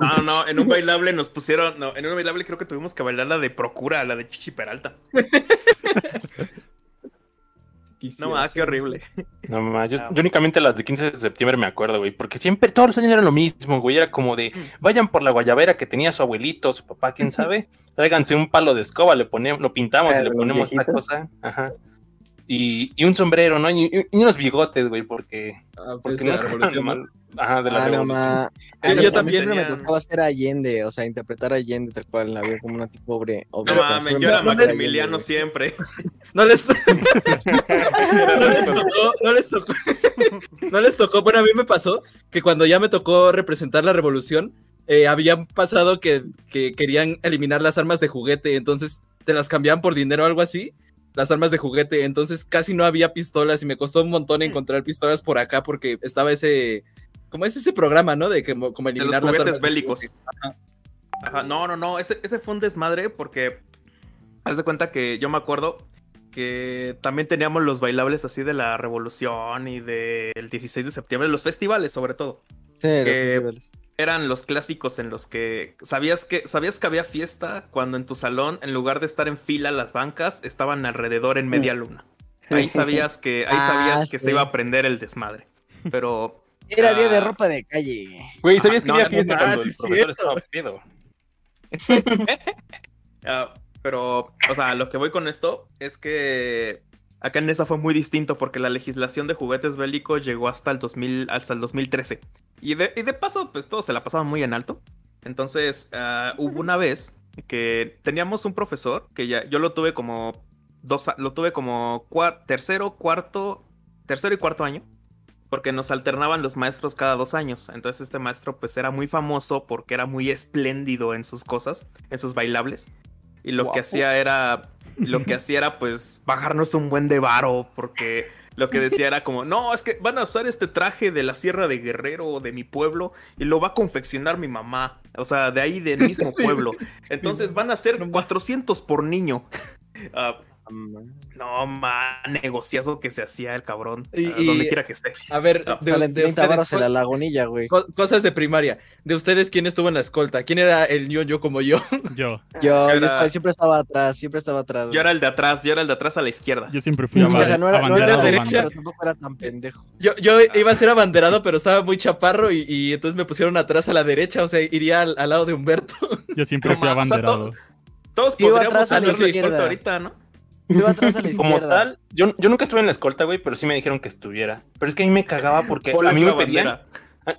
no, no, en un bailable nos pusieron, no, en un bailable creo que tuvimos que bailar la de Procura, la de Chichi Peralta. No, ah, qué horrible. No, ma, yo, yo únicamente las de 15 de septiembre me acuerdo, güey, porque siempre, todos los años era lo mismo, güey, era como de, vayan por la guayabera que tenía su abuelito, su papá, quién sabe, tráiganse un palo de escoba, le ponemos, lo pintamos Ah, y le ponemos esa cosa, ajá, y, y un sombrero, ¿no? Y, y- unos bigotes, güey, porque, Ah, pues porque de no la revolución. mal- ajá, de la Ah, no, revolución. ma. Sí, A mí- yo a mí también siempre me tocaba hacer Allende, o sea, interpretar a Allende tal cual, la vida como una tipo obre. No obrera, mames, yo era Maximiliano siempre. No les, no les tocó, no les tocó, no les tocó. Bueno, a mí me pasó que cuando ya me tocó representar la revolución, eh, habían pasado que, que querían eliminar las armas de juguete. Entonces, te las cambiaban por dinero o algo así, las armas de juguete, entonces casi no había pistolas y me costó un montón encontrar pistolas por acá porque estaba ese, como es ese programa, ¿no? De que mo- como De los eliminar las juguetes armas de bélicos. juguete. Ajá. Ajá, no, no, no, ese, ese fue un desmadre porque haz de cuenta que yo me acuerdo que también teníamos los bailables así de la revolución y del 16 de septiembre, los festivales sobre todo. Sí, los Que- festivales. Eran los clásicos en los que sabías que sabías que había fiesta cuando en tu salón, en lugar de estar en fila las bancas, estaban alrededor en media luna. Ahí sabías que, ahí Ah, sabías que sí. se iba a prender el desmadre. Pero Era día de Ah. ropa de calle. Güey, ¿sabías Ajá, que no, había fiesta no, cuando ah, el sí, profesor estaba pedo? Pero, o sea, lo que voy con esto es que acá en esa fue muy distinto porque la legislación de juguetes bélicos llegó hasta el 2000, hasta el 2013. Y de, y de paso, pues todos se la pasaban muy en alto. Entonces, ah, hubo una vez que teníamos un profesor que ya, yo lo tuve como dos, lo tuve como cua- tercero, cuarto, tercero y cuarto año. Porque nos alternaban los maestros cada dos años. Entonces este maestro pues era muy famoso porque era muy espléndido en sus cosas, en sus bailables. Y lo que hacía era, lo que hacía era pues bajarnos un buen de varo porque lo que decía era como, no, es que van a usar este traje de la Sierra de Guerrero de mi pueblo y lo va a confeccionar mi mamá. O sea, de ahí del mismo pueblo. Entonces van a ser 400 por niño. Ah, no, ma, negociazo que se hacía el cabrón. Y- ah, y- donde quiera que esté. A ver, Ah, de, Salen de 30 ustedes, en la lagunilla, güey. co- cosas de primaria. De ustedes, ¿quién estuvo en la escolta? ¿Quién era el yo como yo? Yo, Yo, estaba- siempre estaba atrás, siempre estaba atrás. Yo era el de atrás, yo era el de atrás a la izquierda. yo siempre fui O sea, no era, no era abanderado tan derecha. pero tampoco era tan pendejo. Yo, yo iba a ser abanderado, pero estaba muy chaparro y, y entonces me pusieron atrás a la derecha, o sea, iría al, al lado de Humberto. Yo siempre No fui mames, o sea, abanderado. Todos podríamos atrás a la hacer la izquierda. escolta ahorita, ¿no? Yo iba atrás a la Como izquierda. tal, yo, yo nunca estuve en la escolta, güey, pero sí me dijeron que estuviera. Pero es que a mí me cagaba porque ¿Cuál a mí la me pedían, a,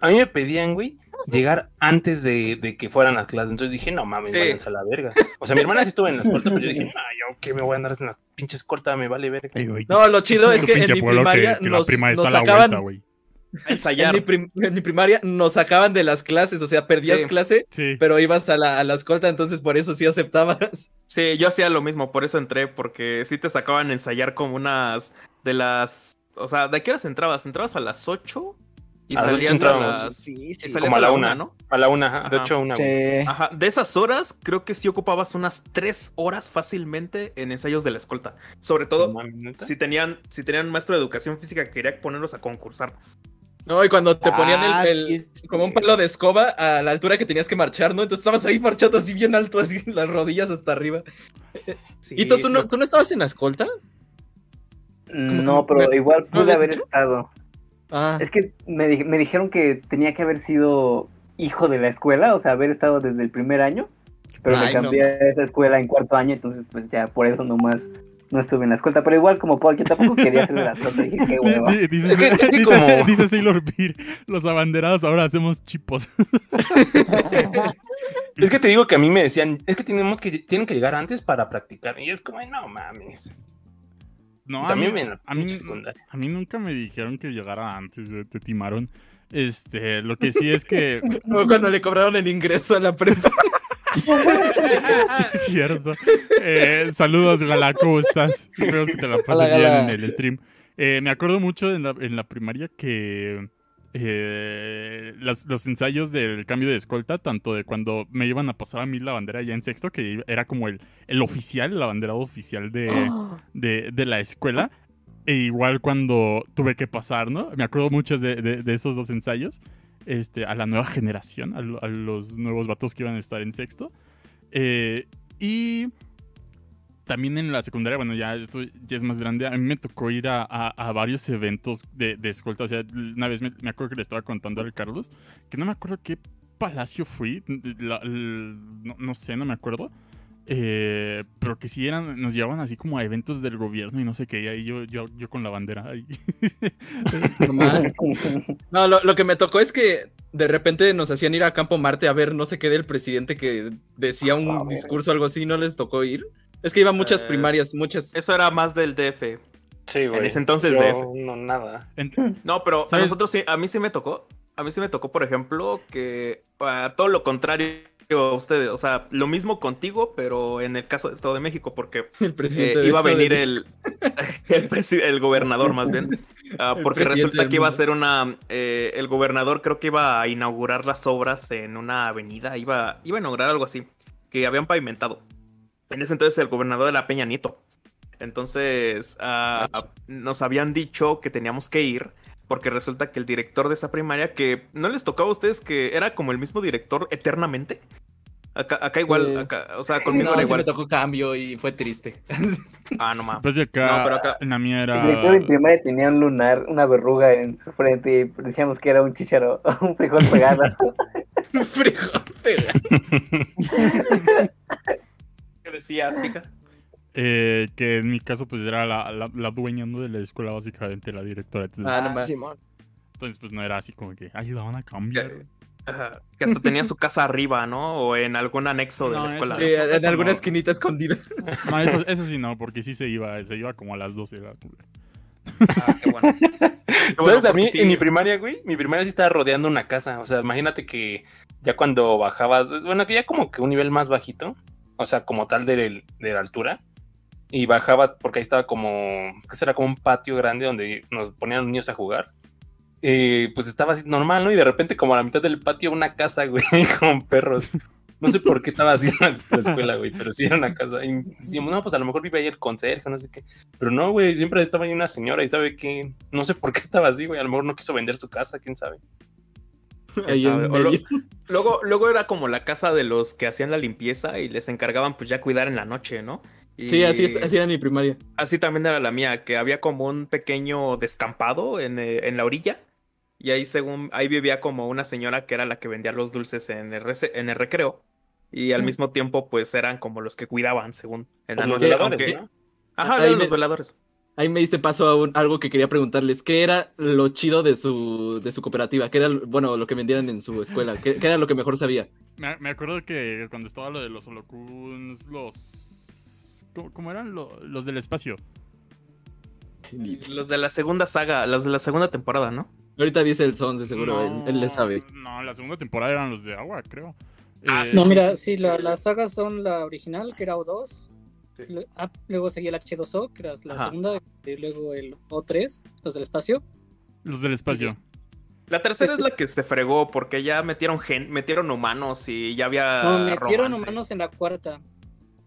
a mí me pedían, güey, llegar antes de, de que fueran las clases. Entonces dije, no mames, Sí. váyanse a la verga. O sea, mi hermana sí estuvo en la escolta, pero yo dije, no, yo que me voy a andar en la pinche escolta, me vale verga. Güey, No, lo chido es que en mi que- primaria que la nos, prima está nos a la sacaban. vuelta, A en, mi prim- en mi primaria nos sacaban de las clases, o sea, perdías Sí. clase, Sí. pero ibas a la, a la escolta, entonces por eso sí aceptabas. Sí, yo hacía lo mismo, por eso entré, porque sí te sacaban a ensayar como unas de las... O sea, ¿de qué horas entrabas? ¿Entrabas a las 8? Y A salías a las... Sí, y sí. salías Como a la una, ¿no? A la una, ajá, de hecho, una. güey. Sí. Ajá, de esas horas, creo que sí ocupabas unas 3 horas fácilmente en ensayos de la escolta. Sobre todo si tenían, si tenían un maestro de educación física que quería ponerlos a concursar. No, y cuando te ponían el, Ah, el- sí, sí. como un palo de escoba a la altura que tenías que marchar, ¿no? Entonces estabas ahí marchando así bien alto, así las rodillas hasta arriba. Sí, ¿Y tú, tú no, lo- tú no estabas en la escolta? No, pero ¿Me- igual ¿no pude haber dicho? estado. Ah, Es que me, di- me dijeron que tenía que haber sido hijo de la escuela, o sea, haber estado desde el primer año, pero me no. cambié a esa escuela en cuarto año, entonces pues ya por eso nomás no estuve en la escuela. Pero igual como Paul, yo tampoco quería ser de la escolta, dije qué hueva. Di- Dice, Es que- es que dice- como- dice Sailor Beer, los abanderados ahora hacemos chipos. Es que te digo que a mí me decían, es que tenemos que tienen que llegar antes para practicar. Y es como, no mames. No, a También mí, la a, mí, a mí nunca me dijeron que llegara antes, te timaron. Este, lo que sí es que como cuando le cobraron el ingreso a la prepa. Sí, es cierto. Eh, saludos, Gala, ¿cómo estás? Espero que te la pases Hola, bien Gala. en el stream. Eh, me acuerdo mucho en la, en la primaria que eh, las- los ensayos del cambio de escolta, tanto de cuando me iban a pasar a mí la bandera ya en sexto, que era como el, el oficial, el abanderado oficial de, de, de la escuela, e igual cuando tuve que pasar, ¿no? Me acuerdo mucho de, de- de esos dos ensayos, este, a la nueva generación, a, lo- a los nuevos vatos que iban a estar en sexto. Eh, y también en la secundaria, bueno, ya esto ya es más grande, a mí me tocó ir a, a- varios eventos de, de escolta. O sea, una vez me, acuerdo que le estaba contando al Carlos, que no me acuerdo qué palacio fui, no, no sé, no me acuerdo. Eh, pero que sí eran, nos llevaban así como a eventos del gobierno y no sé qué, y ahí yo, yo, yo con la bandera ahí. Normal. No, lo, lo que me tocó es que de repente nos hacían ir a Campo Marte a ver no sé qué del presidente que decía un discurso o algo así, ¿no les tocó ir? Es que iban muchas Eh, primarias, muchas. Eso era más del DF. Sí, güey. En ese entonces Yo, DF. No, nada. No, pero a nosotros sí, a mí sí me tocó. A mí sí me tocó, por ejemplo, que a todo lo contrario a ustedes. O sea, lo mismo contigo, pero en el caso de Estado de México, porque El eh, presidente de iba a de venir el, el, el gobernador más bien. Ah, porque resulta del que iba a ser una... eh, el gobernador creo que iba a inaugurar las obras en una avenida. Iba, iba a inaugurar algo así. Que habían pavimentado. En ese entonces el gobernador era Peña Nieto. Entonces ah, nos habían dicho que teníamos que ir. Porque resulta que el director de esa primaria, que no les tocaba a ustedes que era como el mismo director eternamente. Acá, acá igual, Sí. acá, o sea, conmigo No, era sí me igual. tocó cambio y fue triste. Ah, no mames. Pues acá, No, pero acá- en la mía El era... director de primaria tenía un lunar, una verruga en su frente y decíamos que era un chicharo, un frijol pegado. Frijol pegado. ¿Qué decías, Mica? Eh, que en mi caso pues era la, la, la dueña ¿no? de la escuela básicamente, la directora. Entonces, Ah, no. Simón. entonces, pues no era así como que ayudaban a cambiar. güey. Ajá, que hasta tenía su casa arriba, ¿no? O en algún anexo de No, la escuela. eso- Eh, en eso alguna no. esquinita escondida. No, eso, eso sí no, porque sí se iba, se iba como a las 12 de la Ah, qué bueno. Qué bueno, ¿Sabes? A mí, sí. en mi primaria, güey, mi primaria sí estaba rodeando una casa. O sea, imagínate que ya cuando bajabas, bueno, que ya como que un nivel más bajito, o sea, como tal de, de la altura, y bajabas porque ahí estaba como, ¿qué será? Como un patio grande donde nos ponían los niños a jugar. Eh, pues estaba así normal, ¿no? Y de repente, como a la mitad del patio, una casa, güey, con perros. No sé por qué estaba así en la la escuela, güey, pero sí era una casa. Y decíamos, no, pues a lo mejor vive ahí el conserje, no sé qué. Pero no, güey, siempre estaba ahí una señora y sabe que no sé por qué estaba así, güey. A lo mejor no quiso vender su casa, quién sabe. Lo-. Luego, luego era como la casa de los que hacían la limpieza y les encargaban pues ya cuidar en la noche, ¿no? Y Sí, así, era mi primaria. así también era la mía, que había como un pequeño descampado en, eh, en la orilla. Y ahí según, ahí vivía como una señora que era la que vendía los dulces en el, en el recreo. Y al mismo tiempo, pues eran como los que cuidaban, según. En la los noche, veladores, aunque- ¿no? Ajá, Ahí eran me- los veladores. Ahí me diste paso a un- algo que quería preguntarles. ¿Qué era lo chido de su, de su cooperativa? ¿Qué era, bueno, lo que vendían en su escuela? ¿Qué, qué era lo que mejor sabía? Me, me acuerdo que cuando estaba lo de los holocuns, los... ¿Cómo, cómo eran? Lo- los del espacio. Los de la segunda saga, los de la segunda temporada, ¿no? Ahorita dice el son, de seguro, él, él le sabe. No, la segunda temporada eran los de agua, creo. Ah, Eh. No, mira, sí, la- las sagas son la original, que era O2. Sí. Le- ah, luego seguía el H2O, que era la Ajá. segunda. Y luego el O3, los del espacio. Los del espacio. La tercera es la que se fregó porque ya metieron gen, metieron humanos y ya había no, metieron romance. humanos en la cuarta.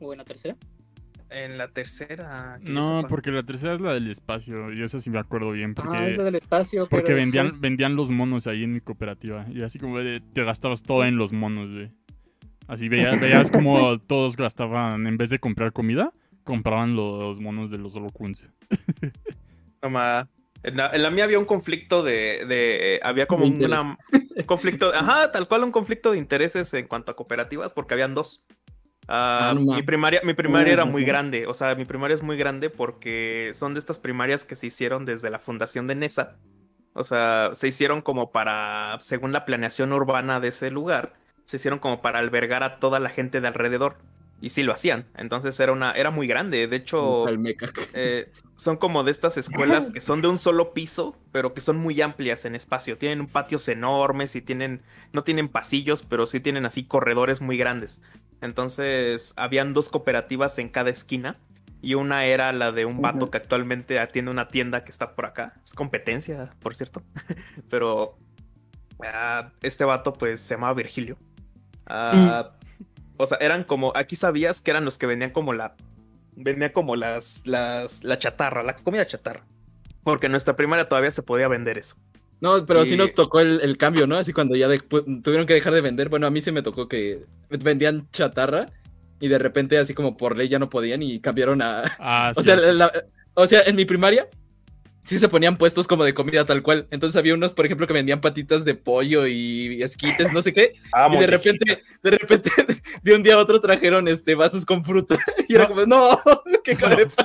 O en la tercera. En la tercera. yo No, porque la tercera es la del espacio. Y esa sí me acuerdo bien. Porque, Ah, es la del espacio. porque pero vendían, vendían los monos ahí en mi cooperativa. Y así como de- te gastabas todo en los monos, güey. Así veías, veías como todos gastaban, en vez de comprar comida, compraban los monos de los holocuns. Toma. En la, en la mía había un conflicto de. de- había como una- un conflicto. Ajá, tal cual un conflicto de intereses en cuanto a cooperativas, porque habían dos. Ah, mi primaria, mi primaria era muy grande. O sea, mi primaria es muy grande porque son de estas primarias que se hicieron desde la fundación de NESA. O sea, se hicieron como para, según la planeación urbana de ese lugar, se hicieron como para albergar a toda la gente de alrededor. Y sí lo hacían. Entonces era una, era muy grande. De hecho, eh, son como de estas escuelas que son de un solo piso, pero que son muy amplias en espacio. Tienen patios enormes y tienen, no tienen pasillos, pero sí tienen así corredores muy grandes. Entonces, habían dos cooperativas en cada esquina. Y una era la de un vato que actualmente tiene una tienda que está por acá. Es competencia, por cierto. pero ah, este vato, pues, se llamaba Virgilio. Ah, O sea, eran como. Aquí sabías que eran los que vendían como la. Vendían como las, las. La chatarra, la comida chatarra. Porque en nuestra primaria todavía se podía vender eso. No, pero sí nos tocó el, el cambio, ¿no? Así cuando ya tuvieron que dejar de vender. Bueno, a mí sí me tocó que vendían chatarra y de repente así como por ley ya no podían y cambiaron a... Ah, O sí. sea, la- o sea, en mi primaria sí se ponían puestos como de comida tal cual. Entonces había unos, por ejemplo, que vendían patitas de pollo y esquites, no sé qué. Ah, Y de repente, de repente, de un día a otro trajeron este vasos con fruta. Y era como, no, ¿qué?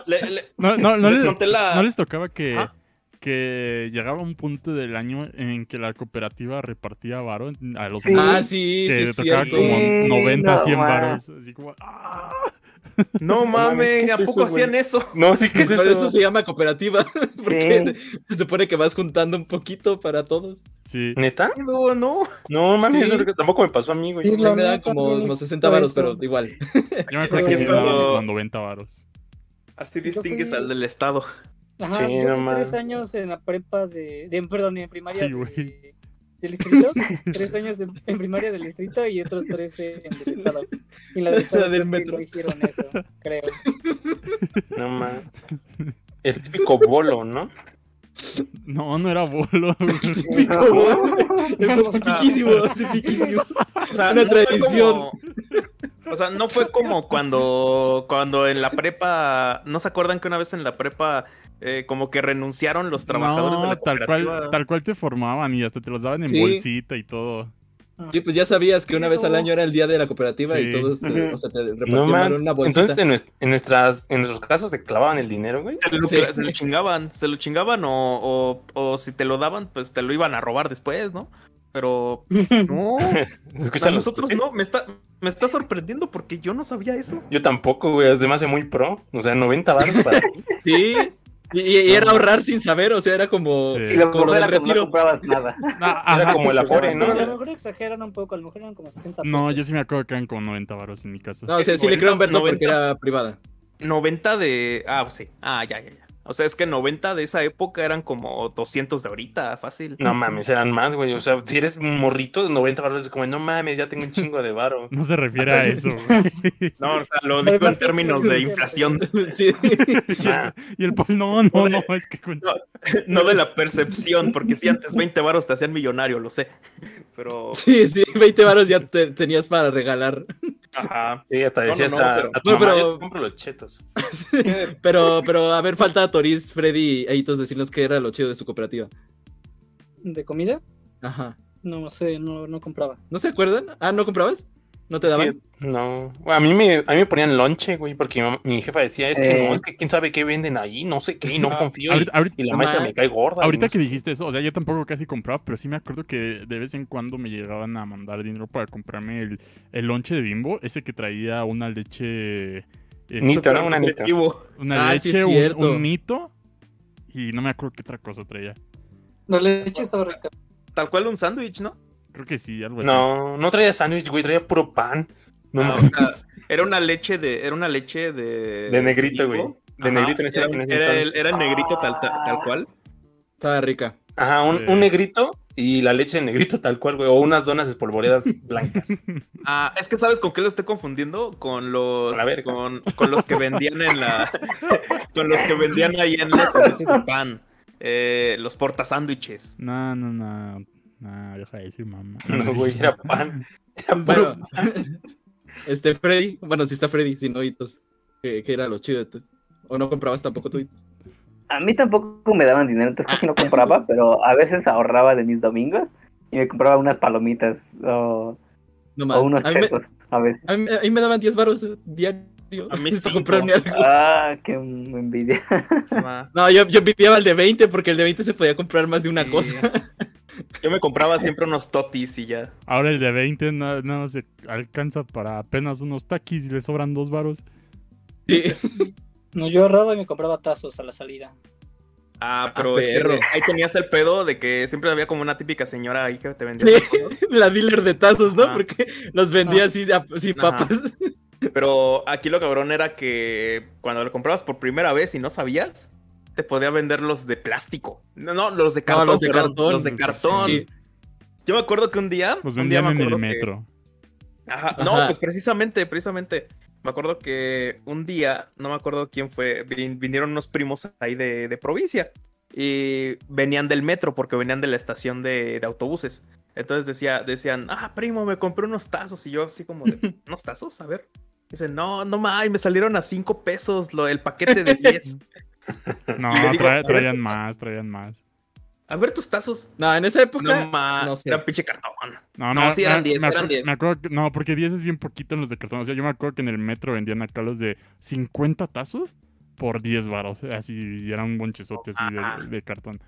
Le- le- No, no, no les les, no les tocaba que. Que llegaba un punto del año en que la cooperativa repartía varo a los Sí. Ah, sí, que sí, tocaba como Sí, 90, no 100 más. varos. Así como, ¡ah! No mames, ¿qué es ¿a poco hacían eso? No, sí, ¿qué es eso? eso se llama cooperativa. Porque se supone que vas juntando un poquito para todos. Sí. ¿Neta? No, no. No mames, Sí. eso tampoco me pasó a mí, güey. Me dan como unos es 60 todo varos, pero igual. Yo me acuerdo que sí está daban como 90 varos. Así distingues al del estado. Ajá, Sí, yo no tres años en la prepa de, de- perdón, en primaria Ay, de- del distrito, tres años en, en primaria del distrito y otros tres en del estado. Y en la del estado La del metro. no hicieron eso, creo. No mames. El típico bolo, ¿no? No, no era bolo. Es piquísimo, es piquísimo. O sea, Una no tradición. como- o sea, no fue como cuando, cuando en la prepa, ¿no se acuerdan que una vez en la prepa eh, como que renunciaron los trabajadores de No, la tal cual, tal cual te formaban y hasta te los daban en Sí. bolsita y todo. Sí, pues ya sabías que una vez al año era el día de la cooperativa Sí. y todos te, Ujú. o sea, te No repartieron una bolsita. Entonces, en, nues- en nuestras, en nuestros casos se clavaban el dinero, güey. Se lo, Sí. se lo chingaban, se lo chingaban o, o, o si te lo daban, pues te lo iban a robar después, ¿no? Pero no, a nosotros no, me está, me está sorprendiendo porque yo no sabía eso. Yo tampoco, güey. Es demasiado muy pro. O sea, 90 baros para ti. Sí. Y, y- y era ahorrar sin saber, o sea, era como, Sí. Y lo como lo del cuando no retiro. comprabas nada. Ah, Era ajá. como el Afore, ¿no? A lo mejor exageran un poco, a lo mejor eran como 60 pesos. No, yo sí me acuerdo que eran como 90 varos en mi caso. No, o sea, sí le creo a Humberto 90. porque era privada. 90 de... Ah, sí. Ah, ya, ya, ya. O sea, es que 90 de esa época eran como 200 de ahorita, fácil. No mames, eran más, güey. O sea, si eres un morrito de 90 baros, es como, no mames, ya tengo un chingo de varo. No se refiere a eso, güey. No, o sea, lo digo en términos de inflación, Sí. Y el Paul, no, no, no, es que... no de la percepción, porque si antes 20 varos te hacían millonario, lo sé. Pero, sí, sí, 20 varos ya te- tenías para regalar. Ajá. sí, hasta No, no, decías no, a, pero- a tu No, mamá, pero- yo te compro los chetos. Pero, pero, a ver, falta a Toris, Freddy y Eitos decirnos qué era lo chido de su cooperativa. ¿De comida? Ajá. No sé, no, no compraba. ¿No se acuerdan? Ah, ¿no comprabas? ¿No te daban? Sí, no, a mí me, a mí me ponían lonche, güey, porque mi, jefa decía, es que Eh. no, es que quién sabe qué venden ahí, no sé qué, y no confío. y- Ahorita, y, la maestra me cae gorda. ahorita no que sé. dijiste eso, o sea, yo tampoco casi compraba, pero sí me acuerdo que de vez en cuando me llegaban a mandar dinero para comprarme el, el lonche de bimbo, ese que traía una leche... Nito, ¿no? Una. Colectivo. Una Ah, sí es leche, un- cierto. un, nito, y no me acuerdo qué otra cosa traía. La leche estaba rica. Tal cual un sándwich, ¿no? Creo que sí, algo así. No, no traía sándwich, güey, traía puro pan. No Ah, o mames. sea, era una leche de, era una leche de. De negrito, güey. De negrito en ese- era, era el, era el negrito tal, tal, tal cual. Estaba rica. Ajá, un, un negrito y la leche de negrito tal cual, güey, o unas donas espolvoreadas blancas. Ah, es que sabes con qué lo estoy confundiendo con los Con la verga. con, con los que vendían en la con los que vendían ahí en anuncios de pan. Eh, los porta sándwiches. No, no, no. No, deja de decir mamá. No, güey, era pan. Era Bueno, puro este, Freddy, bueno, si está Freddy, si no, Hitos. ¿Qué, qué era lo chido de tu- ¿O no comprabas tampoco tú? Hitos? A mí tampoco me daban dinero, entonces casi no compraba, pero a veces ahorraba de mis domingos y me compraba unas palomitas o, No o unos A mí, me, chetos a veces. a mí- a mí me daban 10 baros eh, diario. A mí cinco. comprarme algo. Ah, qué envidia. No, yo, yo envidiaba el de 20 porque el de 20 se podía comprar más de una Sí. cosa. Yo me compraba siempre unos totis y ya. Ahora el de 20 no, no se alcanza para apenas unos taquis y le sobran dos varos. Sí. No, yo ahorraba y me compraba tazos a la salida. Ah, Ah, pero es que perro. ahí tenías el pedo de que siempre había como una típica señora ahí que te vendía Sí. cosas. La dealer de tazos, ¿no? Porque los vendía Ah. así, así papas. Pero aquí lo cabrón era que cuando lo comprabas por primera vez y no sabías, te podía vender los de plástico. No, no, los de cartón. los de perdón, cartón. Los de cartón. Sí. Yo me acuerdo que un día. Los un día vendían me en el acuerdo que- metro. Ajá, no, pues precisamente, precisamente. Me acuerdo que un día, no me acuerdo quién fue, vin- vinieron unos primos ahí de, de provincia y venían del metro porque venían de la estación de, de autobuses. Entonces decía, decían, ah, primo, me compré unos tazos. Y yo así como de, ¿unos tazos? A ver. Dicen, no, no mames, me salieron a cinco pesos lo, el paquete de 10. No, digo, traían más, traían más. A ver tus tazos. No, en esa época. No no sé. era pinche cartón. No, No, sí eran me- 10, me eran acu- 10. Me acuerdo que- no, porque 10 es bien poquito en los de cartón. O sea, yo me acuerdo que en el metro vendían acá los de 50 tazos por 10 varos. Así, y era un bonchezote así Ah. de, de cartón.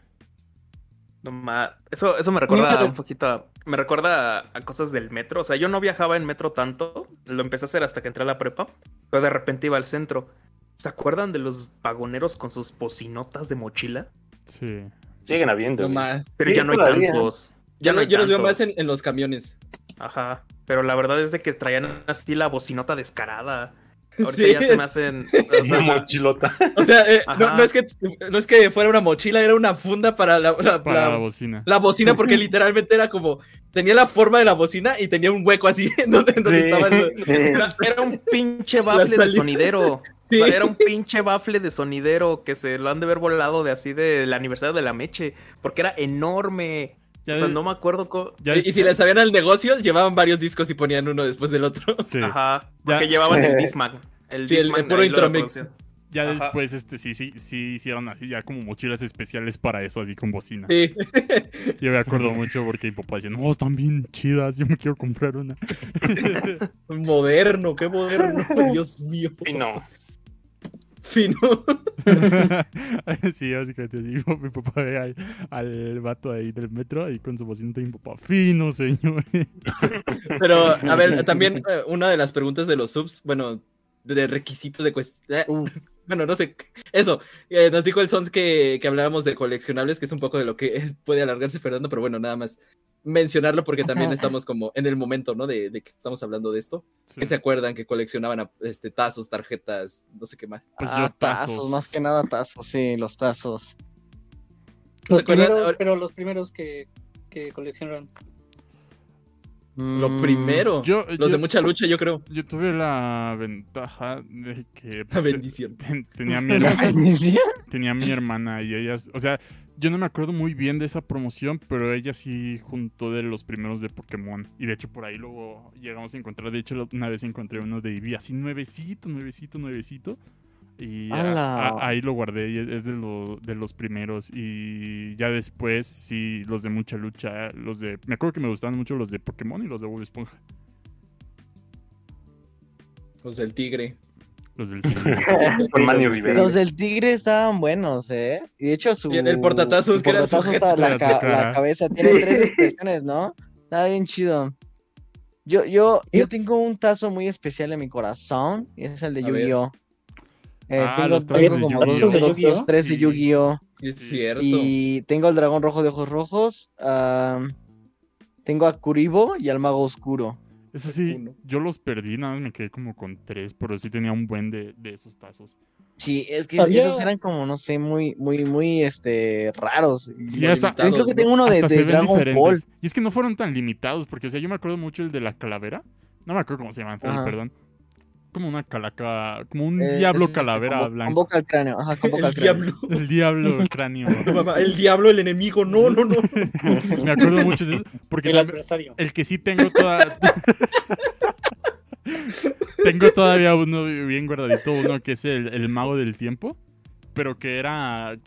No ma- Eso, eso me recuerda un poquito a, me recuerda a, a cosas del metro. O sea, yo no viajaba en metro tanto. Lo empecé a hacer hasta que entré a la prepa. Pero de repente iba al centro. ¿Se acuerdan de los vagoneros con sus bocinotas de mochila? Sí. Siguen habiendo. No. Pero Sí, ya no hay todavía. tantos. Ya no no, hay yo los veo más en, en los camiones. Ajá. Pero la verdad es de que traían así la bocinota descarada. Ahorita Sí. ya se me hacen. o sea, Una mochilota. O sea, eh, no, es que, no es que fuera una mochila, era una funda para la, la- Para la- la bocina. la bocina, porque literalmente era como. Tenía la forma de la bocina y tenía un hueco así en donde, donde Sí. estaba el- Era, era un pinche bafle de sonidero. Sí. O sea, era un pinche bafle de sonidero que se lo han de haber volado de así del aniversario de la Meche. Porque era enorme. Ya o sea, de- no me acuerdo. ya y, y si le sabían al negocio, llevaban varios discos y ponían uno después del otro. Sí. Ajá. Ya- Porque llevaban el Discman. El Sí, el- Discman el puro Intromix. Ya Ajá. después, este, sí, sí, sí hicieron así, ya como mochilas especiales para eso, así con bocina. Sí. Yo me acuerdo mucho porque mi papá decía, no, están bien chidas, yo me quiero comprar una. Moderno, qué moderno, Dios mío. Y no. Fino. sí, básicamente así, mi papá ve al, al vato ahí del metro ahí con su bocina y mi papá, fino, señor. Pero, a ver, también eh, una de las preguntas de los subs, bueno, de requisitos de cuestión. Bueno, no sé, eso, eh, nos dijo el Sons que, que hablábamos de coleccionables, que es un poco de lo que es- puede alargarse Fernando, pero bueno, nada más mencionarlo porque también estamos como en el momento, ¿no? De, de que estamos hablando de esto. Sí. Que se acuerdan que coleccionaban a- este, tazos, tarjetas, no sé qué más. Pues Ah, yo tazos. tazos. más que nada tazos, sí, los tazos. Los ¿Se acuerdan? primeros, pero los primeros que, que coleccionaron. Lo Mm, primero, yo- los yo- de mucha lucha, yo creo. Yo tuve la ventaja de que La bendición. ten- tenía mi, ¿La bendición? tenía mi hermana y ellas, o sea, yo no me acuerdo muy bien de esa promoción, pero ella sí juntó de los primeros de Pokémon. Y de hecho por ahí luego llegamos a encontrar, de hecho una vez encontré uno de Eevee así nuevecito, nuevecito, nuevecito. Y a- ¡Hala! a- ahí lo guardé y es de, lo- de los primeros. Y ya después, sí, los de mucha lucha, los de... Me acuerdo que me gustaban mucho los de Pokémon y los de Bob Esponja. Los del tigre. Los del tigre. Con Manny Rivera. Los del tigre estaban buenos, ¿eh? Y de hecho su... Y el- el portatazos que era la, ca- la cabeza tiene tres expresiones, ¿no? Está bien chido. Yo, yo, yo tengo un tazo muy especial en mi corazón y es el de. Yu-Gi-Oh! Eh, Ah, tengo, los tengo como dos, tres de. Yu-Gi-Oh! Sí, es cierto. Y tengo al dragón rojo de ojos rojos. am, tengo a Kuribo y al mago oscuro. Eso sí, Uno. yo los perdí, nada más me quedé como con tres, pero sí tenía un buen de, de esos tazos. Sí, es que Había- esos eran como, no sé, muy, muy, muy, este, raros. Y- Sí, hasta- Yo creo que tengo uno de, de Dragon diferentes. Ball. Y es que no fueron tan limitados, porque o sea, yo me acuerdo mucho el de la calavera. No me acuerdo cómo se llama, Ajá. perdón. Como una calaca, como un Eh, diablo calavera con, blanco. Con boca al cráneo, ajá, con boca el al cráneo. diablo. El diablo cráneo. Mamá, el diablo, el enemigo. No, no, no. me acuerdo mucho de eso, porque El adversario. el que sí tengo toda... tengo todavía uno bien guardadito, uno que es el, el mago del tiempo, pero que era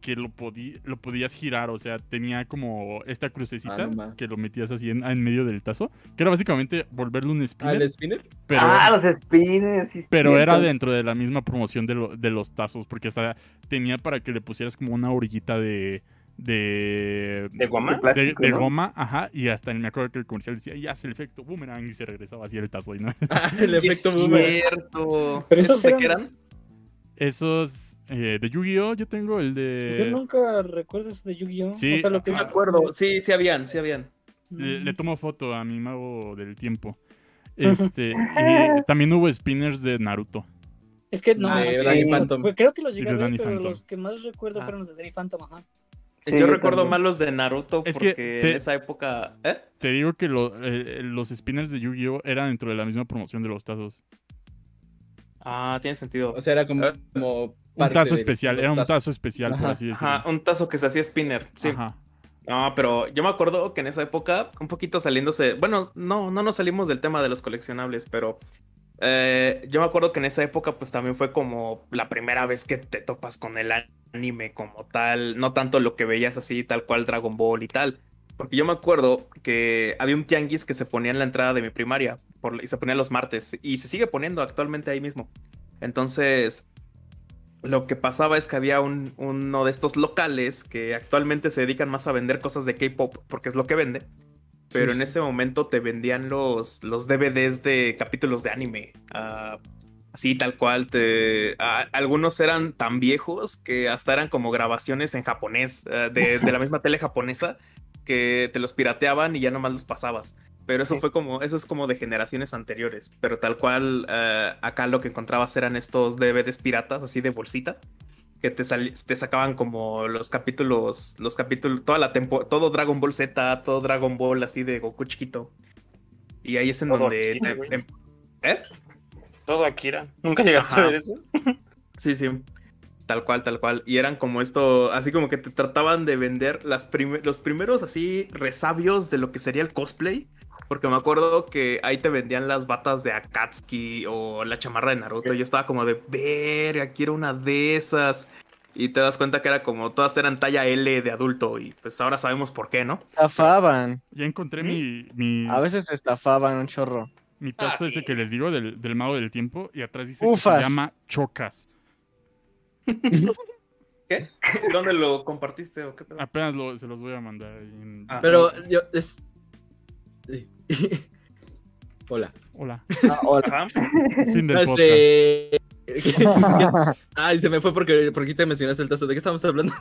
que lo, podí- lo podías girar, o sea, tenía como esta crucecita Ah, que lo metías así en, en medio del tazo, que era básicamente volverle un spinner, ¿Al spinner? pero, ah, los spinners. sí, pero era dentro de la misma promoción de, lo- de los tazos, porque hasta tenía para que le pusieras como una orillita de... De, ¿De goma? De plástico, de ¿no? goma, ajá, y hasta me acuerdo que el comercial decía, y hace el efecto boomerang, y se regresaba así el tazo, y no. Ah, el efecto es boomerang. cierto. Pero ¿Esos esos de qué eran? Esos eh, de Yu-Gi-Oh! Yo tengo el Yo de. nunca recuerdo eso de Yu-Gi-Oh! Sí, o sea, lo que No me acuerdo. Sí, sí habían, sí habían. Le, le tomo foto a mi mago del tiempo. Este. y también hubo spinners de Naruto. Es que no, Ah, de eh, Danny Phantom. creo que los llegué a ver, pero Phantom. los que más recuerdo Ah. fueron los de Danny Phantom, ajá. Sí, yo yo recuerdo también. más los de Naruto Es que porque te- en esa época. ¿Eh? Te digo que lo- eh, los spinners de Yu-Gi-Oh! eran dentro de la misma promoción de los tazos. Ah, tiene sentido. O sea, era como, Ah. como Un tazo especial, era un tazo especial, por así decirlo. Ajá, un tazo que se hacía spinner. Sí. Ajá. No, pero yo me acuerdo que en esa época, un poquito saliéndose. Bueno, no, no nos salimos del tema de los coleccionables, pero. eh, yo me acuerdo que en esa época, pues también fue como la primera vez que te topas con el anime como tal. No tanto lo que veías así, tal cual Dragon Ball y tal. Porque yo me acuerdo que había un tianguis que se ponía en la entrada de mi primaria por- y se ponía los martes y se sigue poniendo actualmente ahí mismo. Entonces, lo que pasaba es que había un- uno de estos locales que actualmente se dedican más a vender cosas de K-pop porque es lo que vende. pero Sí. en ese momento te vendían los, los DVDs de capítulos de anime. ah, así tal cual. Te, algunos eran tan viejos que hasta eran como grabaciones en japonés, ah, de, de la misma tele japonesa, que te los pirateaban y ya nomás los pasabas. Pero eso Sí. fue como, eso es como de generaciones anteriores. Pero tal cual, ah, acá lo que encontrabas eran estos DVDs piratas, así de bolsita que te, te sacaban como los capítulos, los capítulos, toda la tempo, todo Dragon Ball Z, todo Dragon Ball así de Goku chiquito. Y ahí es en Todo donde... Akira, te- em- ¿Eh? Todo Akira. ¿Nunca llegaste Ajá. a ver eso? Sí, sí. Tal cual, tal cual. Y eran como esto, así como que te trataban de vender las prime- los primeros así resabios de lo que sería el cosplay. Porque me acuerdo que ahí te vendían las batas de Akatsuki o la chamarra de Naruto. Y yo estaba como de, verga, quiero una de esas. Y te das cuenta que era como, todas eran talla L de adulto. Y pues ahora sabemos por qué, ¿no? Estafaban. Ya encontré mi, mi, A veces estafaban un chorro. mi tazo Ah, ese sí. que les digo del, del mago del tiempo y atrás dice Ufas. que se llama Chocas. ¿Qué? ¿Dónde lo compartiste o qué pedo? Apenas lo- se los voy a mandar. ahí en- Ah. Pero yo es. Hola. Hola. Ah, hola. Fin del No, podcast. este. Ay, se me fue porque, porque te mencionaste el tazo. ¿De qué estamos hablando?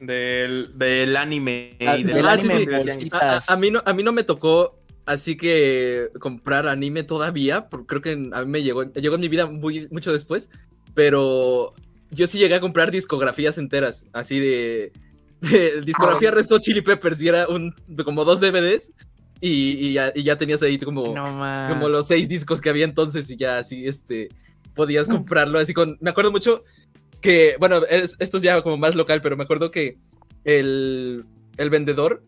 Del, del anime. Ah, y del Ah, anime sí, sí. en bolsita. A, mí no, a mí no me tocó así que comprar anime todavía. porque Creo que a mí me llegó, llegó en mi vida muy, mucho después. Pero yo sí llegué a comprar discografías enteras. Así de. de discografía Red Hot Chili Peppers. Y era un, como dos DVDs. Y, y ya, y ya tenías ahí como, No como los seis discos que había entonces. Y ya así, este. Podías comprarlo así con. Me acuerdo mucho que. Bueno, es- esto es ya como más local, pero me acuerdo que el, el vendedor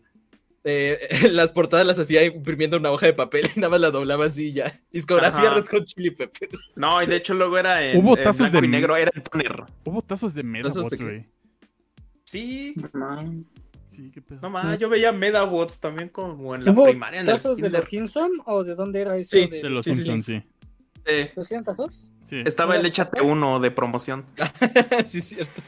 eh, las portadas las hacía imprimiendo una hoja de papel y nada más la doblaba así y ya. Discografía Ajá. Red Hot Chili Peppers. No, y de hecho luego era en, Hubo en tazos de- y negro, era en toner. Hubo tazos de ¿Tazos de Medabots, qué? güey. Sí, Sí, qué pedo. no más, yo veía Medabots también como en la ¿Hubo primaria. En tazos de los Simpson o de dónde era eso? Sí, de, De los Sí, sí, Simpsons, sí. Eh, ¿Los eran tazos? Sí. estaba el ¿Era Échate uno de promoción. sí, es cierto.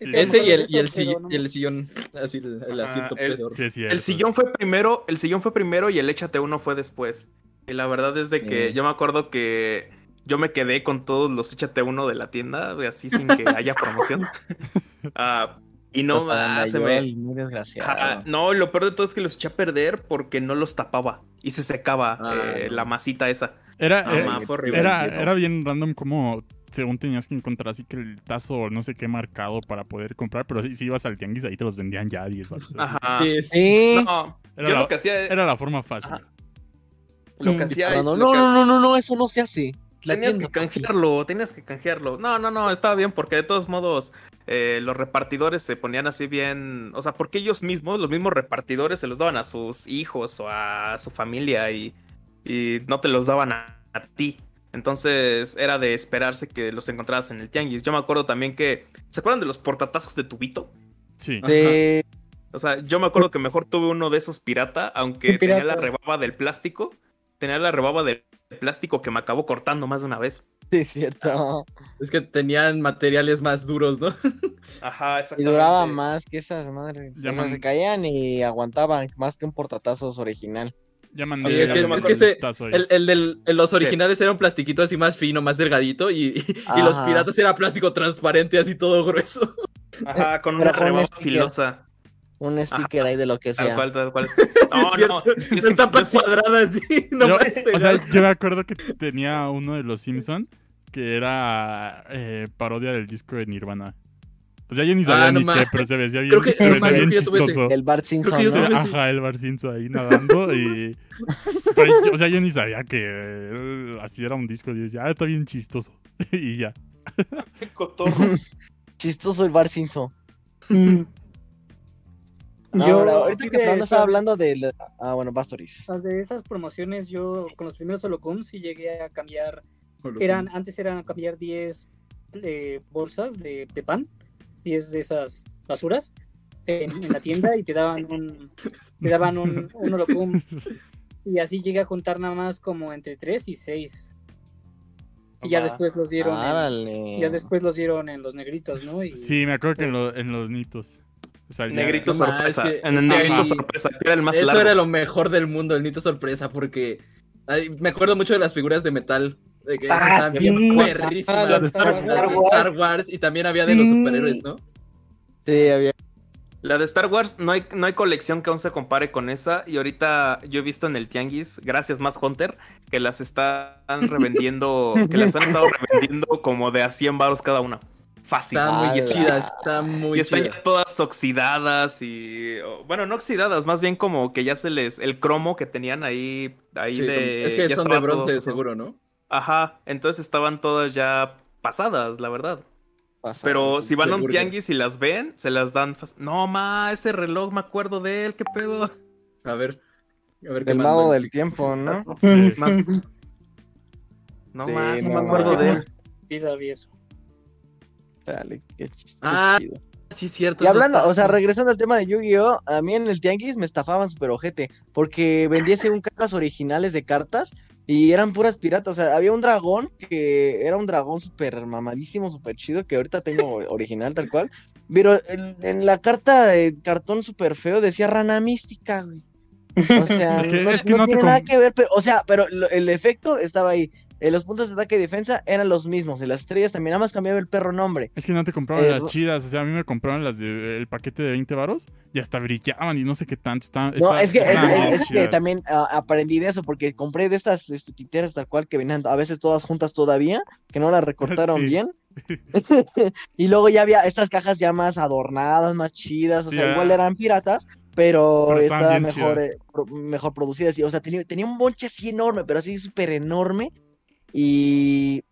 Sí. Ese y el, y el, sillón, pero no y el sillón, así el, asiento el- pedorro. Sí, sí, El sillón fue primero, el sillón fue primero y el Échate uno fue después. Y la verdad es de que Sí. yo me acuerdo que yo me quedé con todos los Échate uno de la tienda, así sin que haya promoción. Ah, y no, ah, se me, Muy desgraciado. No, lo peor de todo es que los eché a perder porque no los tapaba y se secaba Ah, eh, no. la masita esa. Era, Ah, fue horrible. era, era bien random como según tenías que encontrar así que el tazo no sé qué marcado para poder comprar, pero si, si ibas al tianguis ahí te los vendían ya a 10 baros. así. Ajá. Sí, sí. No, Era, yo la, lo que hacía era la forma fácil. Ajá. lo que hacía No, no, lo no, que- no, no, no, no, eso no se hace. La Tenías tienda, que canjearlo, tenías que canjearlo. No, no, no, estaba bien porque de todos modos eh, los repartidores se ponían así bien, o sea, porque ellos mismos, los mismos repartidores se los daban a sus hijos o a su familia y, y no te los daban a, a ti. Entonces era de esperarse que los encontraras en el tianguis. Yo me acuerdo también que, ¿se acuerdan de los portatazos de tubito? Sí. De... O sea, yo me acuerdo que mejor tuve uno de esos pirata, aunque tenía la rebaba del plástico. Tenía la rebaba del plástico que me acabó cortando más de una vez. Sí, es cierto. Es que tenían materiales más duros, ¿no? Ajá, Y exactamente. duraba más que esas madres. O sea, Llaman- se caían y aguantaban más que un portatazos original. Ya mandé Sí, es que- ya es que el ese-. El, el del, el- los originales eran plastiquito así más fino, más delgadito. Y, y- y los piratas era plástico transparente, así todo grueso. Ajá, con una sticker. filosa. Un sticker ahí de lo que Tal sea. cual, tal cual. Sí, No, es no. sí- Está yo sí- cuadrada así. No Yo- o sea, yo me acuerdo que tenía uno de los Simpson que era eh, parodia del disco de Nirvana. O sea, yo ni sabía Ah, no ni qué, pero se veía bien, Creo que- se no veía mames, bien creo que yo tuve ese. chistoso. El Bart Simpson, ¿no? Ajá, el Bar Simpson ahí nadando y... Pero, o sea, yo ni sabía que eh, así era un disco. Y yo decía, ah, está bien chistoso. y ya. Qué cotorro. Chistoso el Bart Simpson. No, Yo, ahora, ahorita sí que Fernando estaba hablando de... Ah, bueno, Bastoris. las de esas promociones, yo con los primeros Holocoms sí llegué a cambiar. Eran, antes eran a cambiar 10 eh, bolsas de, de pan, 10 de esas basuras en, en la tienda y te daban un, te daban un, un Holocom. Y así llegué a juntar nada más como entre 3 y 6. Y ya después los dieron. en- ya después los dieron en los negritos, ¿no? Y, Sí, me acuerdo que en, lo- en los nitos. Salía- Negrito No, sorpresa. es que- en el es que negrito ahí- sorpresa, que era el más Eso largo. era lo mejor del mundo, el Nito Sorpresa, porque ay, me acuerdo mucho de las figuras de metal. De que Ah, estaban bien sí. perrísimas. Las de Star, Star Wars. Wars. Star Wars, y también había de los superhéroes, ¿no? Sí, había. La de Star Wars, no hay, no hay colección que aún se compare con esa. Y ahorita yo he visto en el Tianguis, gracias Matt Hunter, que las están revendiendo, que las han estado revendiendo como de a 100 baros cada una. Fácil. Están muy Ah, chidas, están muy y están chidas. ya todas oxidadas y. Bueno, no oxidadas, más bien como que ya se les. El cromo que tenían ahí. ahí Sí, de, es que ya son de estaba todo- bronce, seguro, ¿no? Ajá, entonces estaban todas ya pasadas, la verdad. pasado. Pero si van a un tianguis y las ven, se las dan. No, ma, ese reloj me acuerdo de él, qué pedo. A ver. A ver qué El más. mago man. del tiempo, ¿no? Más- No Sí, más, no no, me acuerdo de él. Sí, sabía eso. Dale, qué Ah, chido. Sí, cierto. Y hablando, o sea, regresando al tema de Yu-Gi-Oh, a mí en el Tianguis me estafaban súper ojete, porque vendía según cajas originales de cartas y eran puras piratas. O sea, había un dragón que era un dragón súper mamadísimo, súper chido, que ahorita tengo original tal cual. Pero en, en la carta, el cartón súper feo decía rana mística, güey. O sea, Es que- no, es que no no te tiene nada que ver, pero, o sea, pero lo- el efecto estaba ahí. Eh, los puntos de ataque y defensa eran los mismos. Y las estrellas también, nada más cambiaba el perro nombre. Es que no te compraban Eh, las chidas, o sea, a mí me compraron las del paquete de 20 varos y hasta brillaban y no sé qué tanto. Estaban, No, es que, es, que también ah, aprendí de eso, porque compré de estas este, tal cual que venían a veces todas juntas todavía, que no las recortaron Sí. bien. y luego ya había estas cajas ya más adornadas, más chidas, o Sí, sea, igual eran piratas, pero, Pero bien mejor, eh, pro- mejor producidas. y, o sea, tenía, tenía un bonche así enorme, pero así súper enorme. Y,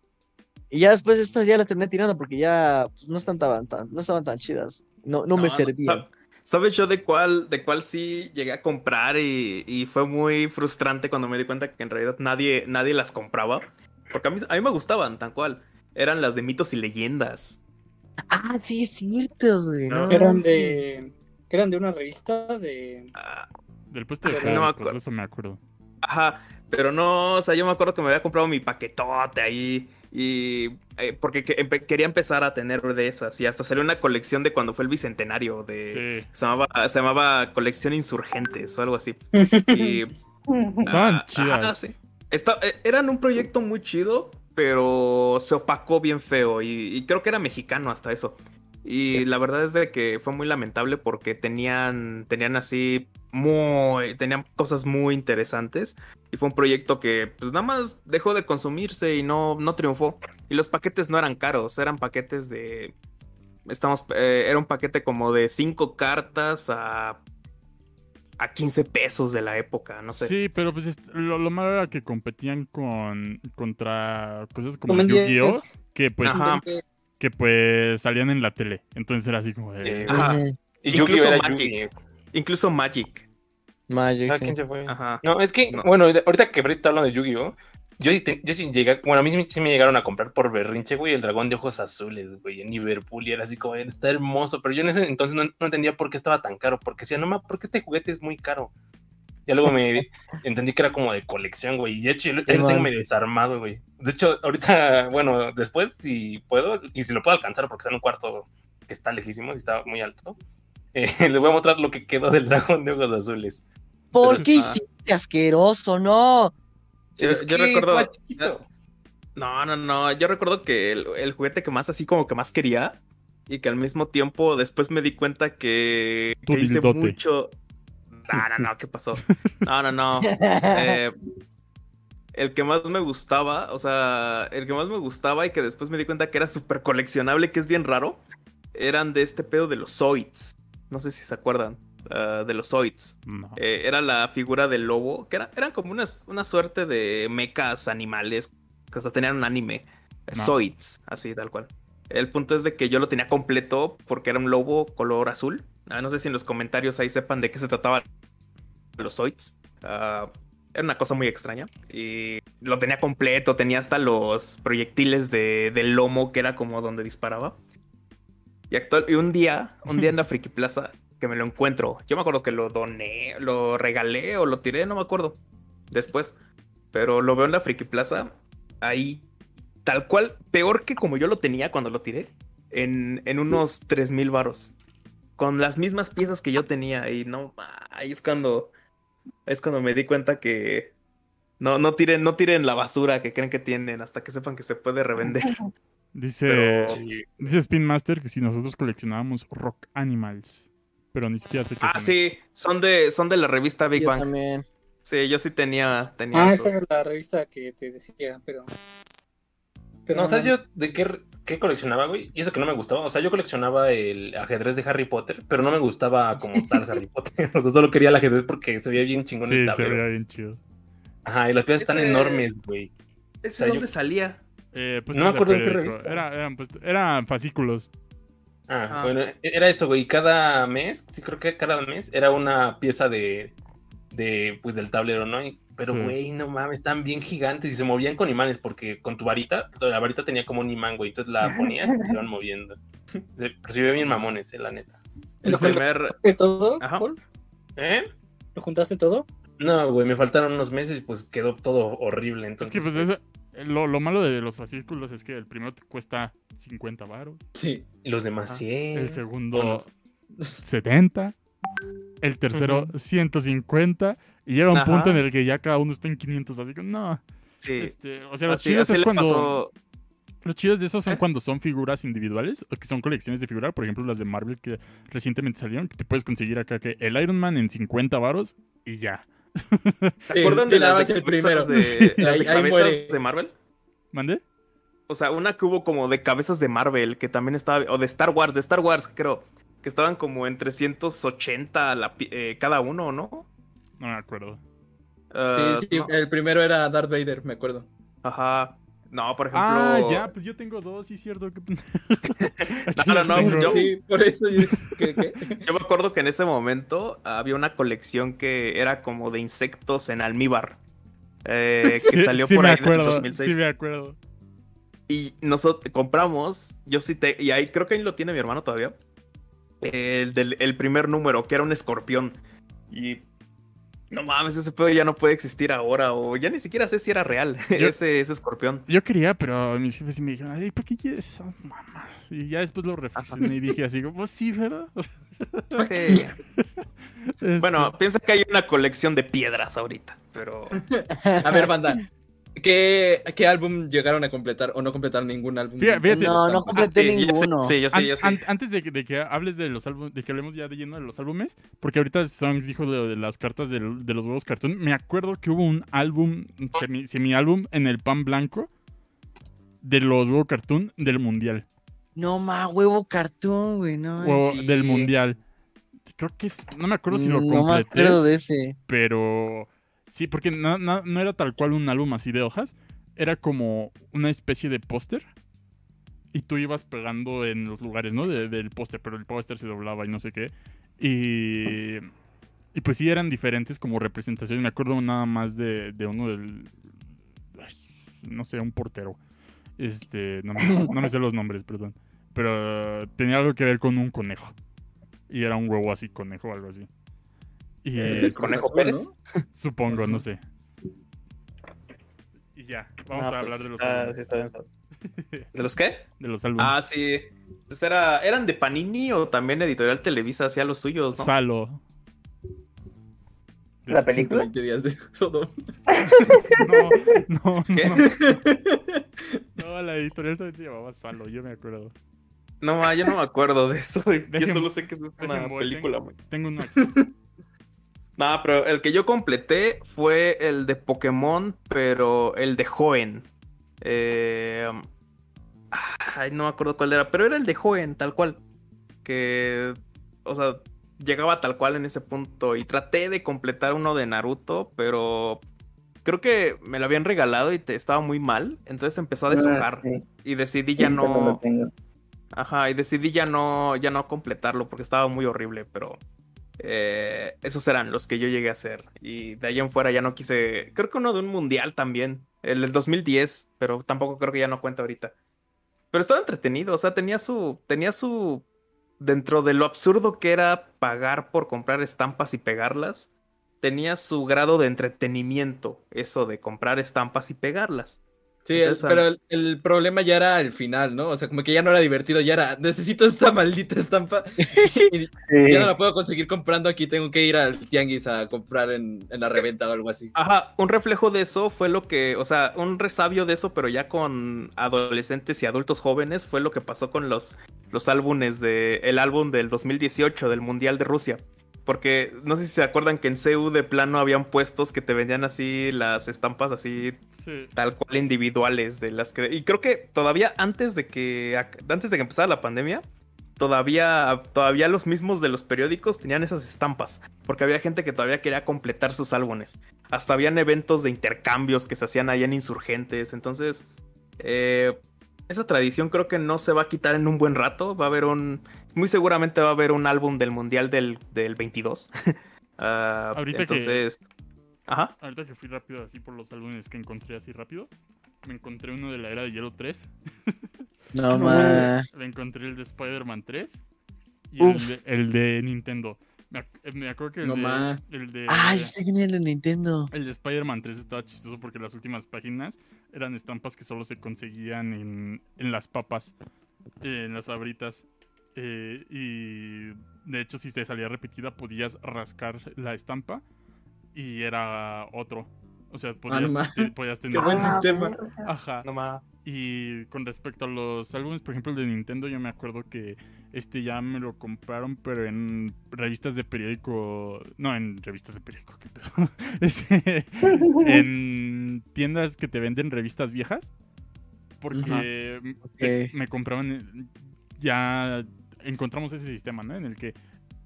y ya después estas ya las terminé tirando porque ya pues, no, están tan, tan- no estaban tan chidas. No, no, me servían. sa- ¿Sabes yo de cuál, de cuál sí llegué a comprar y, y fue muy frustrante cuando me di cuenta que en realidad nadie, nadie las compraba? Porque a mí, a mí me gustaban, tal cual. Eran las de mitos y leyendas. Ah, sí, es cierto, güey. No. no Eran de. Eran de una revista de. Ah, Del puesto de no me juegos, acuerdo. eso me acuerdo. Ajá, pero no, o sea, yo me acuerdo que me había comprado mi paquetote ahí y eh, porque que- empe- quería empezar a tener de esas y hasta salió una colección de cuando fue el bicentenario de Sí. se llamaba se llamaba colección insurgentes o algo así y Estaban ah, chidas. ajá, sí. Eh, eran un proyecto muy chido pero se opacó bien feo y, y creo que era mexicano hasta eso y la verdad es de que fue muy lamentable porque tenían, tenían así muy, tenían cosas muy interesantes y fue un proyecto que pues nada más dejó de consumirse y no, no triunfó. Y los paquetes no eran caros, eran paquetes de, estamos, eh, era un paquete como de cinco cartas a, a 15 pesos de la época, no sé. Sí, pero pues lo, lo malo era que competían con contra cosas como Yu-Gi-Oh! 10. Que pues, Ajá. que pues salían en la tele. Entonces era así como de... Eh, Ajá. Y Incluso era Magic. Incluso Magic. Magic, Ah, sí. ¿quién se fue? Ajá. No, es que, No. bueno, ahorita que Freddy está hablando de Yu-Gi-Oh! Yo, yo sí llegué, bueno, a mí sí, me llegaron a comprar por berrinche, güey, el dragón de ojos azules, güey, en Liverpool, y era así como, está hermoso, pero yo en ese entonces no, no entendía por qué estaba tan caro, porque decía, no, ma, ¿por qué este juguete es muy caro? Ya luego me entendí que era como de colección, güey, y de hecho yo, lo- yo lo tengo medio desarmado, güey. De hecho, ahorita, bueno, después, si puedo, y si lo puedo alcanzar, porque está en un cuarto que está lejísimo, y está muy alto, eh, les voy a mostrar lo que quedó del dragón de ojos azules. ¿Por qué hiciste asqueroso? No. Yo, Es yo que recuerdo. No, no, no. Yo recuerdo que el, el juguete que más así como que más quería. Y que al mismo tiempo después me di cuenta que, hice mucho. No, no, no, ¿qué pasó? No, no, no. Eh, el que más me gustaba, o sea, el que más me gustaba y que después me di cuenta que era súper coleccionable, que es bien raro, eran de este pedo de los Zoids. No sé si se acuerdan ah, de los Zoids. No. Eh, era la figura del lobo, que era, eran como una, una suerte de mechas animales que hasta tenían un anime. No. Zoids, así tal cual. El punto es de que yo lo tenía completo porque era un lobo color azul. Ah, no sé si en los comentarios ahí sepan de qué se trataba los Zoids. Ah, era una cosa muy extraña. Y lo tenía completo, tenía hasta los proyectiles de, del lomo que era como donde disparaba. Y, actual, y un día, un día en la Friki Plaza, que me lo encuentro. Yo me acuerdo que lo doné, lo regalé o lo tiré, no me acuerdo. Después. Pero lo veo en la Friki Plaza, ahí, tal cual, peor que como yo lo tenía cuando lo tiré, en, en unos 3000 varos. con las mismas piezas que yo tenía. Y no, ahí es cuando, es cuando me di cuenta que no, no tiren, no tiren la basura que creen que tienen hasta que sepan que se puede revender. Dice, Pero- dice Spin Master que si nosotros coleccionábamos Rock Animals. Pero ni siquiera sé qué Ah, son. sí, son de, son de la revista Big Yo Bang. también. Sí, yo sí tenía, tenía Ah, esos. esa es la revista que te decía, pero. pero No, ¿sabes yo de qué, qué coleccionaba, güey? Y eso que no me gustaba. O sea, yo coleccionaba el ajedrez de Harry Potter, pero no me gustaba como tal Harry Potter. O sea, solo quería el ajedrez porque se veía bien chingón el Sí, se tablero. veía bien chido. Ajá, y las piezas están enormes, güey. ¿Ese O sea, yo- dónde salía? Eh, pues, No me acuerdo en qué revista. Era- eran, pues, eran fascículos. Ah, Ajá. bueno, era eso, güey. Cada mes, sí creo que cada mes era una pieza de, de pues del tablero, ¿no? Y- pero, Sí. güey, no mames, están bien gigantes y se movían con imanes porque con tu varita, la varita tenía como un imán, güey. Entonces la ponías y se iban moviendo. Se, veía bien mamones, eh, la neta. El ¿Lo primer. juntaste todo, Ajá. Paul? ¿Eh? ¿Lo juntaste todo? No, güey, me faltaron unos meses y pues quedó todo horrible. Es Entonces, que pues, pues, eso- lo, lo malo de los fascículos es que el primero te cuesta 50 baros. Sí. los demás 100. El segundo Bueno. 70. El tercero 150. Y llega un Ajá. punto en el que ya cada uno está en 500. Así que no. Sí. Este, o sea, los chidos es cuando. pasó- Los chidos de esos son ¿Eh? cuando son figuras individuales, o que son colecciones de figuras, por ejemplo las de Marvel que recientemente salieron, que te puedes conseguir acá que el Iron Man en 50 varos y ya. ¿Se acuerdan de las el cabezas primero. de, Sí, las ahí- de ahí cabezas muere. de Marvel? ¿Mande? O sea, una que hubo como de cabezas de Marvel, que también estaba, o de Star Wars, de Star Wars, creo, que estaban como en 380 la, eh, cada uno, ¿no? No me acuerdo. Ah, Sí, sí, no. el primero era Darth Vader, me acuerdo. Ajá. No, por ejemplo. Ah, ya, pues yo tengo dos, sí, cierto. No, no, no, yo- Sí, por eso yo dije, ¿qué, qué? Yo me acuerdo que en ese momento había una colección que era como de insectos en almíbar. eh, que Sí, salió sí por ahí en el acuerdo, 2006. sí me acuerdo. Y nosotros compramos, yo sí te, y ahí creo que ahí lo tiene mi hermano todavía. El del el primer número, que era un escorpión. Y no mames, ese pedo ya no puede existir ahora, o ya ni siquiera sé si era real, Yo- ese, ese escorpión. Yo quería, pero mis jefes sí me dijeron, ay, ¿para qué quieres esa mamá? Y ya después lo reflexioné y dije así, pues sí, ¿verdad? Sí. Este, Bueno, piensa que hay una colección de piedras ahorita, pero A ver, banda. ¿Qué, ¿Qué álbum llegaron a completar o no completaron ningún álbum? Fíjate- fíjate- No, no Ah, completé sí, yo sé- ninguno. sí, yo sí, An- yo sí. an- antes de que, de que hables de los álbumes, de que hablemos ya de lleno de los álbumes, porque ahorita Songs dijo lo de las cartas de los huevos cartoon, me acuerdo que hubo un álbum, un semi, semi-álbum en el pan blanco de los huevos cartoon del mundial. No más huevo cartoon, güey, no. Huevo- sí. Del mundial. Creo que es, no me acuerdo si lo no me completé, acuerdo de ese. pero sí, porque no, era tal cual un álbum así de hojas, era como una especie de póster. Y tú ibas pegando en los lugares, ¿no? De- del póster, pero el póster se doblaba y no sé qué. Y, pues sí, eran diferentes como representaciones. Me acuerdo nada más de, uno del... no sé, un portero. Este, no me, no me sé los nombres, perdón. Pero tenía algo que ver con un conejo. Y era un huevo así, conejo o algo así. Y El Conejo Pérez. Supongo, no sé. Y ya, vamos Ah, a pues hablar de los álbumes. sí está bien, está- ¿De los qué? De los álbumes. Ah, sí. Pues era, ¿Eran de Panini o también Editorial Televisa hacía los suyos, no? Salo. ¿La De- película? 120 días de Sodom. No, no, ¿Qué? no. No, la editorial también se llamaba Salo, yo me acuerdo. No, ma, yo no me acuerdo de eso. Yo solo sé que es una película, tengo- güey. Tengo una. No, pero el que yo completé fue el de Pokémon, pero el de Joen. Eh, ay, no me acuerdo cuál era, pero era el de Joen, tal cual. Que, o sea, llegaba tal cual en ese punto. Y traté de completar uno de Naruto, pero creo que me lo habían regalado y te, estaba muy mal. Entonces empezó a deshojar. Ah, sí. Y decidí ya Sí, no. Ajá, y decidí ya no, ya no completarlo porque estaba muy horrible, pero eh, esos eran los que yo llegué a hacer. Y de ahí en fuera ya no quise. Creo que uno de un mundial también, el del 2010, pero tampoco creo que ya no cuenta ahorita. Pero estaba entretenido, o sea, tenía su. Tenía su. Dentro de lo absurdo que era pagar por comprar estampas y pegarlas, tenía su grado de entretenimiento, eso de comprar estampas y pegarlas. Sí, Entonces, pero el, el problema ya era el final, ¿no? O sea, como que ya no era divertido, ya era, necesito esta maldita estampa y Sí. ya no la puedo conseguir comprando aquí, tengo que ir al tianguis a comprar en, en la reventa o algo así. Ajá, un reflejo de eso fue lo que, o sea, un resabio de eso, pero ya con adolescentes y adultos jóvenes, fue lo que pasó con los, los álbumes de, el álbum del 2018 del Mundial de Rusia. Porque no sé si se acuerdan que en CU de plano habían puestos que te vendían así las estampas así Sí. tal cual individuales de las que y creo que todavía antes de que antes de que empezara la pandemia todavía todavía los mismos de los periódicos tenían esas estampas porque había gente que todavía quería completar sus álbumes hasta habían eventos de intercambios que se hacían allá en insurgentes entonces eh, esa tradición creo que no se va a quitar en un buen rato. Va a haber un muy seguramente va a haber un álbum del mundial del, del 22 Ah, Ahorita que- entonces ajá. Ahorita que fui rápido así por los álbumes que encontré así rápido, me encontré uno de la era de hielo 3, No ma. me encontré el de Spider-Man 3 y el de, el de Nintendo. Me, eh, me acuerdo que el No de, el de, Ay, este genial de Nintendo. el de Spider-Man 3 estaba chistoso porque las últimas páginas eran estampas que solo se conseguían en, en las papas, en las abritas. eh, y de hecho, si te salía repetida, podías rascar la estampa y era otro. O sea, podías, te- podías Qué tener. buen sistema. Ajá. no Y con respecto a los álbumes, por ejemplo, el de Nintendo, yo me acuerdo que este ya me lo compraron, pero en revistas de periódico. No, en revistas de periódico, qué pedo. Este, en tiendas que te venden revistas viejas. Porque te- me compraban. eh, Ya encontramos ese sistema, ¿no? En el que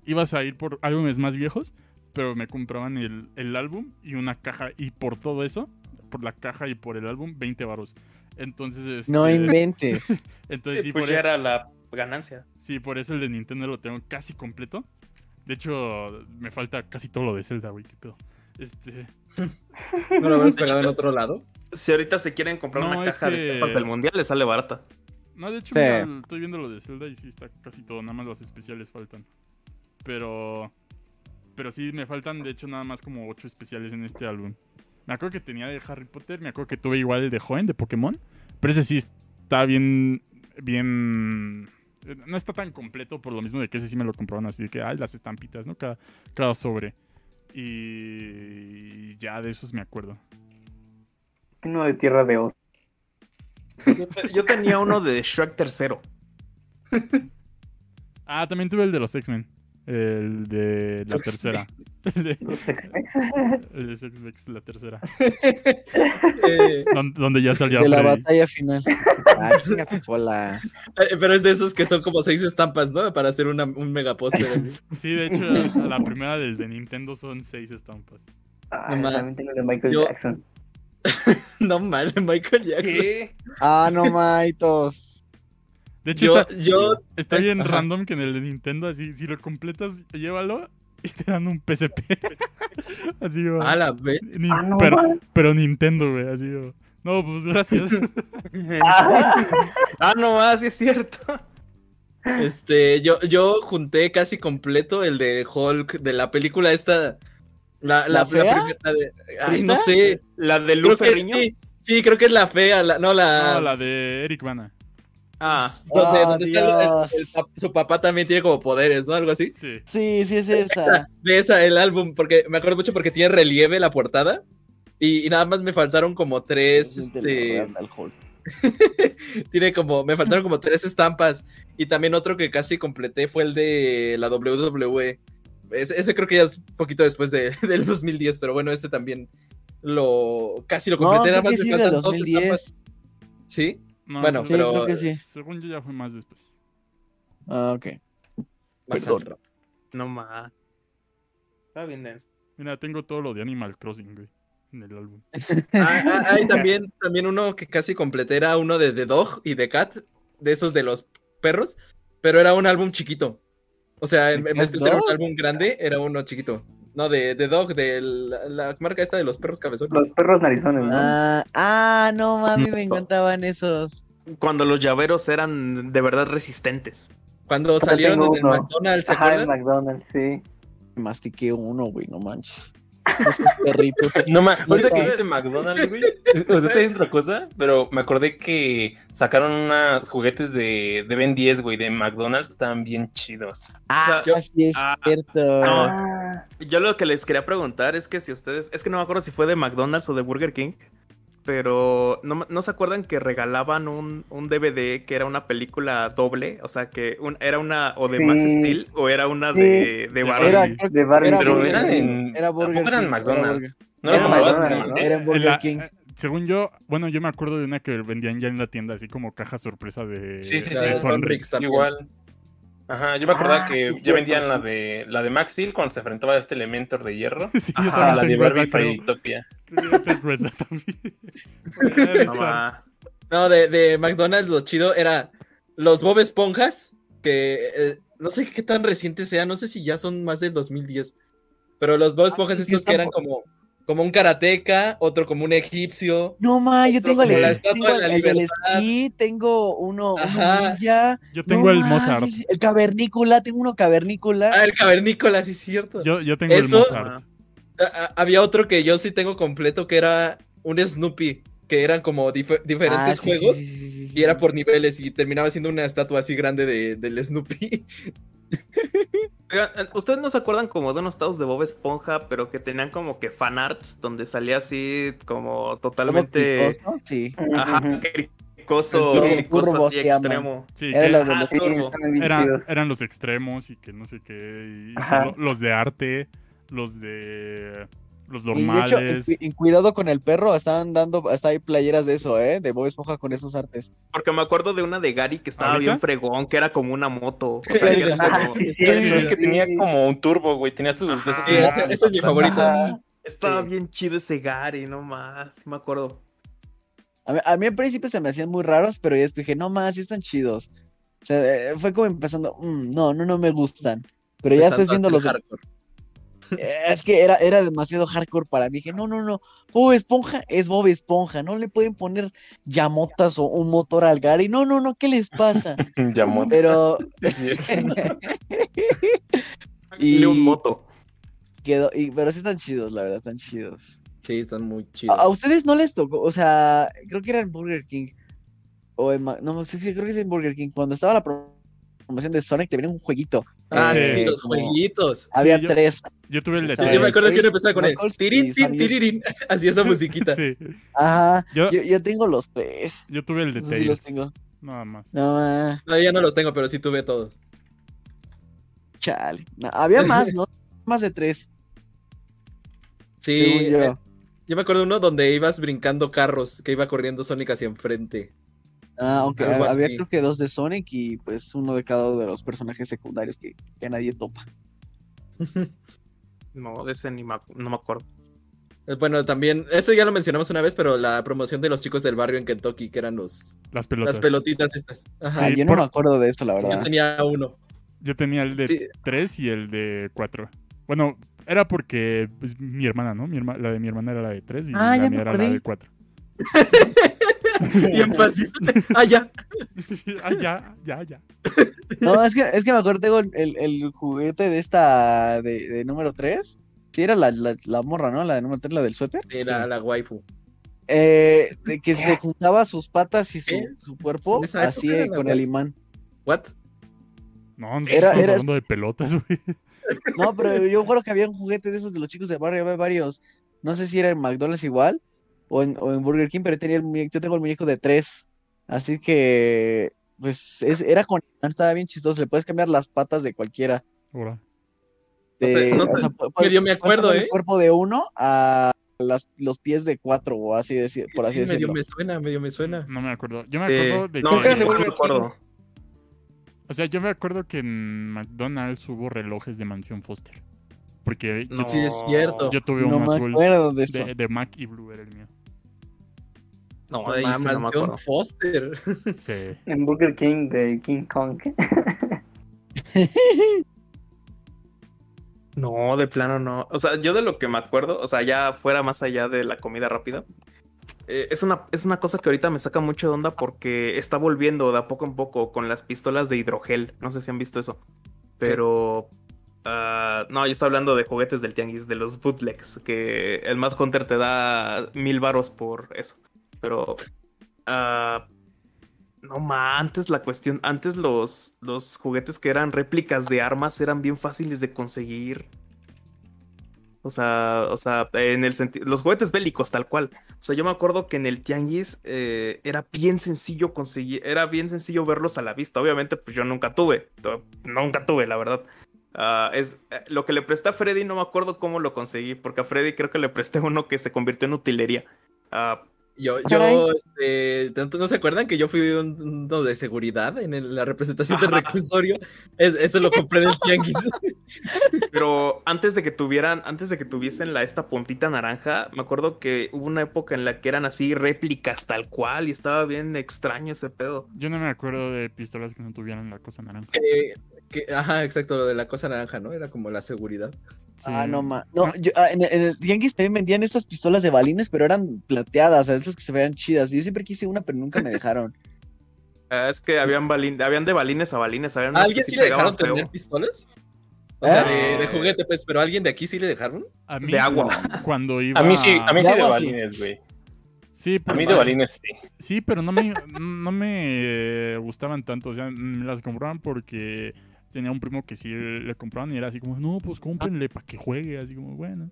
ibas a ir por álbumes más viejos, pero me compraban el, el álbum y una caja. Y por todo eso, por la caja y por el álbum, 20 varos. Entonces, No este, inventes. entonces sí, pues por, ya e- era la ganancia sí, por eso el de Nintendo lo tengo casi completo. De hecho, me falta casi todo lo de Zelda, güey, qué pedo. Este, ¿No lo habrás pegado en otro lado? Si ahorita se quieren comprar No, una es caja de que- estampas del mundial, les sale barata. no, de hecho, Sí. mira, estoy viendo lo de Zelda y sí está casi todo, nada más los especiales faltan. Pero pero sí me faltan de hecho nada más como 8 especiales en este álbum. Me acuerdo que tenía de Harry Potter, me acuerdo que tuve igual el de Joven de Pokémon, pero ese sí está bien bien no está tan completo por lo mismo de que ese sí me lo compraron así de que ay las estampitas, ¿no? Cada, cada sobre. Y ya de esos me acuerdo. Uno de Tierra de Oz. Yo, te- yo tenía uno de Shrek tercero. Ah, también tuve el de los X-Men. El de la tercera. El de, el Sex la tercera. Eh, Don- donde ya salía De la Freddy. batalla final. Ah, eh, pero es de esos que son como seis estampas, ¿no? Para hacer una, un mega póster. Sí, de hecho, la primera del de Nintendo son seis estampas. Ah, No, también tengo el de Michael Yo- Jackson. no mal, Michael Jackson. Ah, no maitos. De hecho, Yo, está, yo, está bien Ajá. random que en el de Nintendo, así, si lo completas, llévalo y te dan un PSP. así, güey. a la vez. Ni- Ah, no, pero, pero Nintendo, güey, así, güey. No, pues gracias. ah, no más, sí es cierto. Este, yo, yo junté casi completo el de Hulk de la película esta. La, la, ¿La fea? primera de- ay, no sé. La de Creo Lu que Ferriño. sí, sí, creo que es la fea. La, no, la. no, la de Eric Bana. Ah, Donde, donde está el- el- Dios. el pap- su papá también tiene como poderes, ¿no? Algo así. Sí. Sí, sí es esa. De esa, el álbum, porque me acuerdo mucho porque tiene relieve la portada. Y, y nada más me faltaron como tres. Este, tiene como. Me faltaron como tres estampas. Y también otro que casi completé fue el de la WWE. Ese, ese creo que ya es un poquito después de, del 2010, pero bueno, ese también lo casi lo No, completé. creo nada más me sí faltan dos 2010. estampas. ¿Sí? No, Bueno, según- pero- creo que sí. Según yo ya fue más después. Ah, ok. Más Perdón. no más. Está bien denso. Mira, tengo todo lo de Animal Crossing, güey, en el álbum. Ah, ah, hay también, también uno que casi completé era uno de The Dog y The Cat, de esos de los perros, pero era un álbum chiquito. O sea, en, ¿The en vez de ser un álbum grande, era uno chiquito. No, de The Dog, de la, la marca esta de los perros cabezones. Los perros narizones, ¿no? Ah, ah, no mami, me encantaban esos. Cuando los llaveros eran de verdad resistentes. Cuando salieron tengo en el uno. McDonald's, ¿se Ajá, acuerdan? McDonald's, sí. Mastiqué uno, güey, no manches. Esos perritos. No, ma, ahorita que dijiste McDonald's, güey. O sea, estoy diciendo otra cosa, pero me acordé que sacaron unos juguetes de, de Ben 10, güey, de McDonald's que estaban bien chidos. Ah, Yo- sí es Ah, cierto. no. Ah, Yo lo que les quería preguntar es que si ustedes, es que no me acuerdo si fue de McDonald's o de Burger King, pero no, ¿no se acuerdan que regalaban un, un DVD que era una película doble? O sea, que un- era una o de Sí. Max Steel o era una Sí. de, de Barbie. Era, de Barbie. era Pero eran en. Era Burger eran King, McDonald's. No Era McDonald's, Era en Burger La- King. eh, según yo, bueno, yo me acuerdo de una que vendían ya en la tienda, así como caja sorpresa de, Sí, sí, de sí, Sonrix. Igual. Ajá, yo me acordaba Ah, que ya vendían la de la de Max Steel cuando se enfrentaba a este Elementor de hierro. Sí, Ajá, la de Barbie. Fairytopia. También. No, ma. No, de, de McDonald's lo chido era los Bob Esponjas, que eh, no sé qué tan recientes sean, no sé si ya son más del 2010, pero los Bob Esponjas sí, sí estos que eran como, como un karateca, otro como un egipcio. No, ma, yo tengo el, el- tengo de la el, esquí, tengo uno, uno ninja. Yo tengo No, el ma, Mozart. sí, sí, el cavernícola, tengo uno cavernícola. Ah, el cavernícola, sí es cierto. Yo, yo tengo Eso- el Mozart. Había otro que yo sí tengo completo que era un Snoopy, que eran como dife- diferentes Ah, sí, juegos sí, sí, sí, sí. y era por niveles y terminaba siendo una estatua así grande de, del Snoopy. Eh, ¿Ustedes no se acuerdan como de unos tados de Bob Esponja, pero que tenían como que fanarts donde salía así como totalmente... picoso, Sí. Ajá, cricoso, cricoso así extremo. Sí, Era que Ah, los- Sí, turbo. están bien era- chidos. eran los extremos y que no sé qué. y los de arte, los de. Los Y de hecho, en, normales. cu- en Cuidado con el perro, estaban dando, hasta hay playeras de eso, ¿eh? De Bob Esponja con esos artes. Porque me acuerdo de una de Gary que estaba ¿Ahorita? bien fregón, que era como una moto. O sea, que era como- sí, Sí, cierto, sí, sí, que sí. tenía como un turbo, güey. Tenía sus. de esos ese, es mi favorito. Ajá. Estaba Sí. bien chido ese Gary, no más. Me acuerdo. A mí, a mí al principio se me hacían muy raros, pero ya después dije, no más, sí están chidos. O sea, eh, fue como empezando, "Mm, no, no, no me gustan. Pero ya después viendo los... de- hardcore. Eh, Es que era, era demasiado hardcore para mí. Dije, no, no, no. Bob Esponja es Bob Esponja. No le pueden poner llamotas o un motor al Gary. No, no, no, ¿qué les pasa? Llamó. Pero. Y- un moto. quedó, y, pero sí están chidos, la verdad, están chidos. Sí, están muy ¿A, chidos. a ustedes no les tocó? O sea, creo que era en Burger King. O en, Ma- no, sí, sí, creo que es en Burger King. Cuando estaba la pro- promoción de Sonic, te venía un jueguito. Ah, Eh, sí, los jueguitos. Había yo- tres. Yo tuve el de Sí, Yo me acuerdo que uno empezaba con el Samuel. tirirín. Así esa musiquita. Sí, Ajá. Yo, Yo, yo tengo los tres. yo tuve el de sé si los Tails. tengo. Nada más. No, ah, No, ya no los tengo, pero sí tuve todos. chale. No, había más, ¿no? Más de tres. Sí, yo. eh, yo me acuerdo uno donde ibas brincando carros, que iba corriendo Sonic hacia enfrente. Ah, aunque algo había así. creo que dos de Sonic y pues uno de cada uno de los personajes secundarios que, que nadie topa. No, de ese ni no me acuerdo. Eh, Bueno, también, eso ya lo mencionamos una vez, pero la promoción de los chicos del barrio en Kentucky, que eran los Las pelotas. las pelotitas estas. Ajá. Ah, Sí, yo no por- me acuerdo de esto, la Yo verdad. tenía uno. Yo tenía el de Sí. 3 y el de 4. Bueno, era porque pues, mi hermana, ¿no? Mi herma- la de mi hermana era la de 3 y Ah, la mía era la de 4. Bien fácil. ah, ya. ah, ya, ya, ya. No, es que, es que me acuerdo, tengo el, juguete de esta, de, de número 3. Sí, era la, la, la morra, ¿no? La de número 3, la del suéter. Era la waifu. Eh, de que se juntaba sus patas y su, su cuerpo así eh, con waifu. el imán. ¿What? No, no Era- era- hablando de pelotas, güey. No, pero yo recuerdo que había un juguete de esos de los chicos de barrio, había varios. No sé si era en McDonald's igual o en, o en Burger King, pero tenía el muñeco, yo tengo el muñeco de tres. Así que, pues, es, era con estaba bien chistoso. Le puedes cambiar las patas de cualquiera. De, O sea, no o te- sea, pu- pu- Medio me acuerdo, ¿eh? El cuerpo de uno a las, los pies de cuatro, o así decir, por así Sí, medio decirlo. me suena, medio me suena. No me acuerdo. Yo me Eh, acuerdo de no, que. Creo que no me acuerdo. O sea, yo me acuerdo que en McDonald's hubo relojes de Mansión Foster. Porque yo, No. Sí, es cierto. yo tuve No un me azul de, de Mac y Blue, era el mío. No, No, de ahí sí no me Mansión acuerdo. Foster. Sí. En Burger King de King Kong. No, de plano no. O sea, yo de lo que me acuerdo, o sea, ya fuera más allá de la comida rápida, eh, es, una, es una cosa que ahorita me saca mucho de onda porque está volviendo de a poco en poco con las pistolas de hidrogel. No sé si han visto eso. Pero Ah, no, yo estoy hablando de juguetes del tianguis, de los bootlegs, que el Mad Hunter te da mil varos por eso. Pero, ah, no ma, antes la cuestión, antes los, los juguetes que eran réplicas de armas eran bien fáciles de conseguir. O sea, o sea, en el sentido, los juguetes bélicos tal cual. O sea, yo me acuerdo que en el tianguis eh, era bien sencillo conseguir, era bien sencillo verlos a la vista. Obviamente, pues yo nunca tuve, nunca tuve, la verdad. Ah, es eh, lo que le presté a Freddy, no me acuerdo cómo lo conseguí, porque a Freddy creo que le presté uno que se convirtió en utilería. Ah, Yo, yo, este, ¿tanto ¿no se acuerdan que yo fui un- uno de seguridad en el- la representación del reclusorio? Es- eso lo compré en el tianguis. Pero antes de que tuvieran, antes de que tuviesen la esta puntita naranja, me acuerdo que hubo una época en la que eran así réplicas tal cual y estaba bien extraño ese pedo. Yo no me acuerdo de pistolas que no tuvieran la cosa naranja. Que- ajá, exacto, lo de la cosa naranja, ¿no? Era como la seguridad. Sí. Ah, no, ma. No, yo, ah, en, el- en el Tianguis también vendían estas pistolas de balines, pero eran plateadas, o sea, esas que se veían chidas. Yo siempre quise una, pero nunca me dejaron. Ah, es que habían balín, habían de balines a balines, habían ¿A alguien sí le dejaron feo. tener pistolas? O sea, ¿Eh? de, de juguete, pues, pero ¿a alguien de aquí sí le dejaron? A mí, de agua. Cuando iba A mí sí, a mí sí de balines, güey. Sí, A pero, mí de balines sí. sí, pero no me, no me gustaban tanto. O sea, me las compraban porque tenía un primo que sí le compraban y era así como, no, pues cómprenle para que juegue. Así como, bueno.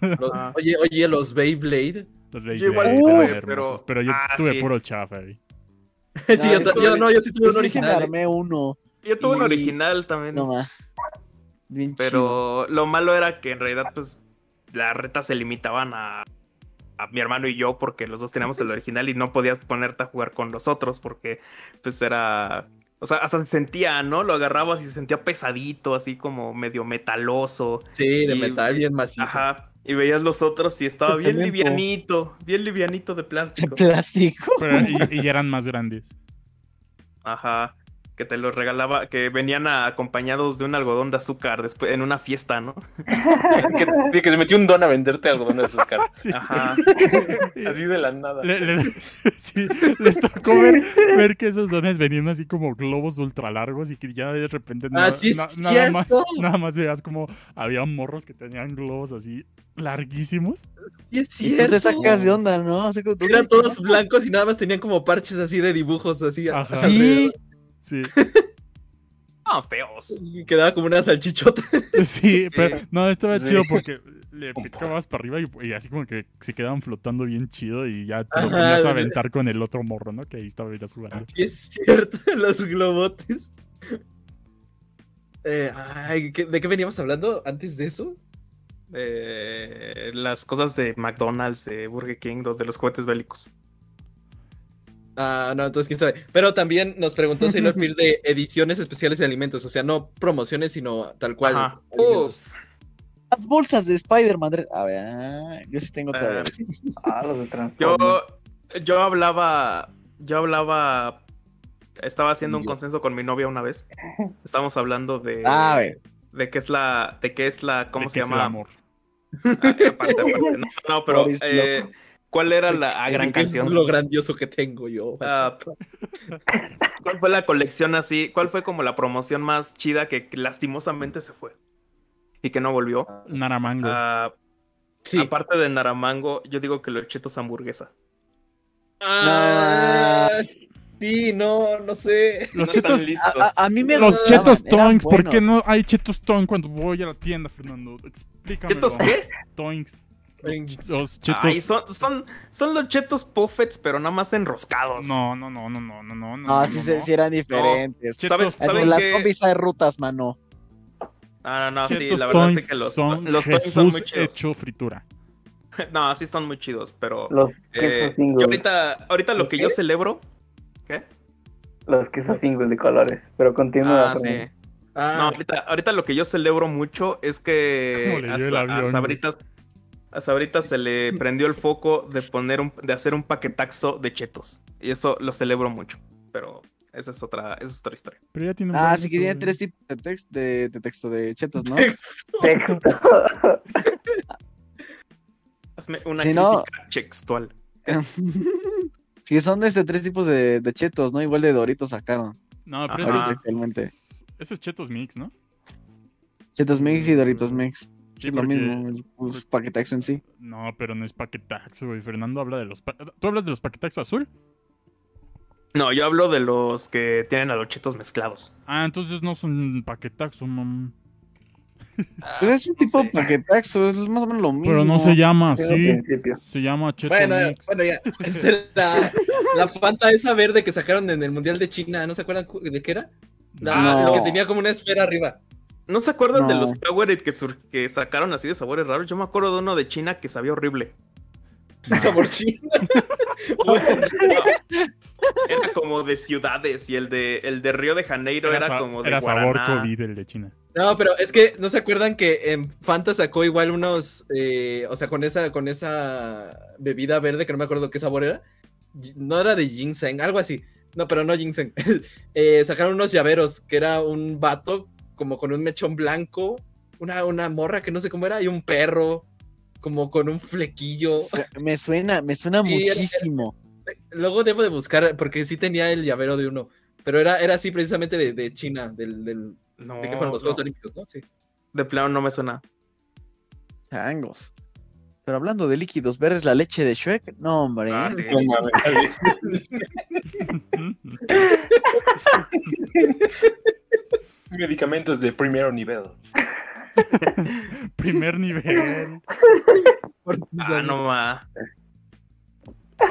Los- oye, oye, los Beyblade. Los Yo igual eran pero- hermosos, pero yo ah, tuve sí. puro chafa. güey. sí, No, yo, sí no, yo sí tuve Yo un sí original. armé uno. Yo tuve un original también. No. Bien chido. Pero lo malo era que en realidad, pues, las retas se limitaban a, a mi hermano y yo, porque los dos teníamos el original y no podías ponerte a jugar con los otros, porque, pues, era. O sea, hasta se sentía, ¿no? Lo agarrabas y se sentía pesadito, así como medio metaloso. Sí, de Y- metal, bien macizo. Ajá. Y veías los otros y estaba bien Cemento. livianito, bien livianito de De plástico. plástico. Pero- y, y eran más grandes. Ajá. Que te los regalaba, que venían a- acompañados de un algodón de azúcar después en una fiesta, ¿no? que, sí, que se metió un don a venderte algodón de azúcar. Sí. Ajá. Así de la nada. Le- le- sí, les tocó ver, ver que esos dones venían así como globos ultra largos y que ya de repente Ah, na- sí es na- nada, más, nada más veías como había morros que tenían globos así larguísimos. Sí, es Y tú cierto. te sacas de onda, ¿no? Como Eran todos blancos y nada más tenían como parches así de dibujos así. Ajá. Sí. Sí, Ah, feos. Y quedaba como una salchichota. sí, pero no, estaba Sí. chido porque le picabas para arriba y, y así como que se quedaban flotando bien chido y ya te lo de- aventar con el otro morro, ¿no? Que ahí estaba ya jugando. Sí, es cierto, los globotes. Eh, ay, ¿qué- ¿De qué veníamos hablando antes de eso? Eh, las cosas de McDonald's, de Burger King, los de los juguetes bélicos. Ah, no, entonces quién sabe. Pero también nos preguntó Sailor Peer de ediciones especiales de alimentos, o sea, no promociones, si-no tal cual. Las bolsas de Spider-Man. A ver, yo sí tengo todavía. Ah, los de Yo, hablaba, yo hablaba, estaba haciendo un consenso con mi novia una vez. Estábamos hablando de, Ah, güey. de qué es la, de qué es la, ¿cómo ¿De se qué es el llama? amor? Ah, aparte, aparte. No, no, pero eh. ¿Cuál era la ah, Ay, gran ¿qué canción? Es lo grandioso que tengo yo. Ah, ¿Cuál fue la colección así? ¿Cuál fue como la promoción más chida que lastimosamente se fue? Y que no volvió. Naramango. Ah, sí. Aparte de Naramango, yo digo que los chetos hamburguesa. Ah, sí, no, no sé. los no chetos, listos. A, a- a mí me los chetos eran Toinks, ¿por qué no hay chetos Toinks cuando voy a la tienda, Fernando? Explícame. ¿Chetos qué? Toinks. Los chetos. Ay, son, son, son los chetos puffets, pero nada más enroscados. No, no, no, no, no, no, no. No, no, sí, no, se- no. sí eran diferentes. Chetos- ¿Saben, saben las qué? combis hay rutas, mano. Ah, no, no, sí, Chetos la verdad es que los, son los Toinks son muy Jesús chidos. hecho fritura. No, sí están muy chidos, pero... Los eh, quesos yo singles. ahorita, ahorita lo ¿Los que qué? yo celebro... ¿Qué? Los quesos singles de colores. Pero continúa. Ah, sí. Fernando. No, Ah, ahorita, ahorita lo que yo celebro mucho es que ¿Cómo le a, a güey? Sabritas, a Sabritas se le prendió el foco de poner un, de hacer un paquetaxo de chetos. Y eso lo celebro mucho. Pero esa es otra, esa es otra historia. Pero ya tiene un Ah, sí de que tiene tres tipos de, tex- de, de texto de chetos, ¿no? Texto. Hazme una Si no- textual. sí, son este tres tipos de, de chetos, ¿no? Igual de Doritos sacaron. No, pero Ajá. eso es, Actualmente. eso es chetos mix, ¿no? Chetos Mix y Doritos Mix. Sí, lo porque- mismo, el pues, paquetaxo en sí. No, pero no es paquetaxo, güey. Fernando habla de los... pa- ¿Tú hablas de los paquetaxo azul? No, yo hablo de los que tienen a los chetos mezclados. Ah, entonces no son paquetaxo, mam. Pero es un tipo de paquetaxo, es más o menos lo mismo. Pero no se llama así. Se llama Cheto Bueno, Mix. bueno, ya. Este, la, la Fanta esa verde que sacaron en el Mundial de China, ¿no se acuerdan cu- de qué era? La, No. Que tenía como una esfera arriba. ¿No se acuerdan de los Powerade que, que sacaron así de sabores raros? Yo me acuerdo de uno de China que sabía horrible. Sabor chino. Era como de ciudades y el de, el de Río de Janeiro era, como de era sabor guaraná. COVID el de China. No, pero es que no se acuerdan que en Fanta sacó igual unos, eh, o sea, con esa, con esa bebida verde que no me acuerdo qué sabor era. No era de ginseng, algo así. No, pero no ginseng. Eh, sacaron unos llaveros que era un vato como con un mechón blanco, una, una morra que no sé cómo era y un perro como con un flequillo. Me suena, me suena Sí, era- muchísimo. Luego debo de buscar porque sí tenía el llavero de uno, pero era, era así precisamente de, de China, del, del, No, de que fueron los no. Juegos Olímpicos, ¿no? Sí. De plano no me suena. Changos. Pero hablando de líquidos verdes, la leche de Shrek, no, hombre. Ah, sí. Medicamentos de primero nivel. Primer nivel. Ah, no ma.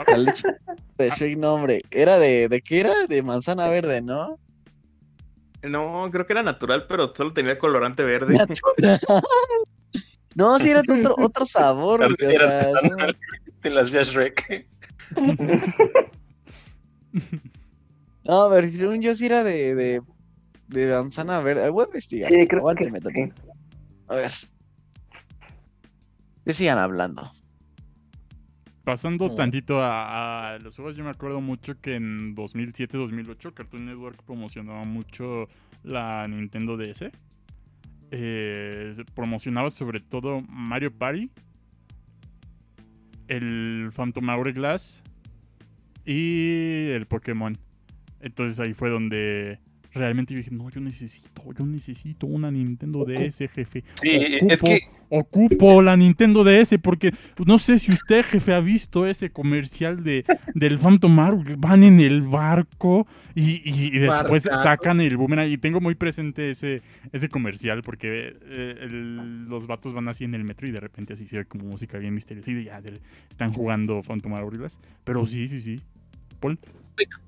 La leche de Shrek, no, hombre. Era de, ¿de qué era? De manzana verde, ¿no? No, creo que era natural, pero solo tenía el colorante verde. No, sí era otro, otro sabor, güey. O Era sea. Te las hacía Shrek. no, a ver, según yo sí era de, de, de manzana verde. Voy a investigar. Sí, creo que tantito. A ver. Que sigan hablando. Pasando Mm. tantito a, a los juegos, yo me acuerdo mucho que en 2007-2008 Cartoon Network promocionaba mucho la Nintendo DS. Eh, promocionaba sobre todo Mario Party, el Phantom Hourglass y el Pokémon. Entonces ahí fue donde realmente yo dije, no, yo necesito, yo necesito una Nintendo DS, jefe. Sí, Ocupo- es que Ocupo la Nintendo DS porque no sé si usted, jefe, ha visto ese comercial de, del Phantom Hour. Van en el barco y, y- y después Barcazo. sacan el boomerang. Y tengo muy presente ese, ese comercial porque eh, el- los vatos van así en el metro y de repente así se ve como música bien misteriosa y ya están jugando Phantom Hourglass. Pero sí, sí, sí. Paul.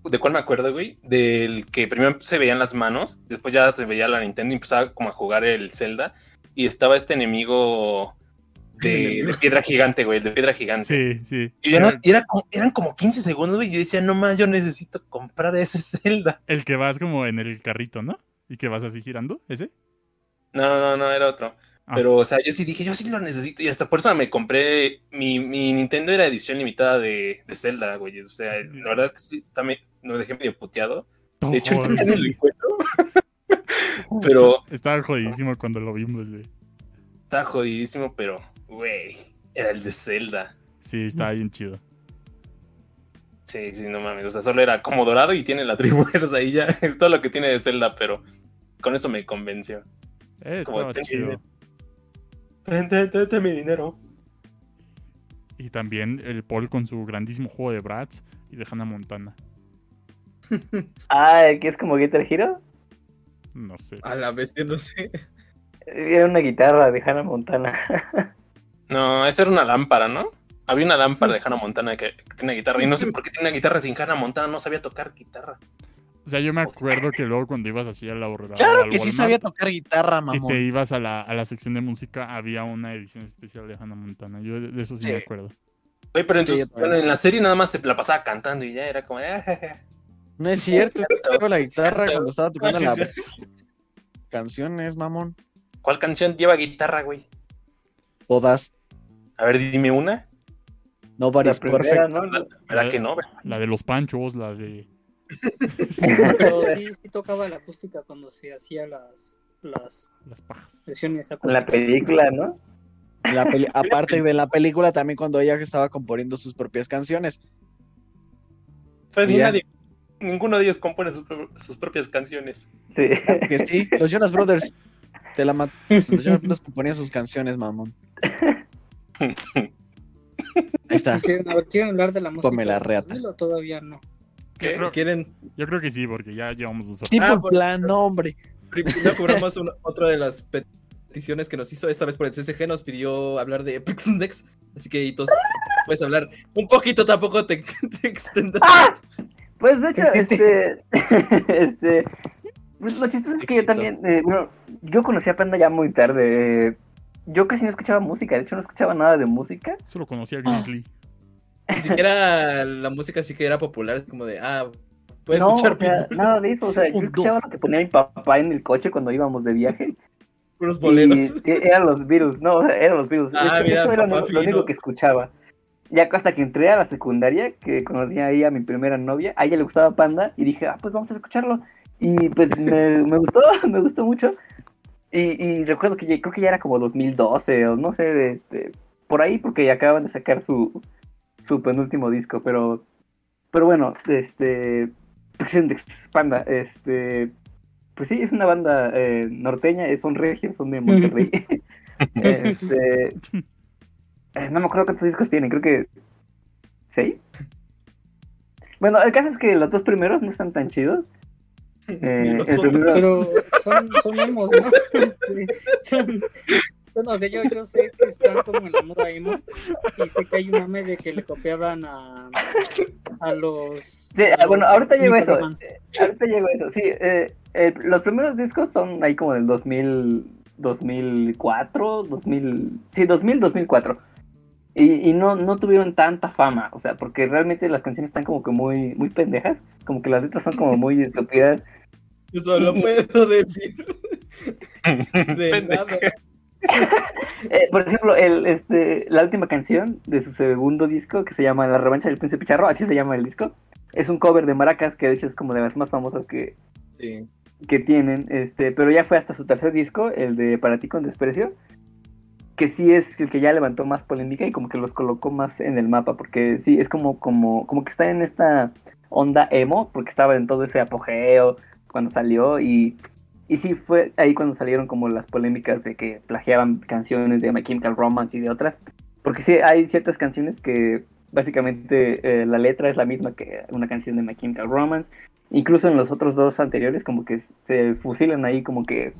¿De cuál me acuerdo, güey? Del que primero se veían las manos, después ya se veía la Nintendo y empezaba como a jugar el Zelda. Y estaba este enemigo de, de piedra gigante, güey, de piedra gigante. Sí, sí. Y, era- como- eran como 15 segundos, güey. y Yo decía, no más, yo necesito comprar ese Zelda. El que vas como en el carrito, ¿no? Y que vas así girando, ¿ese? No, no, no, era otro. Ah. Pero, o sea, yo sí dije, yo sí lo necesito. Y hasta por eso me compré. Mi, mi Nintendo era edición limitada de, de Zelda, güey. O sea, la verdad es que sí, está me, dejé medio puteado. De hecho, ahorita ya ni lo encuentro. pero Estaba jodidísimo cuando lo vimos, güey. está jodidísimo, pero, güey, era el de Zelda. Sí, estaba bien chido. Sí, sí, no mames. O sea, solo era como dorado y tiene la Tribuers ahí ya. Es todo lo que tiene de Zelda, pero con eso me convenció. Eh, Como, estaba chido. Ten mi dinero. Y también el Paul con su grandísimo juego de Bratz y de Hannah Montana. Ah, ¿el que es como Guitar Hero? No sé. A la bestia, no sé. Era una guitarra de Hannah Montana. No, esa era una lámpara, ¿no? Había una lámpara de Hannah Montana que, que tiene guitarra. Y no sé por qué tiene una guitarra sin Hannah Montana. No sabía tocar guitarra. O sea, yo me acuerdo que luego cuando ibas así a la borrada Claro que sí sabía tocar guitarra, y mamón. te ibas a la, a la sección de música, había una edición especial de Hannah Montana. Yo de de eso sí, Sí. me acuerdo. Oye, pero entonces, bueno, en la serie nada más se la pasaba cantando y ya era como. "Ah, ja, ja". No es cierto, tocaba la guitarra cuando estaba tocando la canciones, mamón. ¿Cuál canción lleva guitarra, güey? Todas. A ver, dime una. La Nobody's primera, perfect. ¿no? La- ¿Verdad que no? La de los panchos, la de... Pero sí, sí tocaba la acústica cuando se hacía las, las Las pajas. versiones En acústicas. la película, ¿no? La peli- aparte de la película, también cuando ella estaba componiendo sus propias canciones. Pues nadie. Ninguno de ellos compone sus, sus propias canciones. Sí. Que sí, los Jonas Brothers. Te la. Los componía sus canciones, mamón. Ahí está. ¿Quieren, a ver, ¿quieren hablar de la música? Come la del reata. 2000 o todavía no? ¿Qué? Si quieren, Yo creo que sí, porque ya llevamos dos horas. Tipo Ah, por- plan, no, hombre. primero cobramos una- otra de las peticiones que nos hizo, esta vez por el CSG, nos pidió hablar de Epic Index. Así que, Hitos, puedes hablar un poquito, tampoco te, te extendas. ¡Ah! Pues de hecho, este, este, pues, lo chistoso es que yo también, eh, bueno, yo conocí a Panda ya muy tarde. yo casi no escuchaba música, de hecho no escuchaba nada de música. Solo conocí a Grizzly. Ni siquiera la música sí que era popular, como de, ah, puedes no, escuchar o sea, nada de eso, o sea, yo escuchaba lo que ponía mi papá en el coche cuando íbamos de viaje. boleros. Y, eran los Beatles, no, eran los Beatles. Ah, Eso- mira, eso era lo, lo único que escuchaba. Ya hasta que entré a la secundaria, que conocí ahí a mi primera novia, a ella le gustaba Panda, y dije, ah, pues vamos a escucharlo. Y pues me, me gustó, me gustó mucho. Y, y recuerdo que ya- creo que ya era como 2012, o no sé, este, por ahí, porque ya acaban de sacar su, su penúltimo disco, pero, pero bueno, este, Panda, este, pues sí, es una banda eh, norteña, eh, son regios, son de Monterrey. este, eh, no me acuerdo cuántos discos tienen, creo que seis. Bueno, el caso es que los dos primeros no están tan chidos. Eh, el primero- Pero son, son emos, ¿no? Este, son, yo no sé, yo, yo sé que están como en la moda emo y sé que hay un mame de que le copiaban a, a los... Sí, a ah, bueno, los ahorita llego a eso. Eh, Ahorita llego a eso. Sí, eh, los primeros discos son ahí como del 2000, 2004, 2000, sí, 2000, 2004. Y, y no, no tuvieron tanta fama, o sea, porque realmente las canciones están como que muy, muy pendejas, como que las letras son como muy estúpidas. Yo solo puedo decir de nada. Eh, por ejemplo, el, este, la última canción de su segundo disco, que se llama La revancha del príncipe charro, así se llama el disco, es un cover de Maracas, que de hecho es como de las más famosas que, Sí. que tienen, este, pero ya fue hasta su tercer disco, el de Para ti con desprecio, que sí es el que ya levantó más polémica y como que los colocó más en el mapa, porque sí, es como, como, como que está en esta onda emo, porque estaba en todo ese apogeo cuando salió y, y sí fue ahí cuando salieron como las polémicas de que plagiaban canciones de My Chemical Romance y de otras, porque sí hay ciertas canciones que básicamente eh, la letra es la misma que una canción de My Chemical Romance, incluso en los otros dos anteriores como que se fusilan ahí como que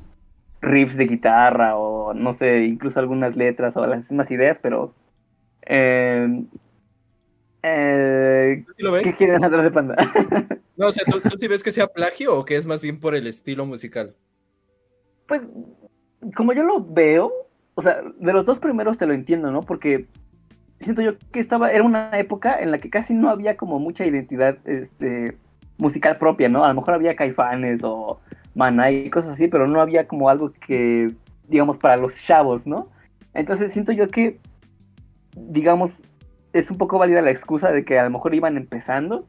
riffs de guitarra o no sé, incluso algunas letras o las mismas ideas, pero eh, eh, ¿Tú sí lo ves? ¿qué quieren hablar de Panda? No, o sea, ¿tú, tú sí ves que sea plagio o que es más bien por el estilo musical? Pues, como yo lo veo, o sea, de los dos primeros te lo entiendo, ¿no? Porque siento yo que estaba, era una época en la que casi no había como mucha identidad este, musical propia, ¿no? A lo mejor había caifanes o maná y cosas así, pero no había como algo que, digamos, para los chavos, ¿no? Entonces siento yo que, digamos, es un poco válida la excusa de que a lo mejor iban empezando.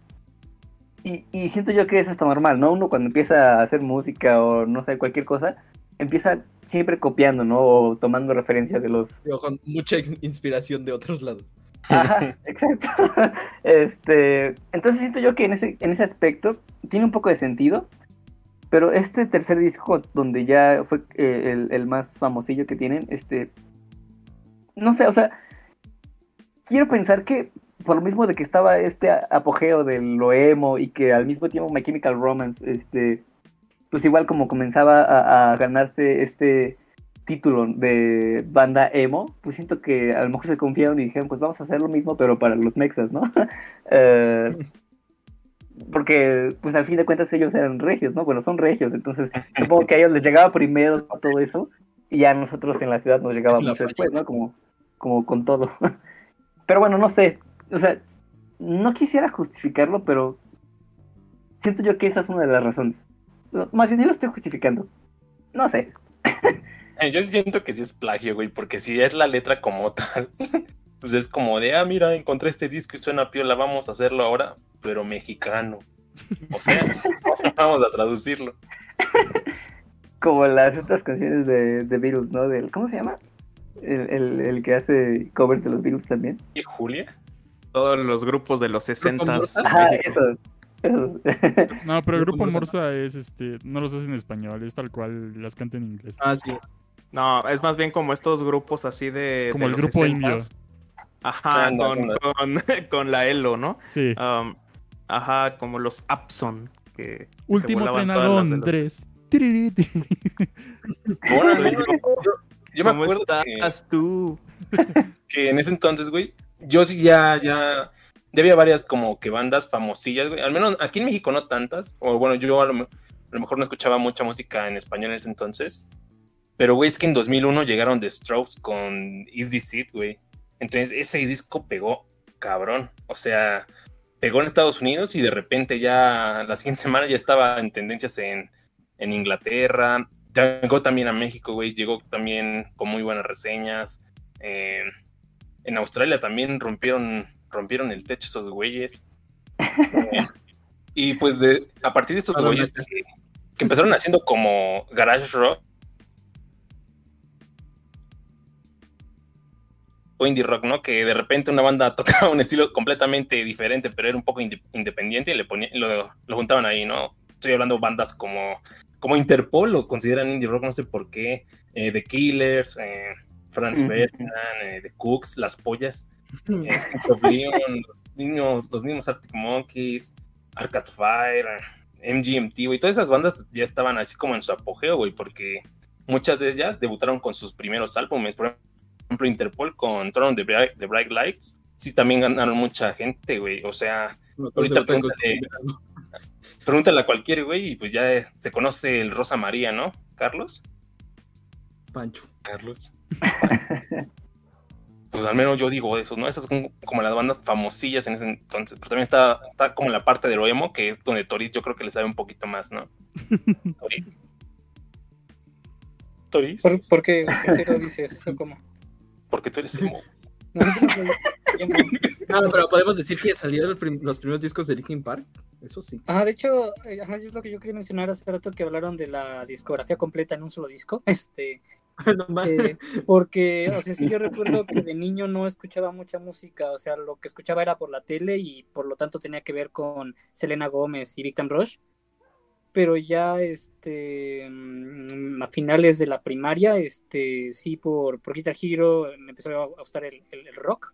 Y, y siento yo que es hasta normal, ¿no? Uno cuando empieza a hacer música o no sé, cualquier cosa, empieza siempre copiando, ¿no? O tomando referencia de los Digo, con mucha ins- inspiración de otros lados. Ajá, exacto. Este, entonces siento yo que en ese, en ese aspecto tiene un poco de sentido, pero este tercer disco, donde ya fue eh, el, el más famosillo que tienen, este, no sé, o sea, quiero pensar que por lo mismo de que estaba este apogeo del lo emo y que al mismo tiempo My Chemical Romance, este, pues igual como comenzaba a, a ganarse este título de banda emo, pues siento que a lo mejor se confiaron y dijeron, pues vamos a hacer lo mismo, pero para los mexas, ¿no? Eh, porque, pues al fin de cuentas ellos eran regios, ¿no? Bueno, son regios, entonces supongo que a ellos les llegaba primero todo eso y ya a nosotros en la ciudad nos llegaba mucho después, ¿no? Como, como con todo. Pero bueno, no sé, o sea, no quisiera justificarlo, pero siento yo que esa es una de las razones. Más bien, yo lo estoy justificando. No sé. Eh, Yo siento que sí es plagio, güey, porque si es la letra como tal, pues es como de, ah, mira, encontré este disco y suena piola, vamos a hacerlo ahora, pero mexicano. O sea, vamos a traducirlo. Como las estas canciones de, de Beatles, ¿no? Del, ¿Cómo se llama? El, el, el que hace covers de los Beatles también. ¿Y Julia? Todos los grupos de los 60 Mortal. Ajá, eso. Esos- No, pero el Grupo Morsa. Es este, no los hacen en español, es tal cual las canta en inglés. Ah, sí. No, es más bien como estos grupos así de. Como de el los grupo 60s. indio. Ajá, Anda, con, con, con la Elo, ¿no? Sí. Um, ajá, como los Abson. Que Último tren a los- yo, me ¿Cómo acuerdo que, estás tú? que en ese entonces, güey, yo sí ya, ya, ya había varias como que bandas famosillas, güey. Al menos aquí en México no tantas. O bueno, yo a lo, me- a lo mejor no escuchaba mucha música en español en ese entonces. Pero, güey, es que en 2001 llegaron The Strokes con Is This It, güey. Entonces ese disco pegó cabrón. O sea, pegó en Estados Unidos y de repente ya la siguiente semana ya estaba en tendencias en, en Inglaterra. Llegó también a México, güey. Llegó también con muy buenas reseñas. Eh, en Australia también rompieron, rompieron el techo esos güeyes. Eh, y pues de, a partir de estos ¿A dónde güeyes que, que empezaron haciendo como garage rock o indie rock, ¿no? Que de repente una banda tocaba un estilo completamente diferente, pero era un poco inde- independiente y le ponían, lo, lo juntaban ahí, ¿no? Estoy hablando de bandas como, como Interpol, lo consideran indie rock, no sé por qué. eh, The Killers, eh, Franz. Ferdinand, eh, The Cooks, Las Pollas, eh, Leon, los niños, los mismos Arctic Monkeys, Arcade Fire, MGMT, güey. Todas esas bandas ya estaban así como en su apogeo, güey, porque muchas de ellas debutaron con sus primeros álbumes. Por ejemplo, Interpol con Turn on the Bright, the Bright Lights. Sí, también ganaron mucha gente, güey. O sea, ahorita pregúntale, a cualquier güey y pues ya eh, se conoce el Rosa María, ¿no? Carlos. Pancho. Carlos. Pues al menos yo digo eso, ¿no? Esas son como las bandas famosillas en ese entonces. Pero también está, está como la parte de lo emo, que es donde Toris yo creo que le sabe un poquito más, ¿no? Toris. Toris. ¿Por, por qué, por qué lo dices? ¿O cómo? Porque tú eres emo. No, pero podemos decir que salieron prim- los primeros discos de Linkin Park. Eso sí. Ajá, de hecho, eh, ajá, es lo que yo quería mencionar hace rato que hablaron de la discografía completa en un solo disco. Este, No eh, porque, o sea, sí, yo recuerdo que de niño no escuchaba mucha música, o sea, lo que escuchaba era por la tele y por lo tanto tenía que ver con Selena Gómez y Victim Rush. Pero ya, este, mm, a finales de la primaria, este, sí, por, por Guitar Hero me empezó a gustar el, rock.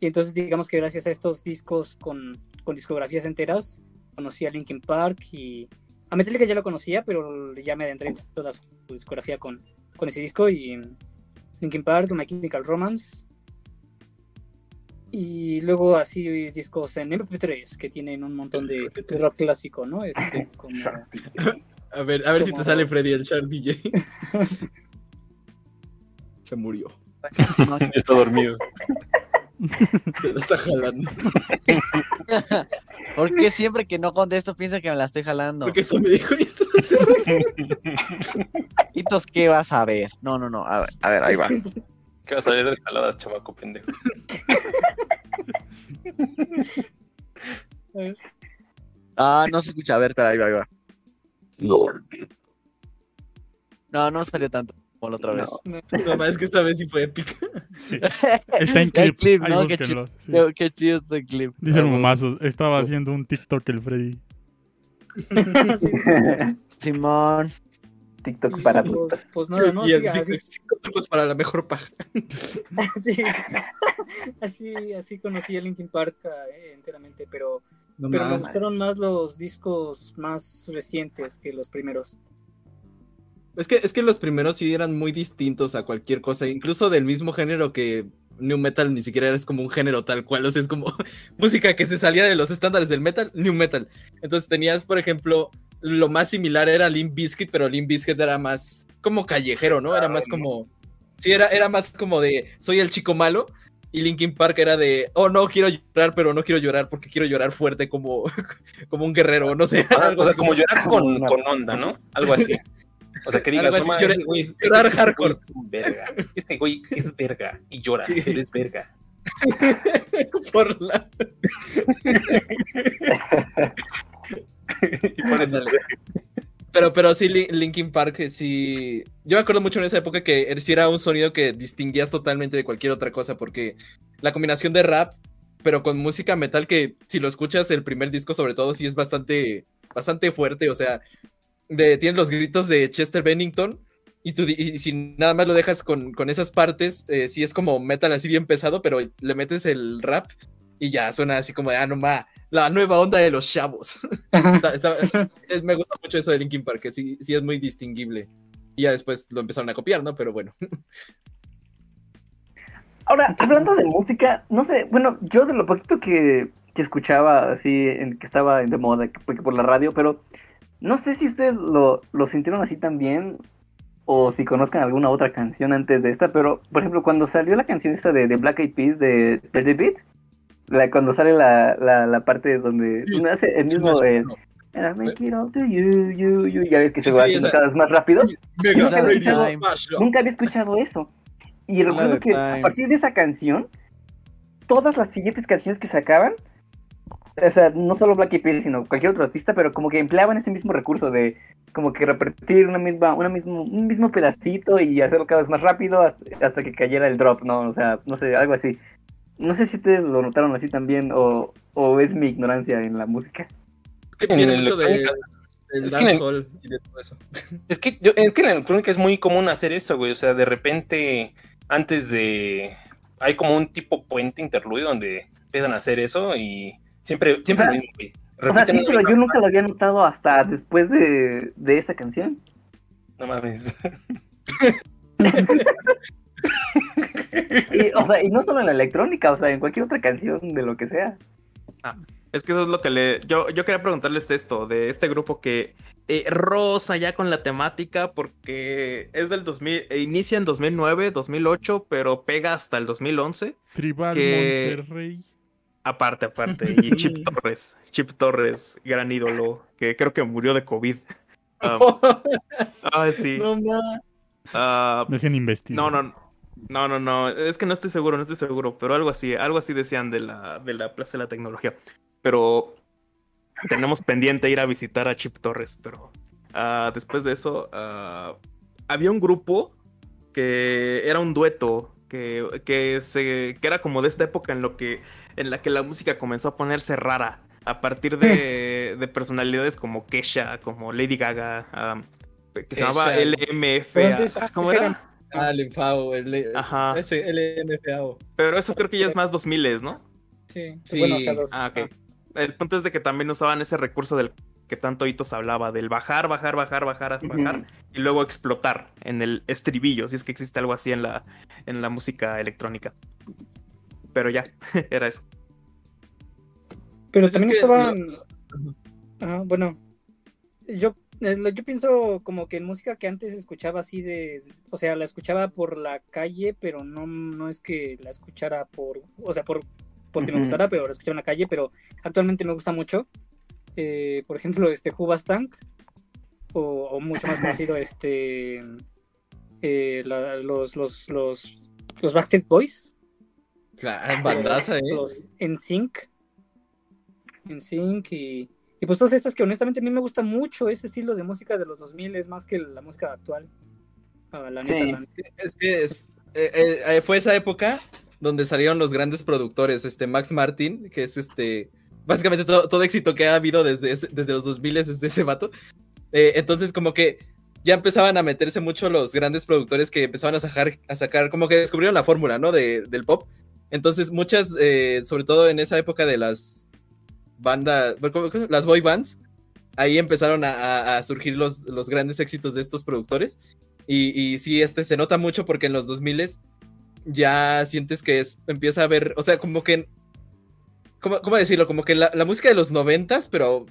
Y entonces, digamos que gracias a estos discos con, con discografías enteras, conocí a Linkin Park y a Metallica ya lo conocía, pero ya me adentré en toda su discografía con, con ese disco y Linkin Park, My Chemical Romance y luego así discos en MP3 que tienen un montón de, de rock clásico, ¿no? Este, como, A ver, a ver si te sale Freddy el Shark DJ. Se murió. Está dormido. Se lo está jalando. Porque siempre que no contesto piensa que me la estoy jalando. Porque eso me dijo y esto se ¿Y tos qué vas a ver? No, no, no. A ver, a ver ahí va. ¿Qué vas a salir de jaladas, chamaco pendejo? Ah, no se escucha. A ver, espera, ahí va, ahí va. No, no salió tanto como la otra vez. No, más es que esta vez sí fue épica. Está en El clip. clip, ahí ¿no? Qué sí. Qué, chido ese clip. Dice el Ah, bueno. momazo, estaba haciendo un TikTok el Freddy. Simón. TikTok para pues, pues nada, ¿no? y Así, el así, cinco trucos para la mejor paja. así, así, así conocí a Linkin Park eh, enteramente, pero, No pero me gustaron más los discos más recientes que los primeros. Es que, es que los primeros sí eran muy distintos a cualquier cosa, incluso del mismo género que New Metal ni siquiera es como un género tal cual, o sea, es como música que se salía de los estándares del metal, New Metal. Entonces tenías, por ejemplo, lo más similar era Limp Bizkit, pero Limp Bizkit era más como callejero, ¿no? Era más como... Sí, era, era más como de, soy el chico malo, y Linkin Park era de, oh, no, quiero llorar, pero no quiero llorar porque quiero llorar fuerte como, como un guerrero, no sé. Ah, algo o sea, como llorar con, con onda, ¿no? Algo así. O sea, que digas, no así, llorar- ese güey es- llorar ese- ese güey hardcore. es un verga. Este güey es verga y llora, Sí. pero es verga. por la... Y por eso es Ándale. Pero, pero sí, Lin- Linkin Park, eh, sí. Yo me acuerdo mucho en esa época que era un sonido que distinguías totalmente de cualquier otra cosa, porque la combinación de rap pero con música metal que si lo escuchas el primer disco sobre todo sí es bastante, bastante fuerte, o sea, de, tiene los gritos de Chester Bennington y, tú, di- y si nada más lo dejas con, con esas partes, eh, sí es como metal así bien pesado, pero le metes el rap y ya suena así como de, ah, no ma, la nueva onda de los chavos. Está- está- es- me gusta mucho eso de Linkin Park, que sí, sí es muy distinguible. Y ya después lo empezaron a copiar, ¿no? Pero bueno. Ahora, hablando de música, no sé, bueno, yo de lo poquito que, que escuchaba así, en, que estaba de moda que por la radio, pero no sé si ustedes lo, lo sintieron así también o si conozcan alguna otra canción antes de esta, pero por ejemplo, cuando salió la canción esta de, de Black Eyed Peas de Dirty Beat, la, cuando sale la, la, la parte donde, hace el mismo... eh, all to you, you, you, ya ves que se Sí, va sí, haciendo cada vez más rápido. Mega Nunca había escuchado- Time. Nunca había escuchado eso. Y recuerdo que a partir de esa canción, todas las siguientes canciones que sacaban, o sea, no solo Black Eyed Peas, sino cualquier otro artista, pero como que empleaban ese mismo recurso de como que repetir una misma, una mismo, un mismo pedacito y hacerlo cada vez más rápido hasta, hasta que cayera el drop, ¿no? O sea, no sé, algo así. No sé si ustedes lo notaron así también o, o es mi ignorancia en la música. Es que el mucho de, es que el- y de todo eso. Es que, yo, es que en la electrónica es muy común hacer eso, güey. O sea, de repente, antes de. Hay como un tipo puente interludio donde empiezan a hacer eso y siempre, siempre O sea, lo mismo, güey. O sea, sí, pero misma- yo nunca lo había notado hasta después de, de esa canción. No mames. Y, o sea, y no solo en la electrónica, o sea, en cualquier otra canción de lo que sea. Es que eso es lo que le. Yo, yo quería preguntarles de esto, de este grupo que eh, rosa ya con la temática, porque es del 2000, eh, inicia en 2009, 2008, pero pega hasta el 2011. Tribal que- Monterrey. Aparte, aparte. Y Chip Torres, Chip Torres, gran ídolo, que creo que murió de COVID. Um, ay, sí. No ma. Ah, Dejen investigar. no, no, no, no, no. Es que no estoy seguro, no estoy seguro. Pero algo así, algo así decían de la, de la Plaza de la Tecnología. Pero tenemos pendiente ir a visitar a Chip Torres. Pero ah, después de eso, ah, había un grupo que era un dueto. Que, que, se, que era como de esta época en lo que en la que la música comenzó a ponerse rara a partir de, de personalidades como Kesha, como Lady Gaga, ah, que se llamaba Kesha. LMF. Antes- ah, ¿Cómo era? Ah, el enfado, el, Ajá. ese LMFAO. Pero eso creo que ya es más 2000, ¿no? Sí, Sí. bueno, o sea, los- Ah, ok. El punto es de que también usaban ese recurso del que tanto Hitos hablaba, del bajar, bajar, bajar, bajar, bajar, y luego explotar en el estribillo, si es que existe algo así en la, en la música electrónica. Pero ya, era eso. Pero Pues es también que estaban. lo- Ajá, bueno, yo, es yo pienso como que en música que antes escuchaba así de, o sea, la escuchaba por la calle, pero no, no es que la escuchara por, o sea, por porque me gustara, pero la escuchaba en la calle, pero actualmente me gusta mucho. Eh, por ejemplo, este Tank o, o mucho más conocido, este, eh, la- los, los, los, los Backstreet Boys, Claro, bandaza, ¿eh? los NSYNC, NSYNC y, y pues todas estas que honestamente a mí me gusta mucho ese estilo de música de los 2000 es más que la música actual. Ah, la Sí. neta, la neta. Es que es- eh, eh, eh, fue esa época donde salieron los grandes productores, este Max Martin, que es este, básicamente todo, todo éxito que ha habido desde, ese- desde los 2000 es de ese vato. Eh, entonces como que ya empezaban a meterse mucho los grandes productores que empezaban a sacar, a sacar como que descubrieron la fórmula, ¿no? De, del pop. Entonces muchas, eh, sobre todo en esa época de las bandas, bueno, ¿cómo- cómo? las boy bands, ahí empezaron a, surgir los, los grandes éxitos de estos productores. Y, y sí, este se nota mucho porque en los 2000 ya sientes que es, empieza a ver, o sea, como que, ¿cómo, cómo decirlo? Como que la, la música de los 90 pero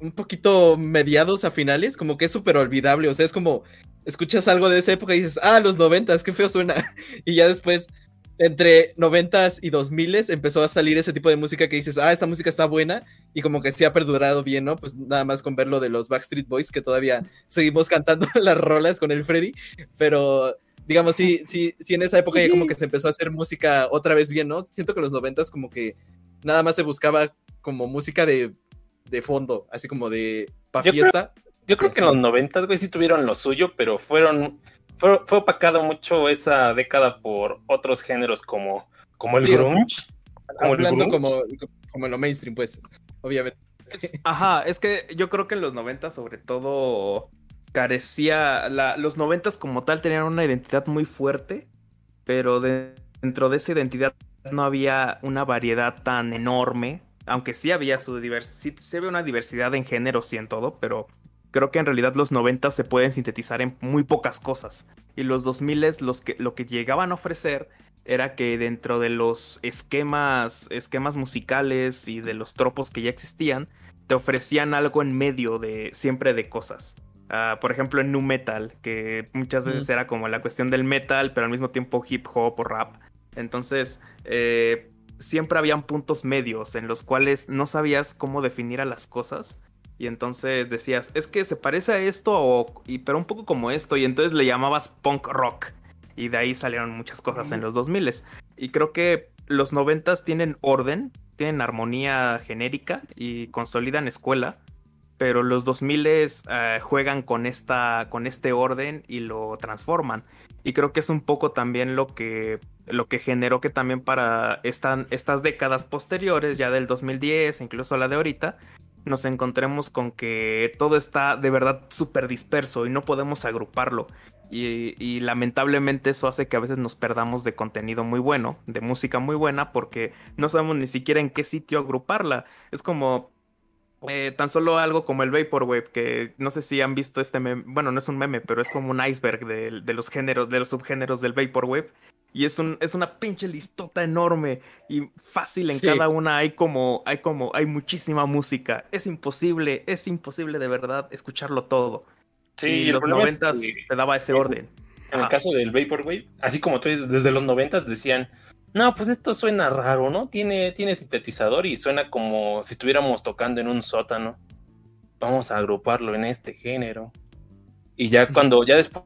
un poquito mediados a finales, como que es súper olvidable, o sea, es como, escuchas algo de esa época y dices, ah, los 90 qué feo suena. Y ya después, entre 90s y 2000 empezó a salir ese tipo de música que dices, ah, esta música está buena y como que sí ha perdurado bien, ¿no? Pues nada más con ver lo de los Backstreet Boys, que todavía seguimos cantando las rolas con el Freddy, pero digamos, sí, sí, sí, en esa época ya como que se empezó a hacer música otra vez bien, ¿no? Siento que los noventas como que nada más se buscaba como música de, de fondo, así como de pa' Yo creo- fiesta. Yo creo que en los 90, güey, sí tuvieron lo suyo, pero fueron. Fue, fue opacado mucho esa década por otros géneros como, como el Sí. grunge. Como el grunge. como, como en lo mainstream, pues, obviamente. Ajá, es que yo creo que en los 90 sobre todo carecía, la, los 90 como tal tenían una identidad muy fuerte, pero de- dentro de esa identidad no había una variedad tan enorme, aunque sí había su diversidad, sí, sí había una diversidad en géneros y en todo, pero creo que en realidad los 90 se pueden sintetizar en muy pocas cosas. Y los 2000 los que, lo que llegaban a ofrecer era que dentro de los esquemas, esquemas musicales y de los tropos que ya existían, te ofrecían algo en medio de siempre de cosas. Ah, por ejemplo, en nu metal, que muchas veces era como la cuestión del metal, pero al mismo tiempo hip hop o rap. Entonces, eh, siempre habían puntos medios en los cuales no sabías cómo definir a las cosas. Y entonces decías, es que se parece a esto, o, y, pero un poco como esto. Y entonces le llamabas punk rock. Y de ahí salieron muchas cosas en los 2000 Y creo que los 90 tienen orden, tienen armonía genérica y consolidan escuela. Pero los 2000 eh, juegan con, esta, con este orden y lo transforman. Y creo que es un poco también lo que, lo que generó que también para esta- estas décadas posteriores, ya del 2010, incluso la de ahorita, nos encontremos con que todo está de verdad súper disperso y no podemos agruparlo. Y, y lamentablemente eso hace que a veces nos perdamos de contenido muy bueno, de música muy buena, porque no sabemos ni siquiera en qué sitio agruparla. Es como eh, tan solo algo como el Vaporwave, que no sé si han visto este meme, bueno, no es un meme, pero es como un iceberg de, de los géneros, de los subgéneros del Vaporwave. Y es, un, es una pinche listota enorme y fácil en Sí. cada una hay como, hay como, hay muchísima música. Es imposible, es imposible de verdad escucharlo todo. Sí, y el los es noventas que- te daba ese en- orden. En el caso del Vaporwave, así como tú dices, desde los 90 decían, no, pues esto suena raro, ¿no? Tiene, tiene sintetizador y suena como si estuviéramos tocando en un sótano. Vamos a agruparlo en este género. Y ya cuando, ya después,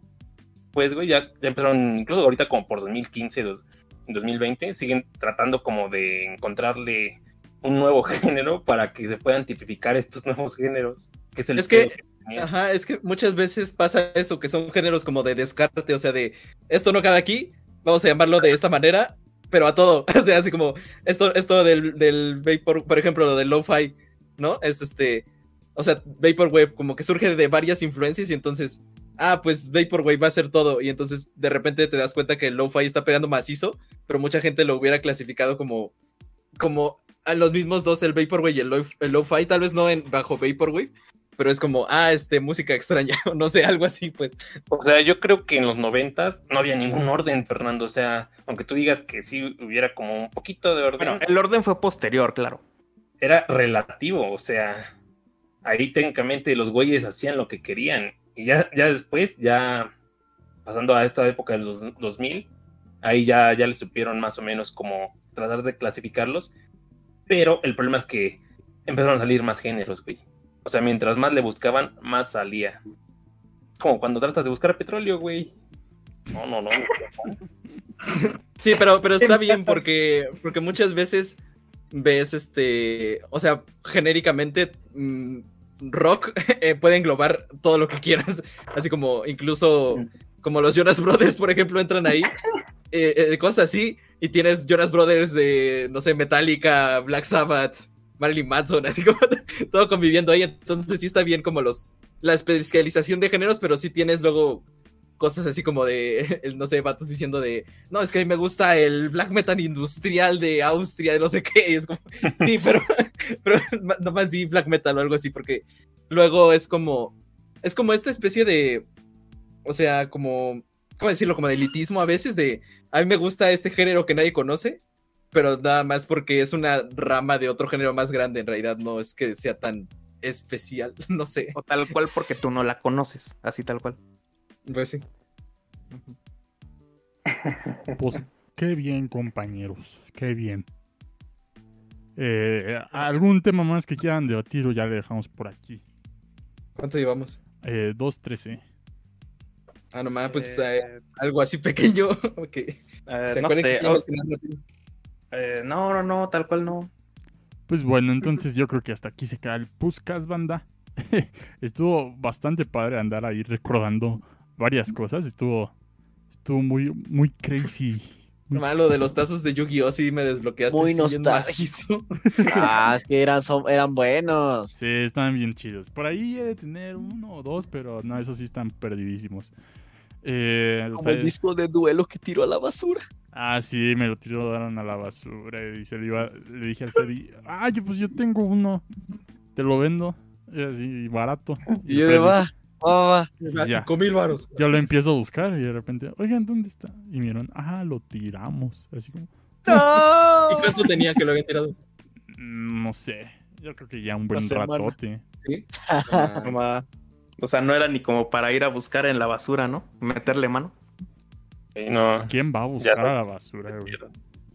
pues, güey, ya, ya empezaron, incluso ahorita como por 2015, dos- 2020, siguen tratando como de encontrarle un nuevo género para que se puedan tipificar estos nuevos géneros. Que es el Es que- tenía. Ajá, es que muchas veces pasa eso, que son géneros como de descarte, o sea, de esto no cabe aquí, vamos a llamarlo de esta manera, pero a todo. O sea, así como esto, esto del, del Vapor, por ejemplo, lo del lo-fi, ¿no? Es este, o sea, Vaporwave como que surge de varias influencias y entonces, ah, pues Vaporwave va a ser todo. Y entonces de repente te das cuenta que el lo-fi está pegando macizo, pero mucha gente lo hubiera clasificado como, como a los mismos dos, el Vaporwave y el lo- el lo-fi, tal vez no en, bajo Vaporwave, pero es como, ah, este, música extraña, o no sé, algo así, pues. O sea, yo creo que en los noventas no había ningún orden, Fernando. O sea, aunque tú digas que sí hubiera como un poquito de orden, Bueno, el orden fue posterior, claro. era relativo. O sea, ahí técnicamente los güeyes hacían lo que querían. Y ya, ya después, ya pasando a esta época de los 2000, ahí ya, ya les supieron más o menos como tratar de clasificarlos. Pero el problema es que empezaron a salir más géneros, güey. O sea, mientras más le buscaban, más salía. Como cuando tratas de buscar petróleo, güey. No, no, no. Sí, pero, pero está bien porque, porque muchas veces ves este, o sea, genéricamente mm, rock eh, puede englobar todo lo que quieras, así como incluso como los Jonas Brothers, por ejemplo, entran ahí, eh, eh, cosas así, y tienes Jonas Brothers de, no sé, Metallica, Black Sabbath, Marilyn Manson, así como todo conviviendo ahí, entonces sí está bien como los, la especialización de géneros, pero sí tienes luego cosas así como de, no sé, vatos diciendo de, no, es que a mí me gusta el black metal industrial de Austria, de no sé qué, y es como, sí, pero, pero nomás di black metal o algo así, porque luego es como, es como esta especie de, o sea, como, ¿cómo decirlo? Como de elitismo a veces, de, a mí me gusta este género que nadie conoce, pero nada más porque es una rama de otro género más grande, en realidad no es que sea tan especial, no sé. O tal cual porque tú no la conoces, así tal cual. Pues sí. Pues qué bien, compañeros. Qué bien. Eh, ¿Algún tema más que quieran debatir o ya le dejamos por aquí? ¿Cuánto llevamos? Eh, 2.13. Ah, nomás, pues Eh, eh, algo así pequeño. que Eh, se no sé. Eh, no, no, no, tal cual no. Pues bueno, entonces yo creo que hasta aquí se queda el Puscas, banda. Estuvo bastante padre andar ahí recordando varias cosas. Estuvo, estuvo muy, muy crazy Malo de los tazos de Yu-Gi-Oh! sí me desbloqueaste. Muy nostálgico. Ah, es que eran, son- eran buenos. Sí, están bien chidos. Por ahí he de tener uno o dos, pero no, esos sí están perdidísimos. Eh, o Como sea, el disco de duelo que tiró a la basura. Ah, sí, me lo tiraron a la basura. Y se le, iba, le dije al Freddy, ah, yo, pues yo tengo uno. Te lo vendo. Y así, barato. Y yo de va, va, va. Ya. Cinco mil varos. Yo lo empiezo a buscar y de repente, oigan, ¿dónde está? Y miran, ah, lo tiramos. Así como, ¡No! ¿Y cuánto tenía que lo habían tirado? "Mm, no sé. Yo creo que ya un buen ratote. No ma- O sea, no era ni como para ir a buscar en la basura, ¿no? Meterle mano. Sí, no. ¿Quién va a buscar a la basura, güey?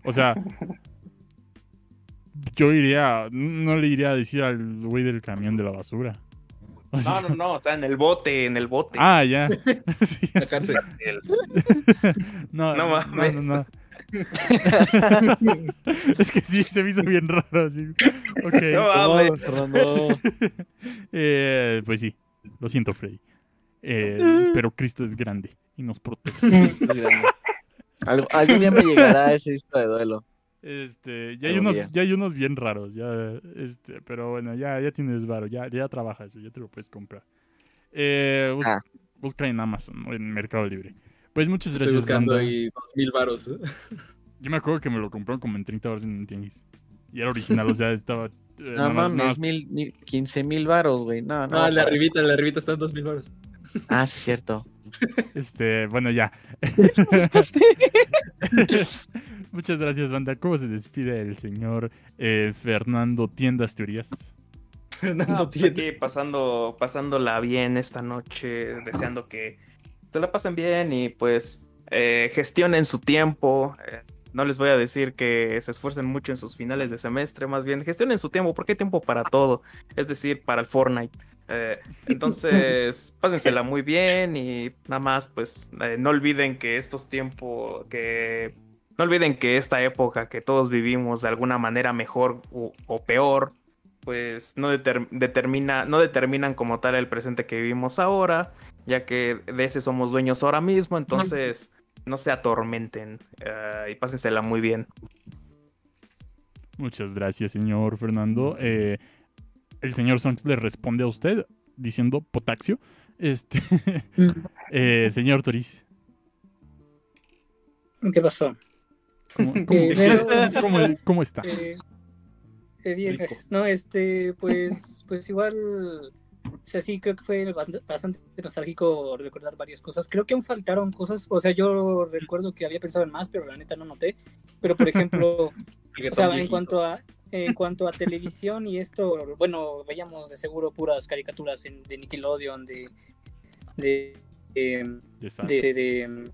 O sea, yo iría, no le iría a decir al güey del camión de la basura. No, no, no, o sea, en el bote, en el bote. Ah, ya. Sí, No, No no, mames. no, no. es que sí, se me hizo bien raro. Así. Ok. No mames. Eh, pues sí, lo siento, Freddy. Eh, pero Cristo es grande y nos protege. Algo- algún día me llegará ese disco de duelo. Este, ya hay Algún unos, día. ya hay unos bien raros, ya, este, pero bueno, ya, ya tienes varo, ya, ya trabajas, ya te lo puedes comprar. Eh, bus- Ah. Busca en Amazon o en Mercado Libre. Pues muchas Estoy gracias, buscando banda. ahí dos mil varos. ¿eh? Yo me acuerdo que me lo compraron como en 30 horas en un tianguis. Y era original, o sea, estaba... eh, No nada más- nada mames, más- mil, mil, 15 mil varos, güey. No, no. No, en la arribita, la arribita están dos mil varos. Ah, sí, es cierto. Este, bueno, ya. Muchas gracias, banda. ¿Cómo se despide el señor eh, Fernando Tiendas Teorías? Fernando Ah, pues tiene. aquí pasando, pasándola bien esta noche, deseando que se la pasen bien y pues eh, gestionen su tiempo. eh, no les voy a decir que se esfuercen mucho en sus finales de semestre, más bien gestionen su tiempo, porque hay tiempo para todo, es decir, para el Fortnite. Eh, entonces, pásensela muy bien y nada más, pues eh, no olviden que estos tiempos, que no olviden que esta época que todos vivimos de alguna manera mejor o, o peor, pues no deter- determina, no determinan como tal el presente que vivimos ahora, ya que de ese somos dueños ahora mismo, entonces no se atormenten eh, y pásensela muy bien. Muchas gracias, señor Fernando. Eh, el señor Songs le responde a usted diciendo potaxio. Este, eh, señor Toriz, ¿Qué pasó? ¿cómo, cómo- Eh, cómo- cómo- cómo está? Eh, eh, bien, gracias. No, este, pues, pues igual, o sea, sí, creo que fue bast- bastante nostálgico recordar varias cosas. Creo que aún faltaron cosas, o sea, yo recuerdo que había pensado en más, pero la neta no noté. Pero, por ejemplo, o sea, en cuanto a en cuanto a televisión y esto, bueno, veíamos de seguro puras caricaturas en- de Nickelodeon, de de de, De de,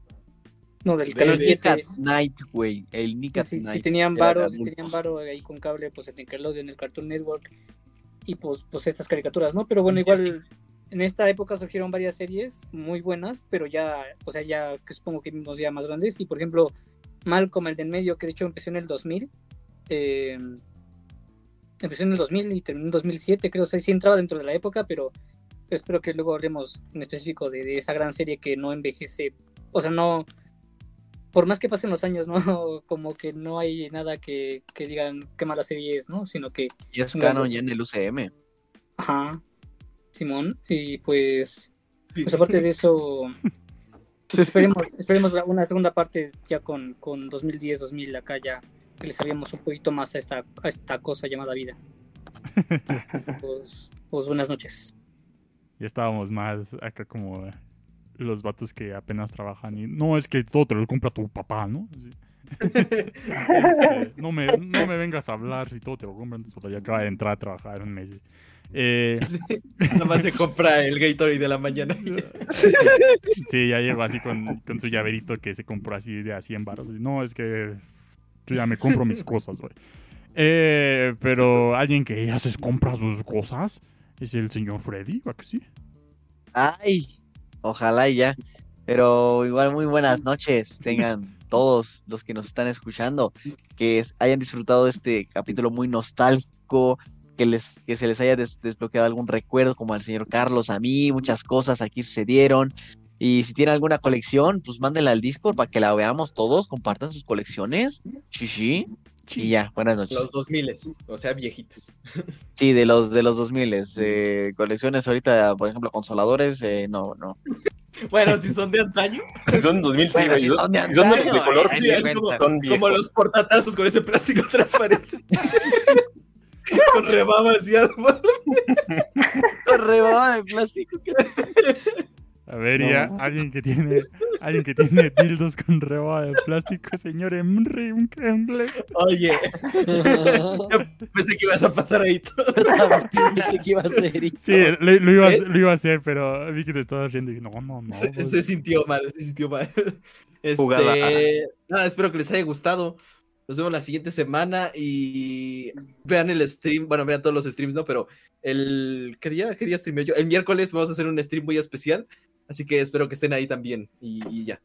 no del El canal Nick 7. at Night, güey. El Nick at si, si Night. tenían Era de varo, si tenían varo ahí con cable, pues el Nickelodeon, el Cartoon Network y pues, pues estas caricaturas, ¿no? Pero bueno, igual en esta época surgieron varias series muy buenas, pero ya, o sea, ya que supongo que vimos ya más grandes. Y por ejemplo, Malcolm, el de en medio, que de hecho empezó en el 2000, eh, empezó en el 2000 y terminó en 2007, creo, o sea, sí entraba dentro de la época, pero espero que luego hablemos en específico de, de esa gran serie que no envejece, o sea, no, por más que pasen los años, ¿no? Como que no hay nada que, que digan qué mala serie es, ¿no? Sino que, Y es canon ya en el UCM. ajá, Simón, y pues, pues aparte de eso, pues esperemos, esperemos una segunda parte ya con, con 2010, 2000, acá ya que le sabíamos un poquito más a esta, a esta cosa llamada vida. Pues, pues buenas noches. Ya estábamos más acá como eh, los vatos que apenas trabajan y no es que todo te lo compra tu papá, ¿no? Este, no, me, no me vengas a hablar si todo te lo compran tu papá. Ya acaba de entrar a trabajar un mes. Eh, Nada más se compra el Gatorade de la mañana. sí, ya llegó así con, con su llaverito que se compró así de a 100 baros. No, es que yo ya me compro mis cosas, güey. Eh, pero alguien que ya se compra sus cosas es el señor Freddy, ¿va que sí? Ay, ojalá y ya. Pero igual muy buenas noches tengan todos los que nos están escuchando, que es- hayan disfrutado de este capítulo muy nostálgico, que les que se les haya des- desbloqueado algún recuerdo como al señor Carlos, a mí, muchas cosas aquí sucedieron. Y si tienen alguna colección, pues mándenla al Discord para que la veamos todos, compartan sus colecciones. Chichi. Y ya, buenas noches. Los 2000, o sea, viejitas. Sí, de los de los 2000 eh, colecciones ahorita, por ejemplo, consoladores, eh, no, no. Bueno, si son de antaño. Si son 2000, sí, Bueno, güey. si son de Si son de, antaño, de color, ahí sí, sí es como, son Como los portatazos con ese plástico transparente. con rebabas y algo. Rebaba de plástico. ¿Qué A ver, ya, alguien que tiene, alguien que tiene dildos con rebaba de plástico, señor Emre, un cremble. Oye, yo pensé que ibas a pasar ahí todo. Pensé que iba a ser. y- Sí, lo, lo iba, a- ¿Eh? lo iba a hacer, pero vi que te estabas riendo y dije, no, no, no. Se, pues, se sintió mal, se sintió mal. Este, Jugada. nada, espero que les haya gustado. Nos vemos la siguiente semana y vean el stream, bueno, vean todos los streams, ¿no? Pero el, ¿qué día? ¿Qué día streameo yo? El miércoles vamos a hacer un stream muy especial, así que espero que estén ahí también y, y ya.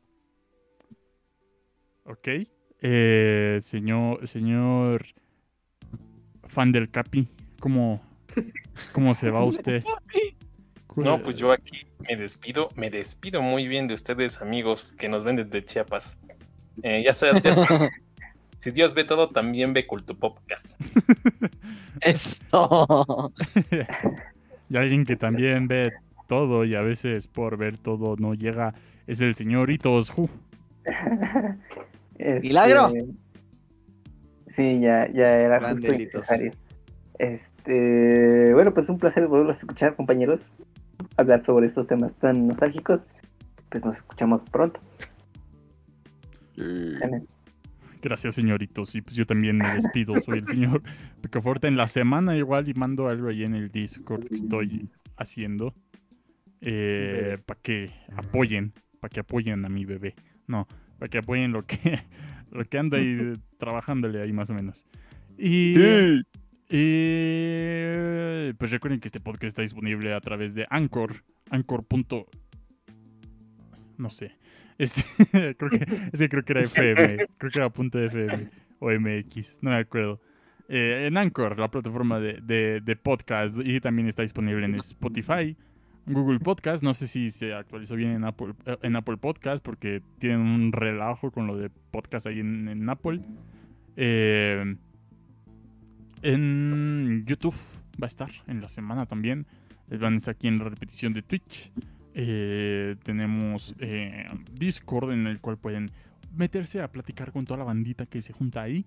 Ok. Eh, señor, señor fan del Capi, ¿cómo, cómo se va usted? No, pues yo aquí me despido, me despido muy bien de ustedes, amigos, que nos ven desde Chiapas. Eh, ya sabes, ya sabes, si Dios ve todo, también ve Culto Podcast. Eso. Y alguien que también ve todo y a veces por ver todo no llega es el señoritos. Ju. Este, Milagro. Sí, ya, ya era justo necesario. Este, bueno, pues un placer volverlos a escuchar, compañeros. Hablar sobre estos temas tan nostálgicos. Pues nos escuchamos pronto. Gracias, señoritos. Y pues yo también me despido. Soy el señor Picaforte. En la semana igual y mando algo ahí en el Discord que estoy haciendo. Para que apoyen. Para que apoyen a mi bebé. No, para que apoyen lo que, lo que anda ahí trabajándole ahí más o menos. Y, y pues recuerden que este podcast está disponible a través de Anchor. Anchor. No sé. Este, creo que, es que creo que era FM. Creo que era punto FM o MX. No me acuerdo. Eh, en Anchor, la plataforma de, de- de podcast. Y también está disponible en Spotify. Google Podcast, no sé si se actualizó bien en Apple, eh, en Apple Podcast porque tienen un relajo con lo de podcast ahí en, Apple. Eh, en YouTube va a estar en la semana también. Eh, Van a estar aquí en la repetición de Twitch. Tenemos Discord en el cual pueden meterse a platicar con toda la bandita que se junta ahí.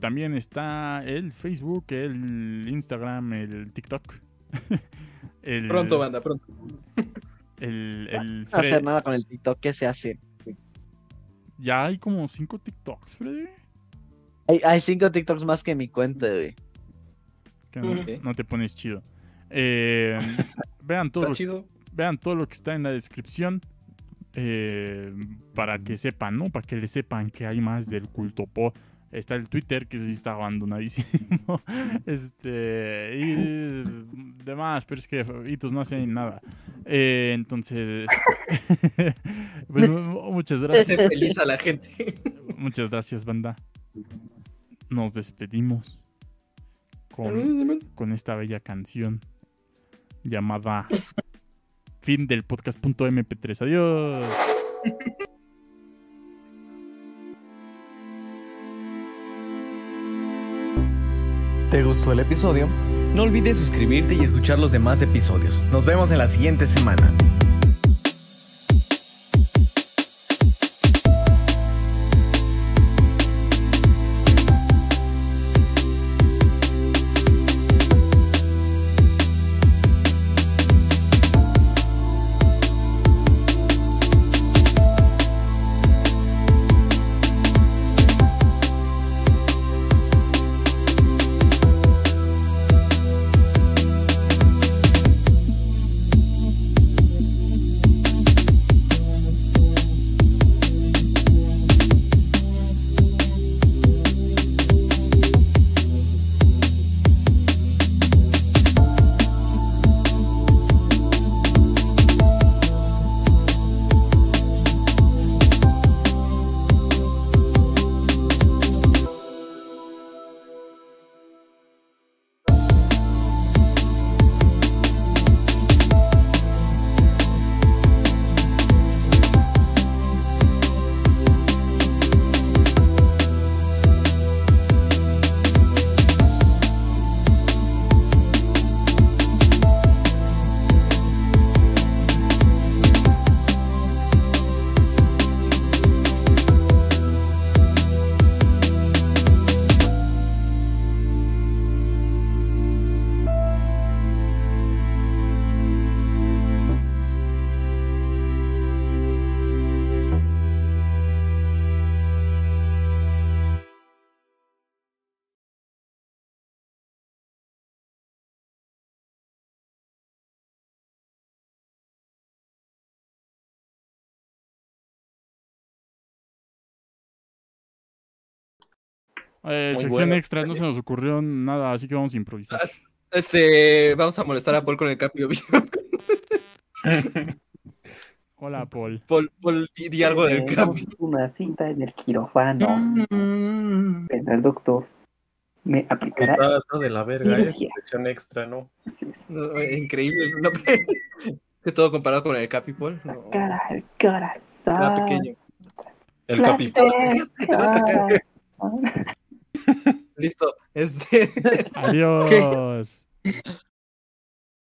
También está el Facebook, el Instagram, el TikTok. El- Pronto, banda, pronto. El, el No hacer nada con el TikTok, ¿qué se hace? Ya hay como cinco TikToks, Freddy. Hay, hay cinco TikToks más que mi cuenta, güey. Que no, te pones chido. Eh, vean, todo lo, chido. vean todo lo que está en la descripción. eh, para que sepan, ¿no? Para que le sepan que hay más del culto po. Está el Twitter, que sí está abandonadísimo. este. Y demás, pero es que Hitos no hacen nada. Eh, entonces. pues, mu- muchas gracias. Hace feliz a la gente. Muchas gracias, banda. Nos despedimos con, con esta bella canción llamada Fin del podcast.mp3. Adiós. ¿Te gustó el episodio? No olvides suscribirte y escuchar los demás episodios. Nos vemos en la siguiente semana. Eh, sección bueno. extra, no se nos ocurrió nada, así que vamos a improvisar. Este, vamos a molestar a Paul con el Capi Obvio. Hola, Paul. Paul, Paul, di, di algo del Capi. Una cita en el quirófano. Pero el doctor me aplicará. Está dando de la verga, ¿eh? Cirugía. Sección extra, ¿no? Así es. No, eh, increíble. No, que todo comparado con el Capi, Paul. No, Cara al corazón. era pequeño. El La capi. cara. Listo. Este. Adiós.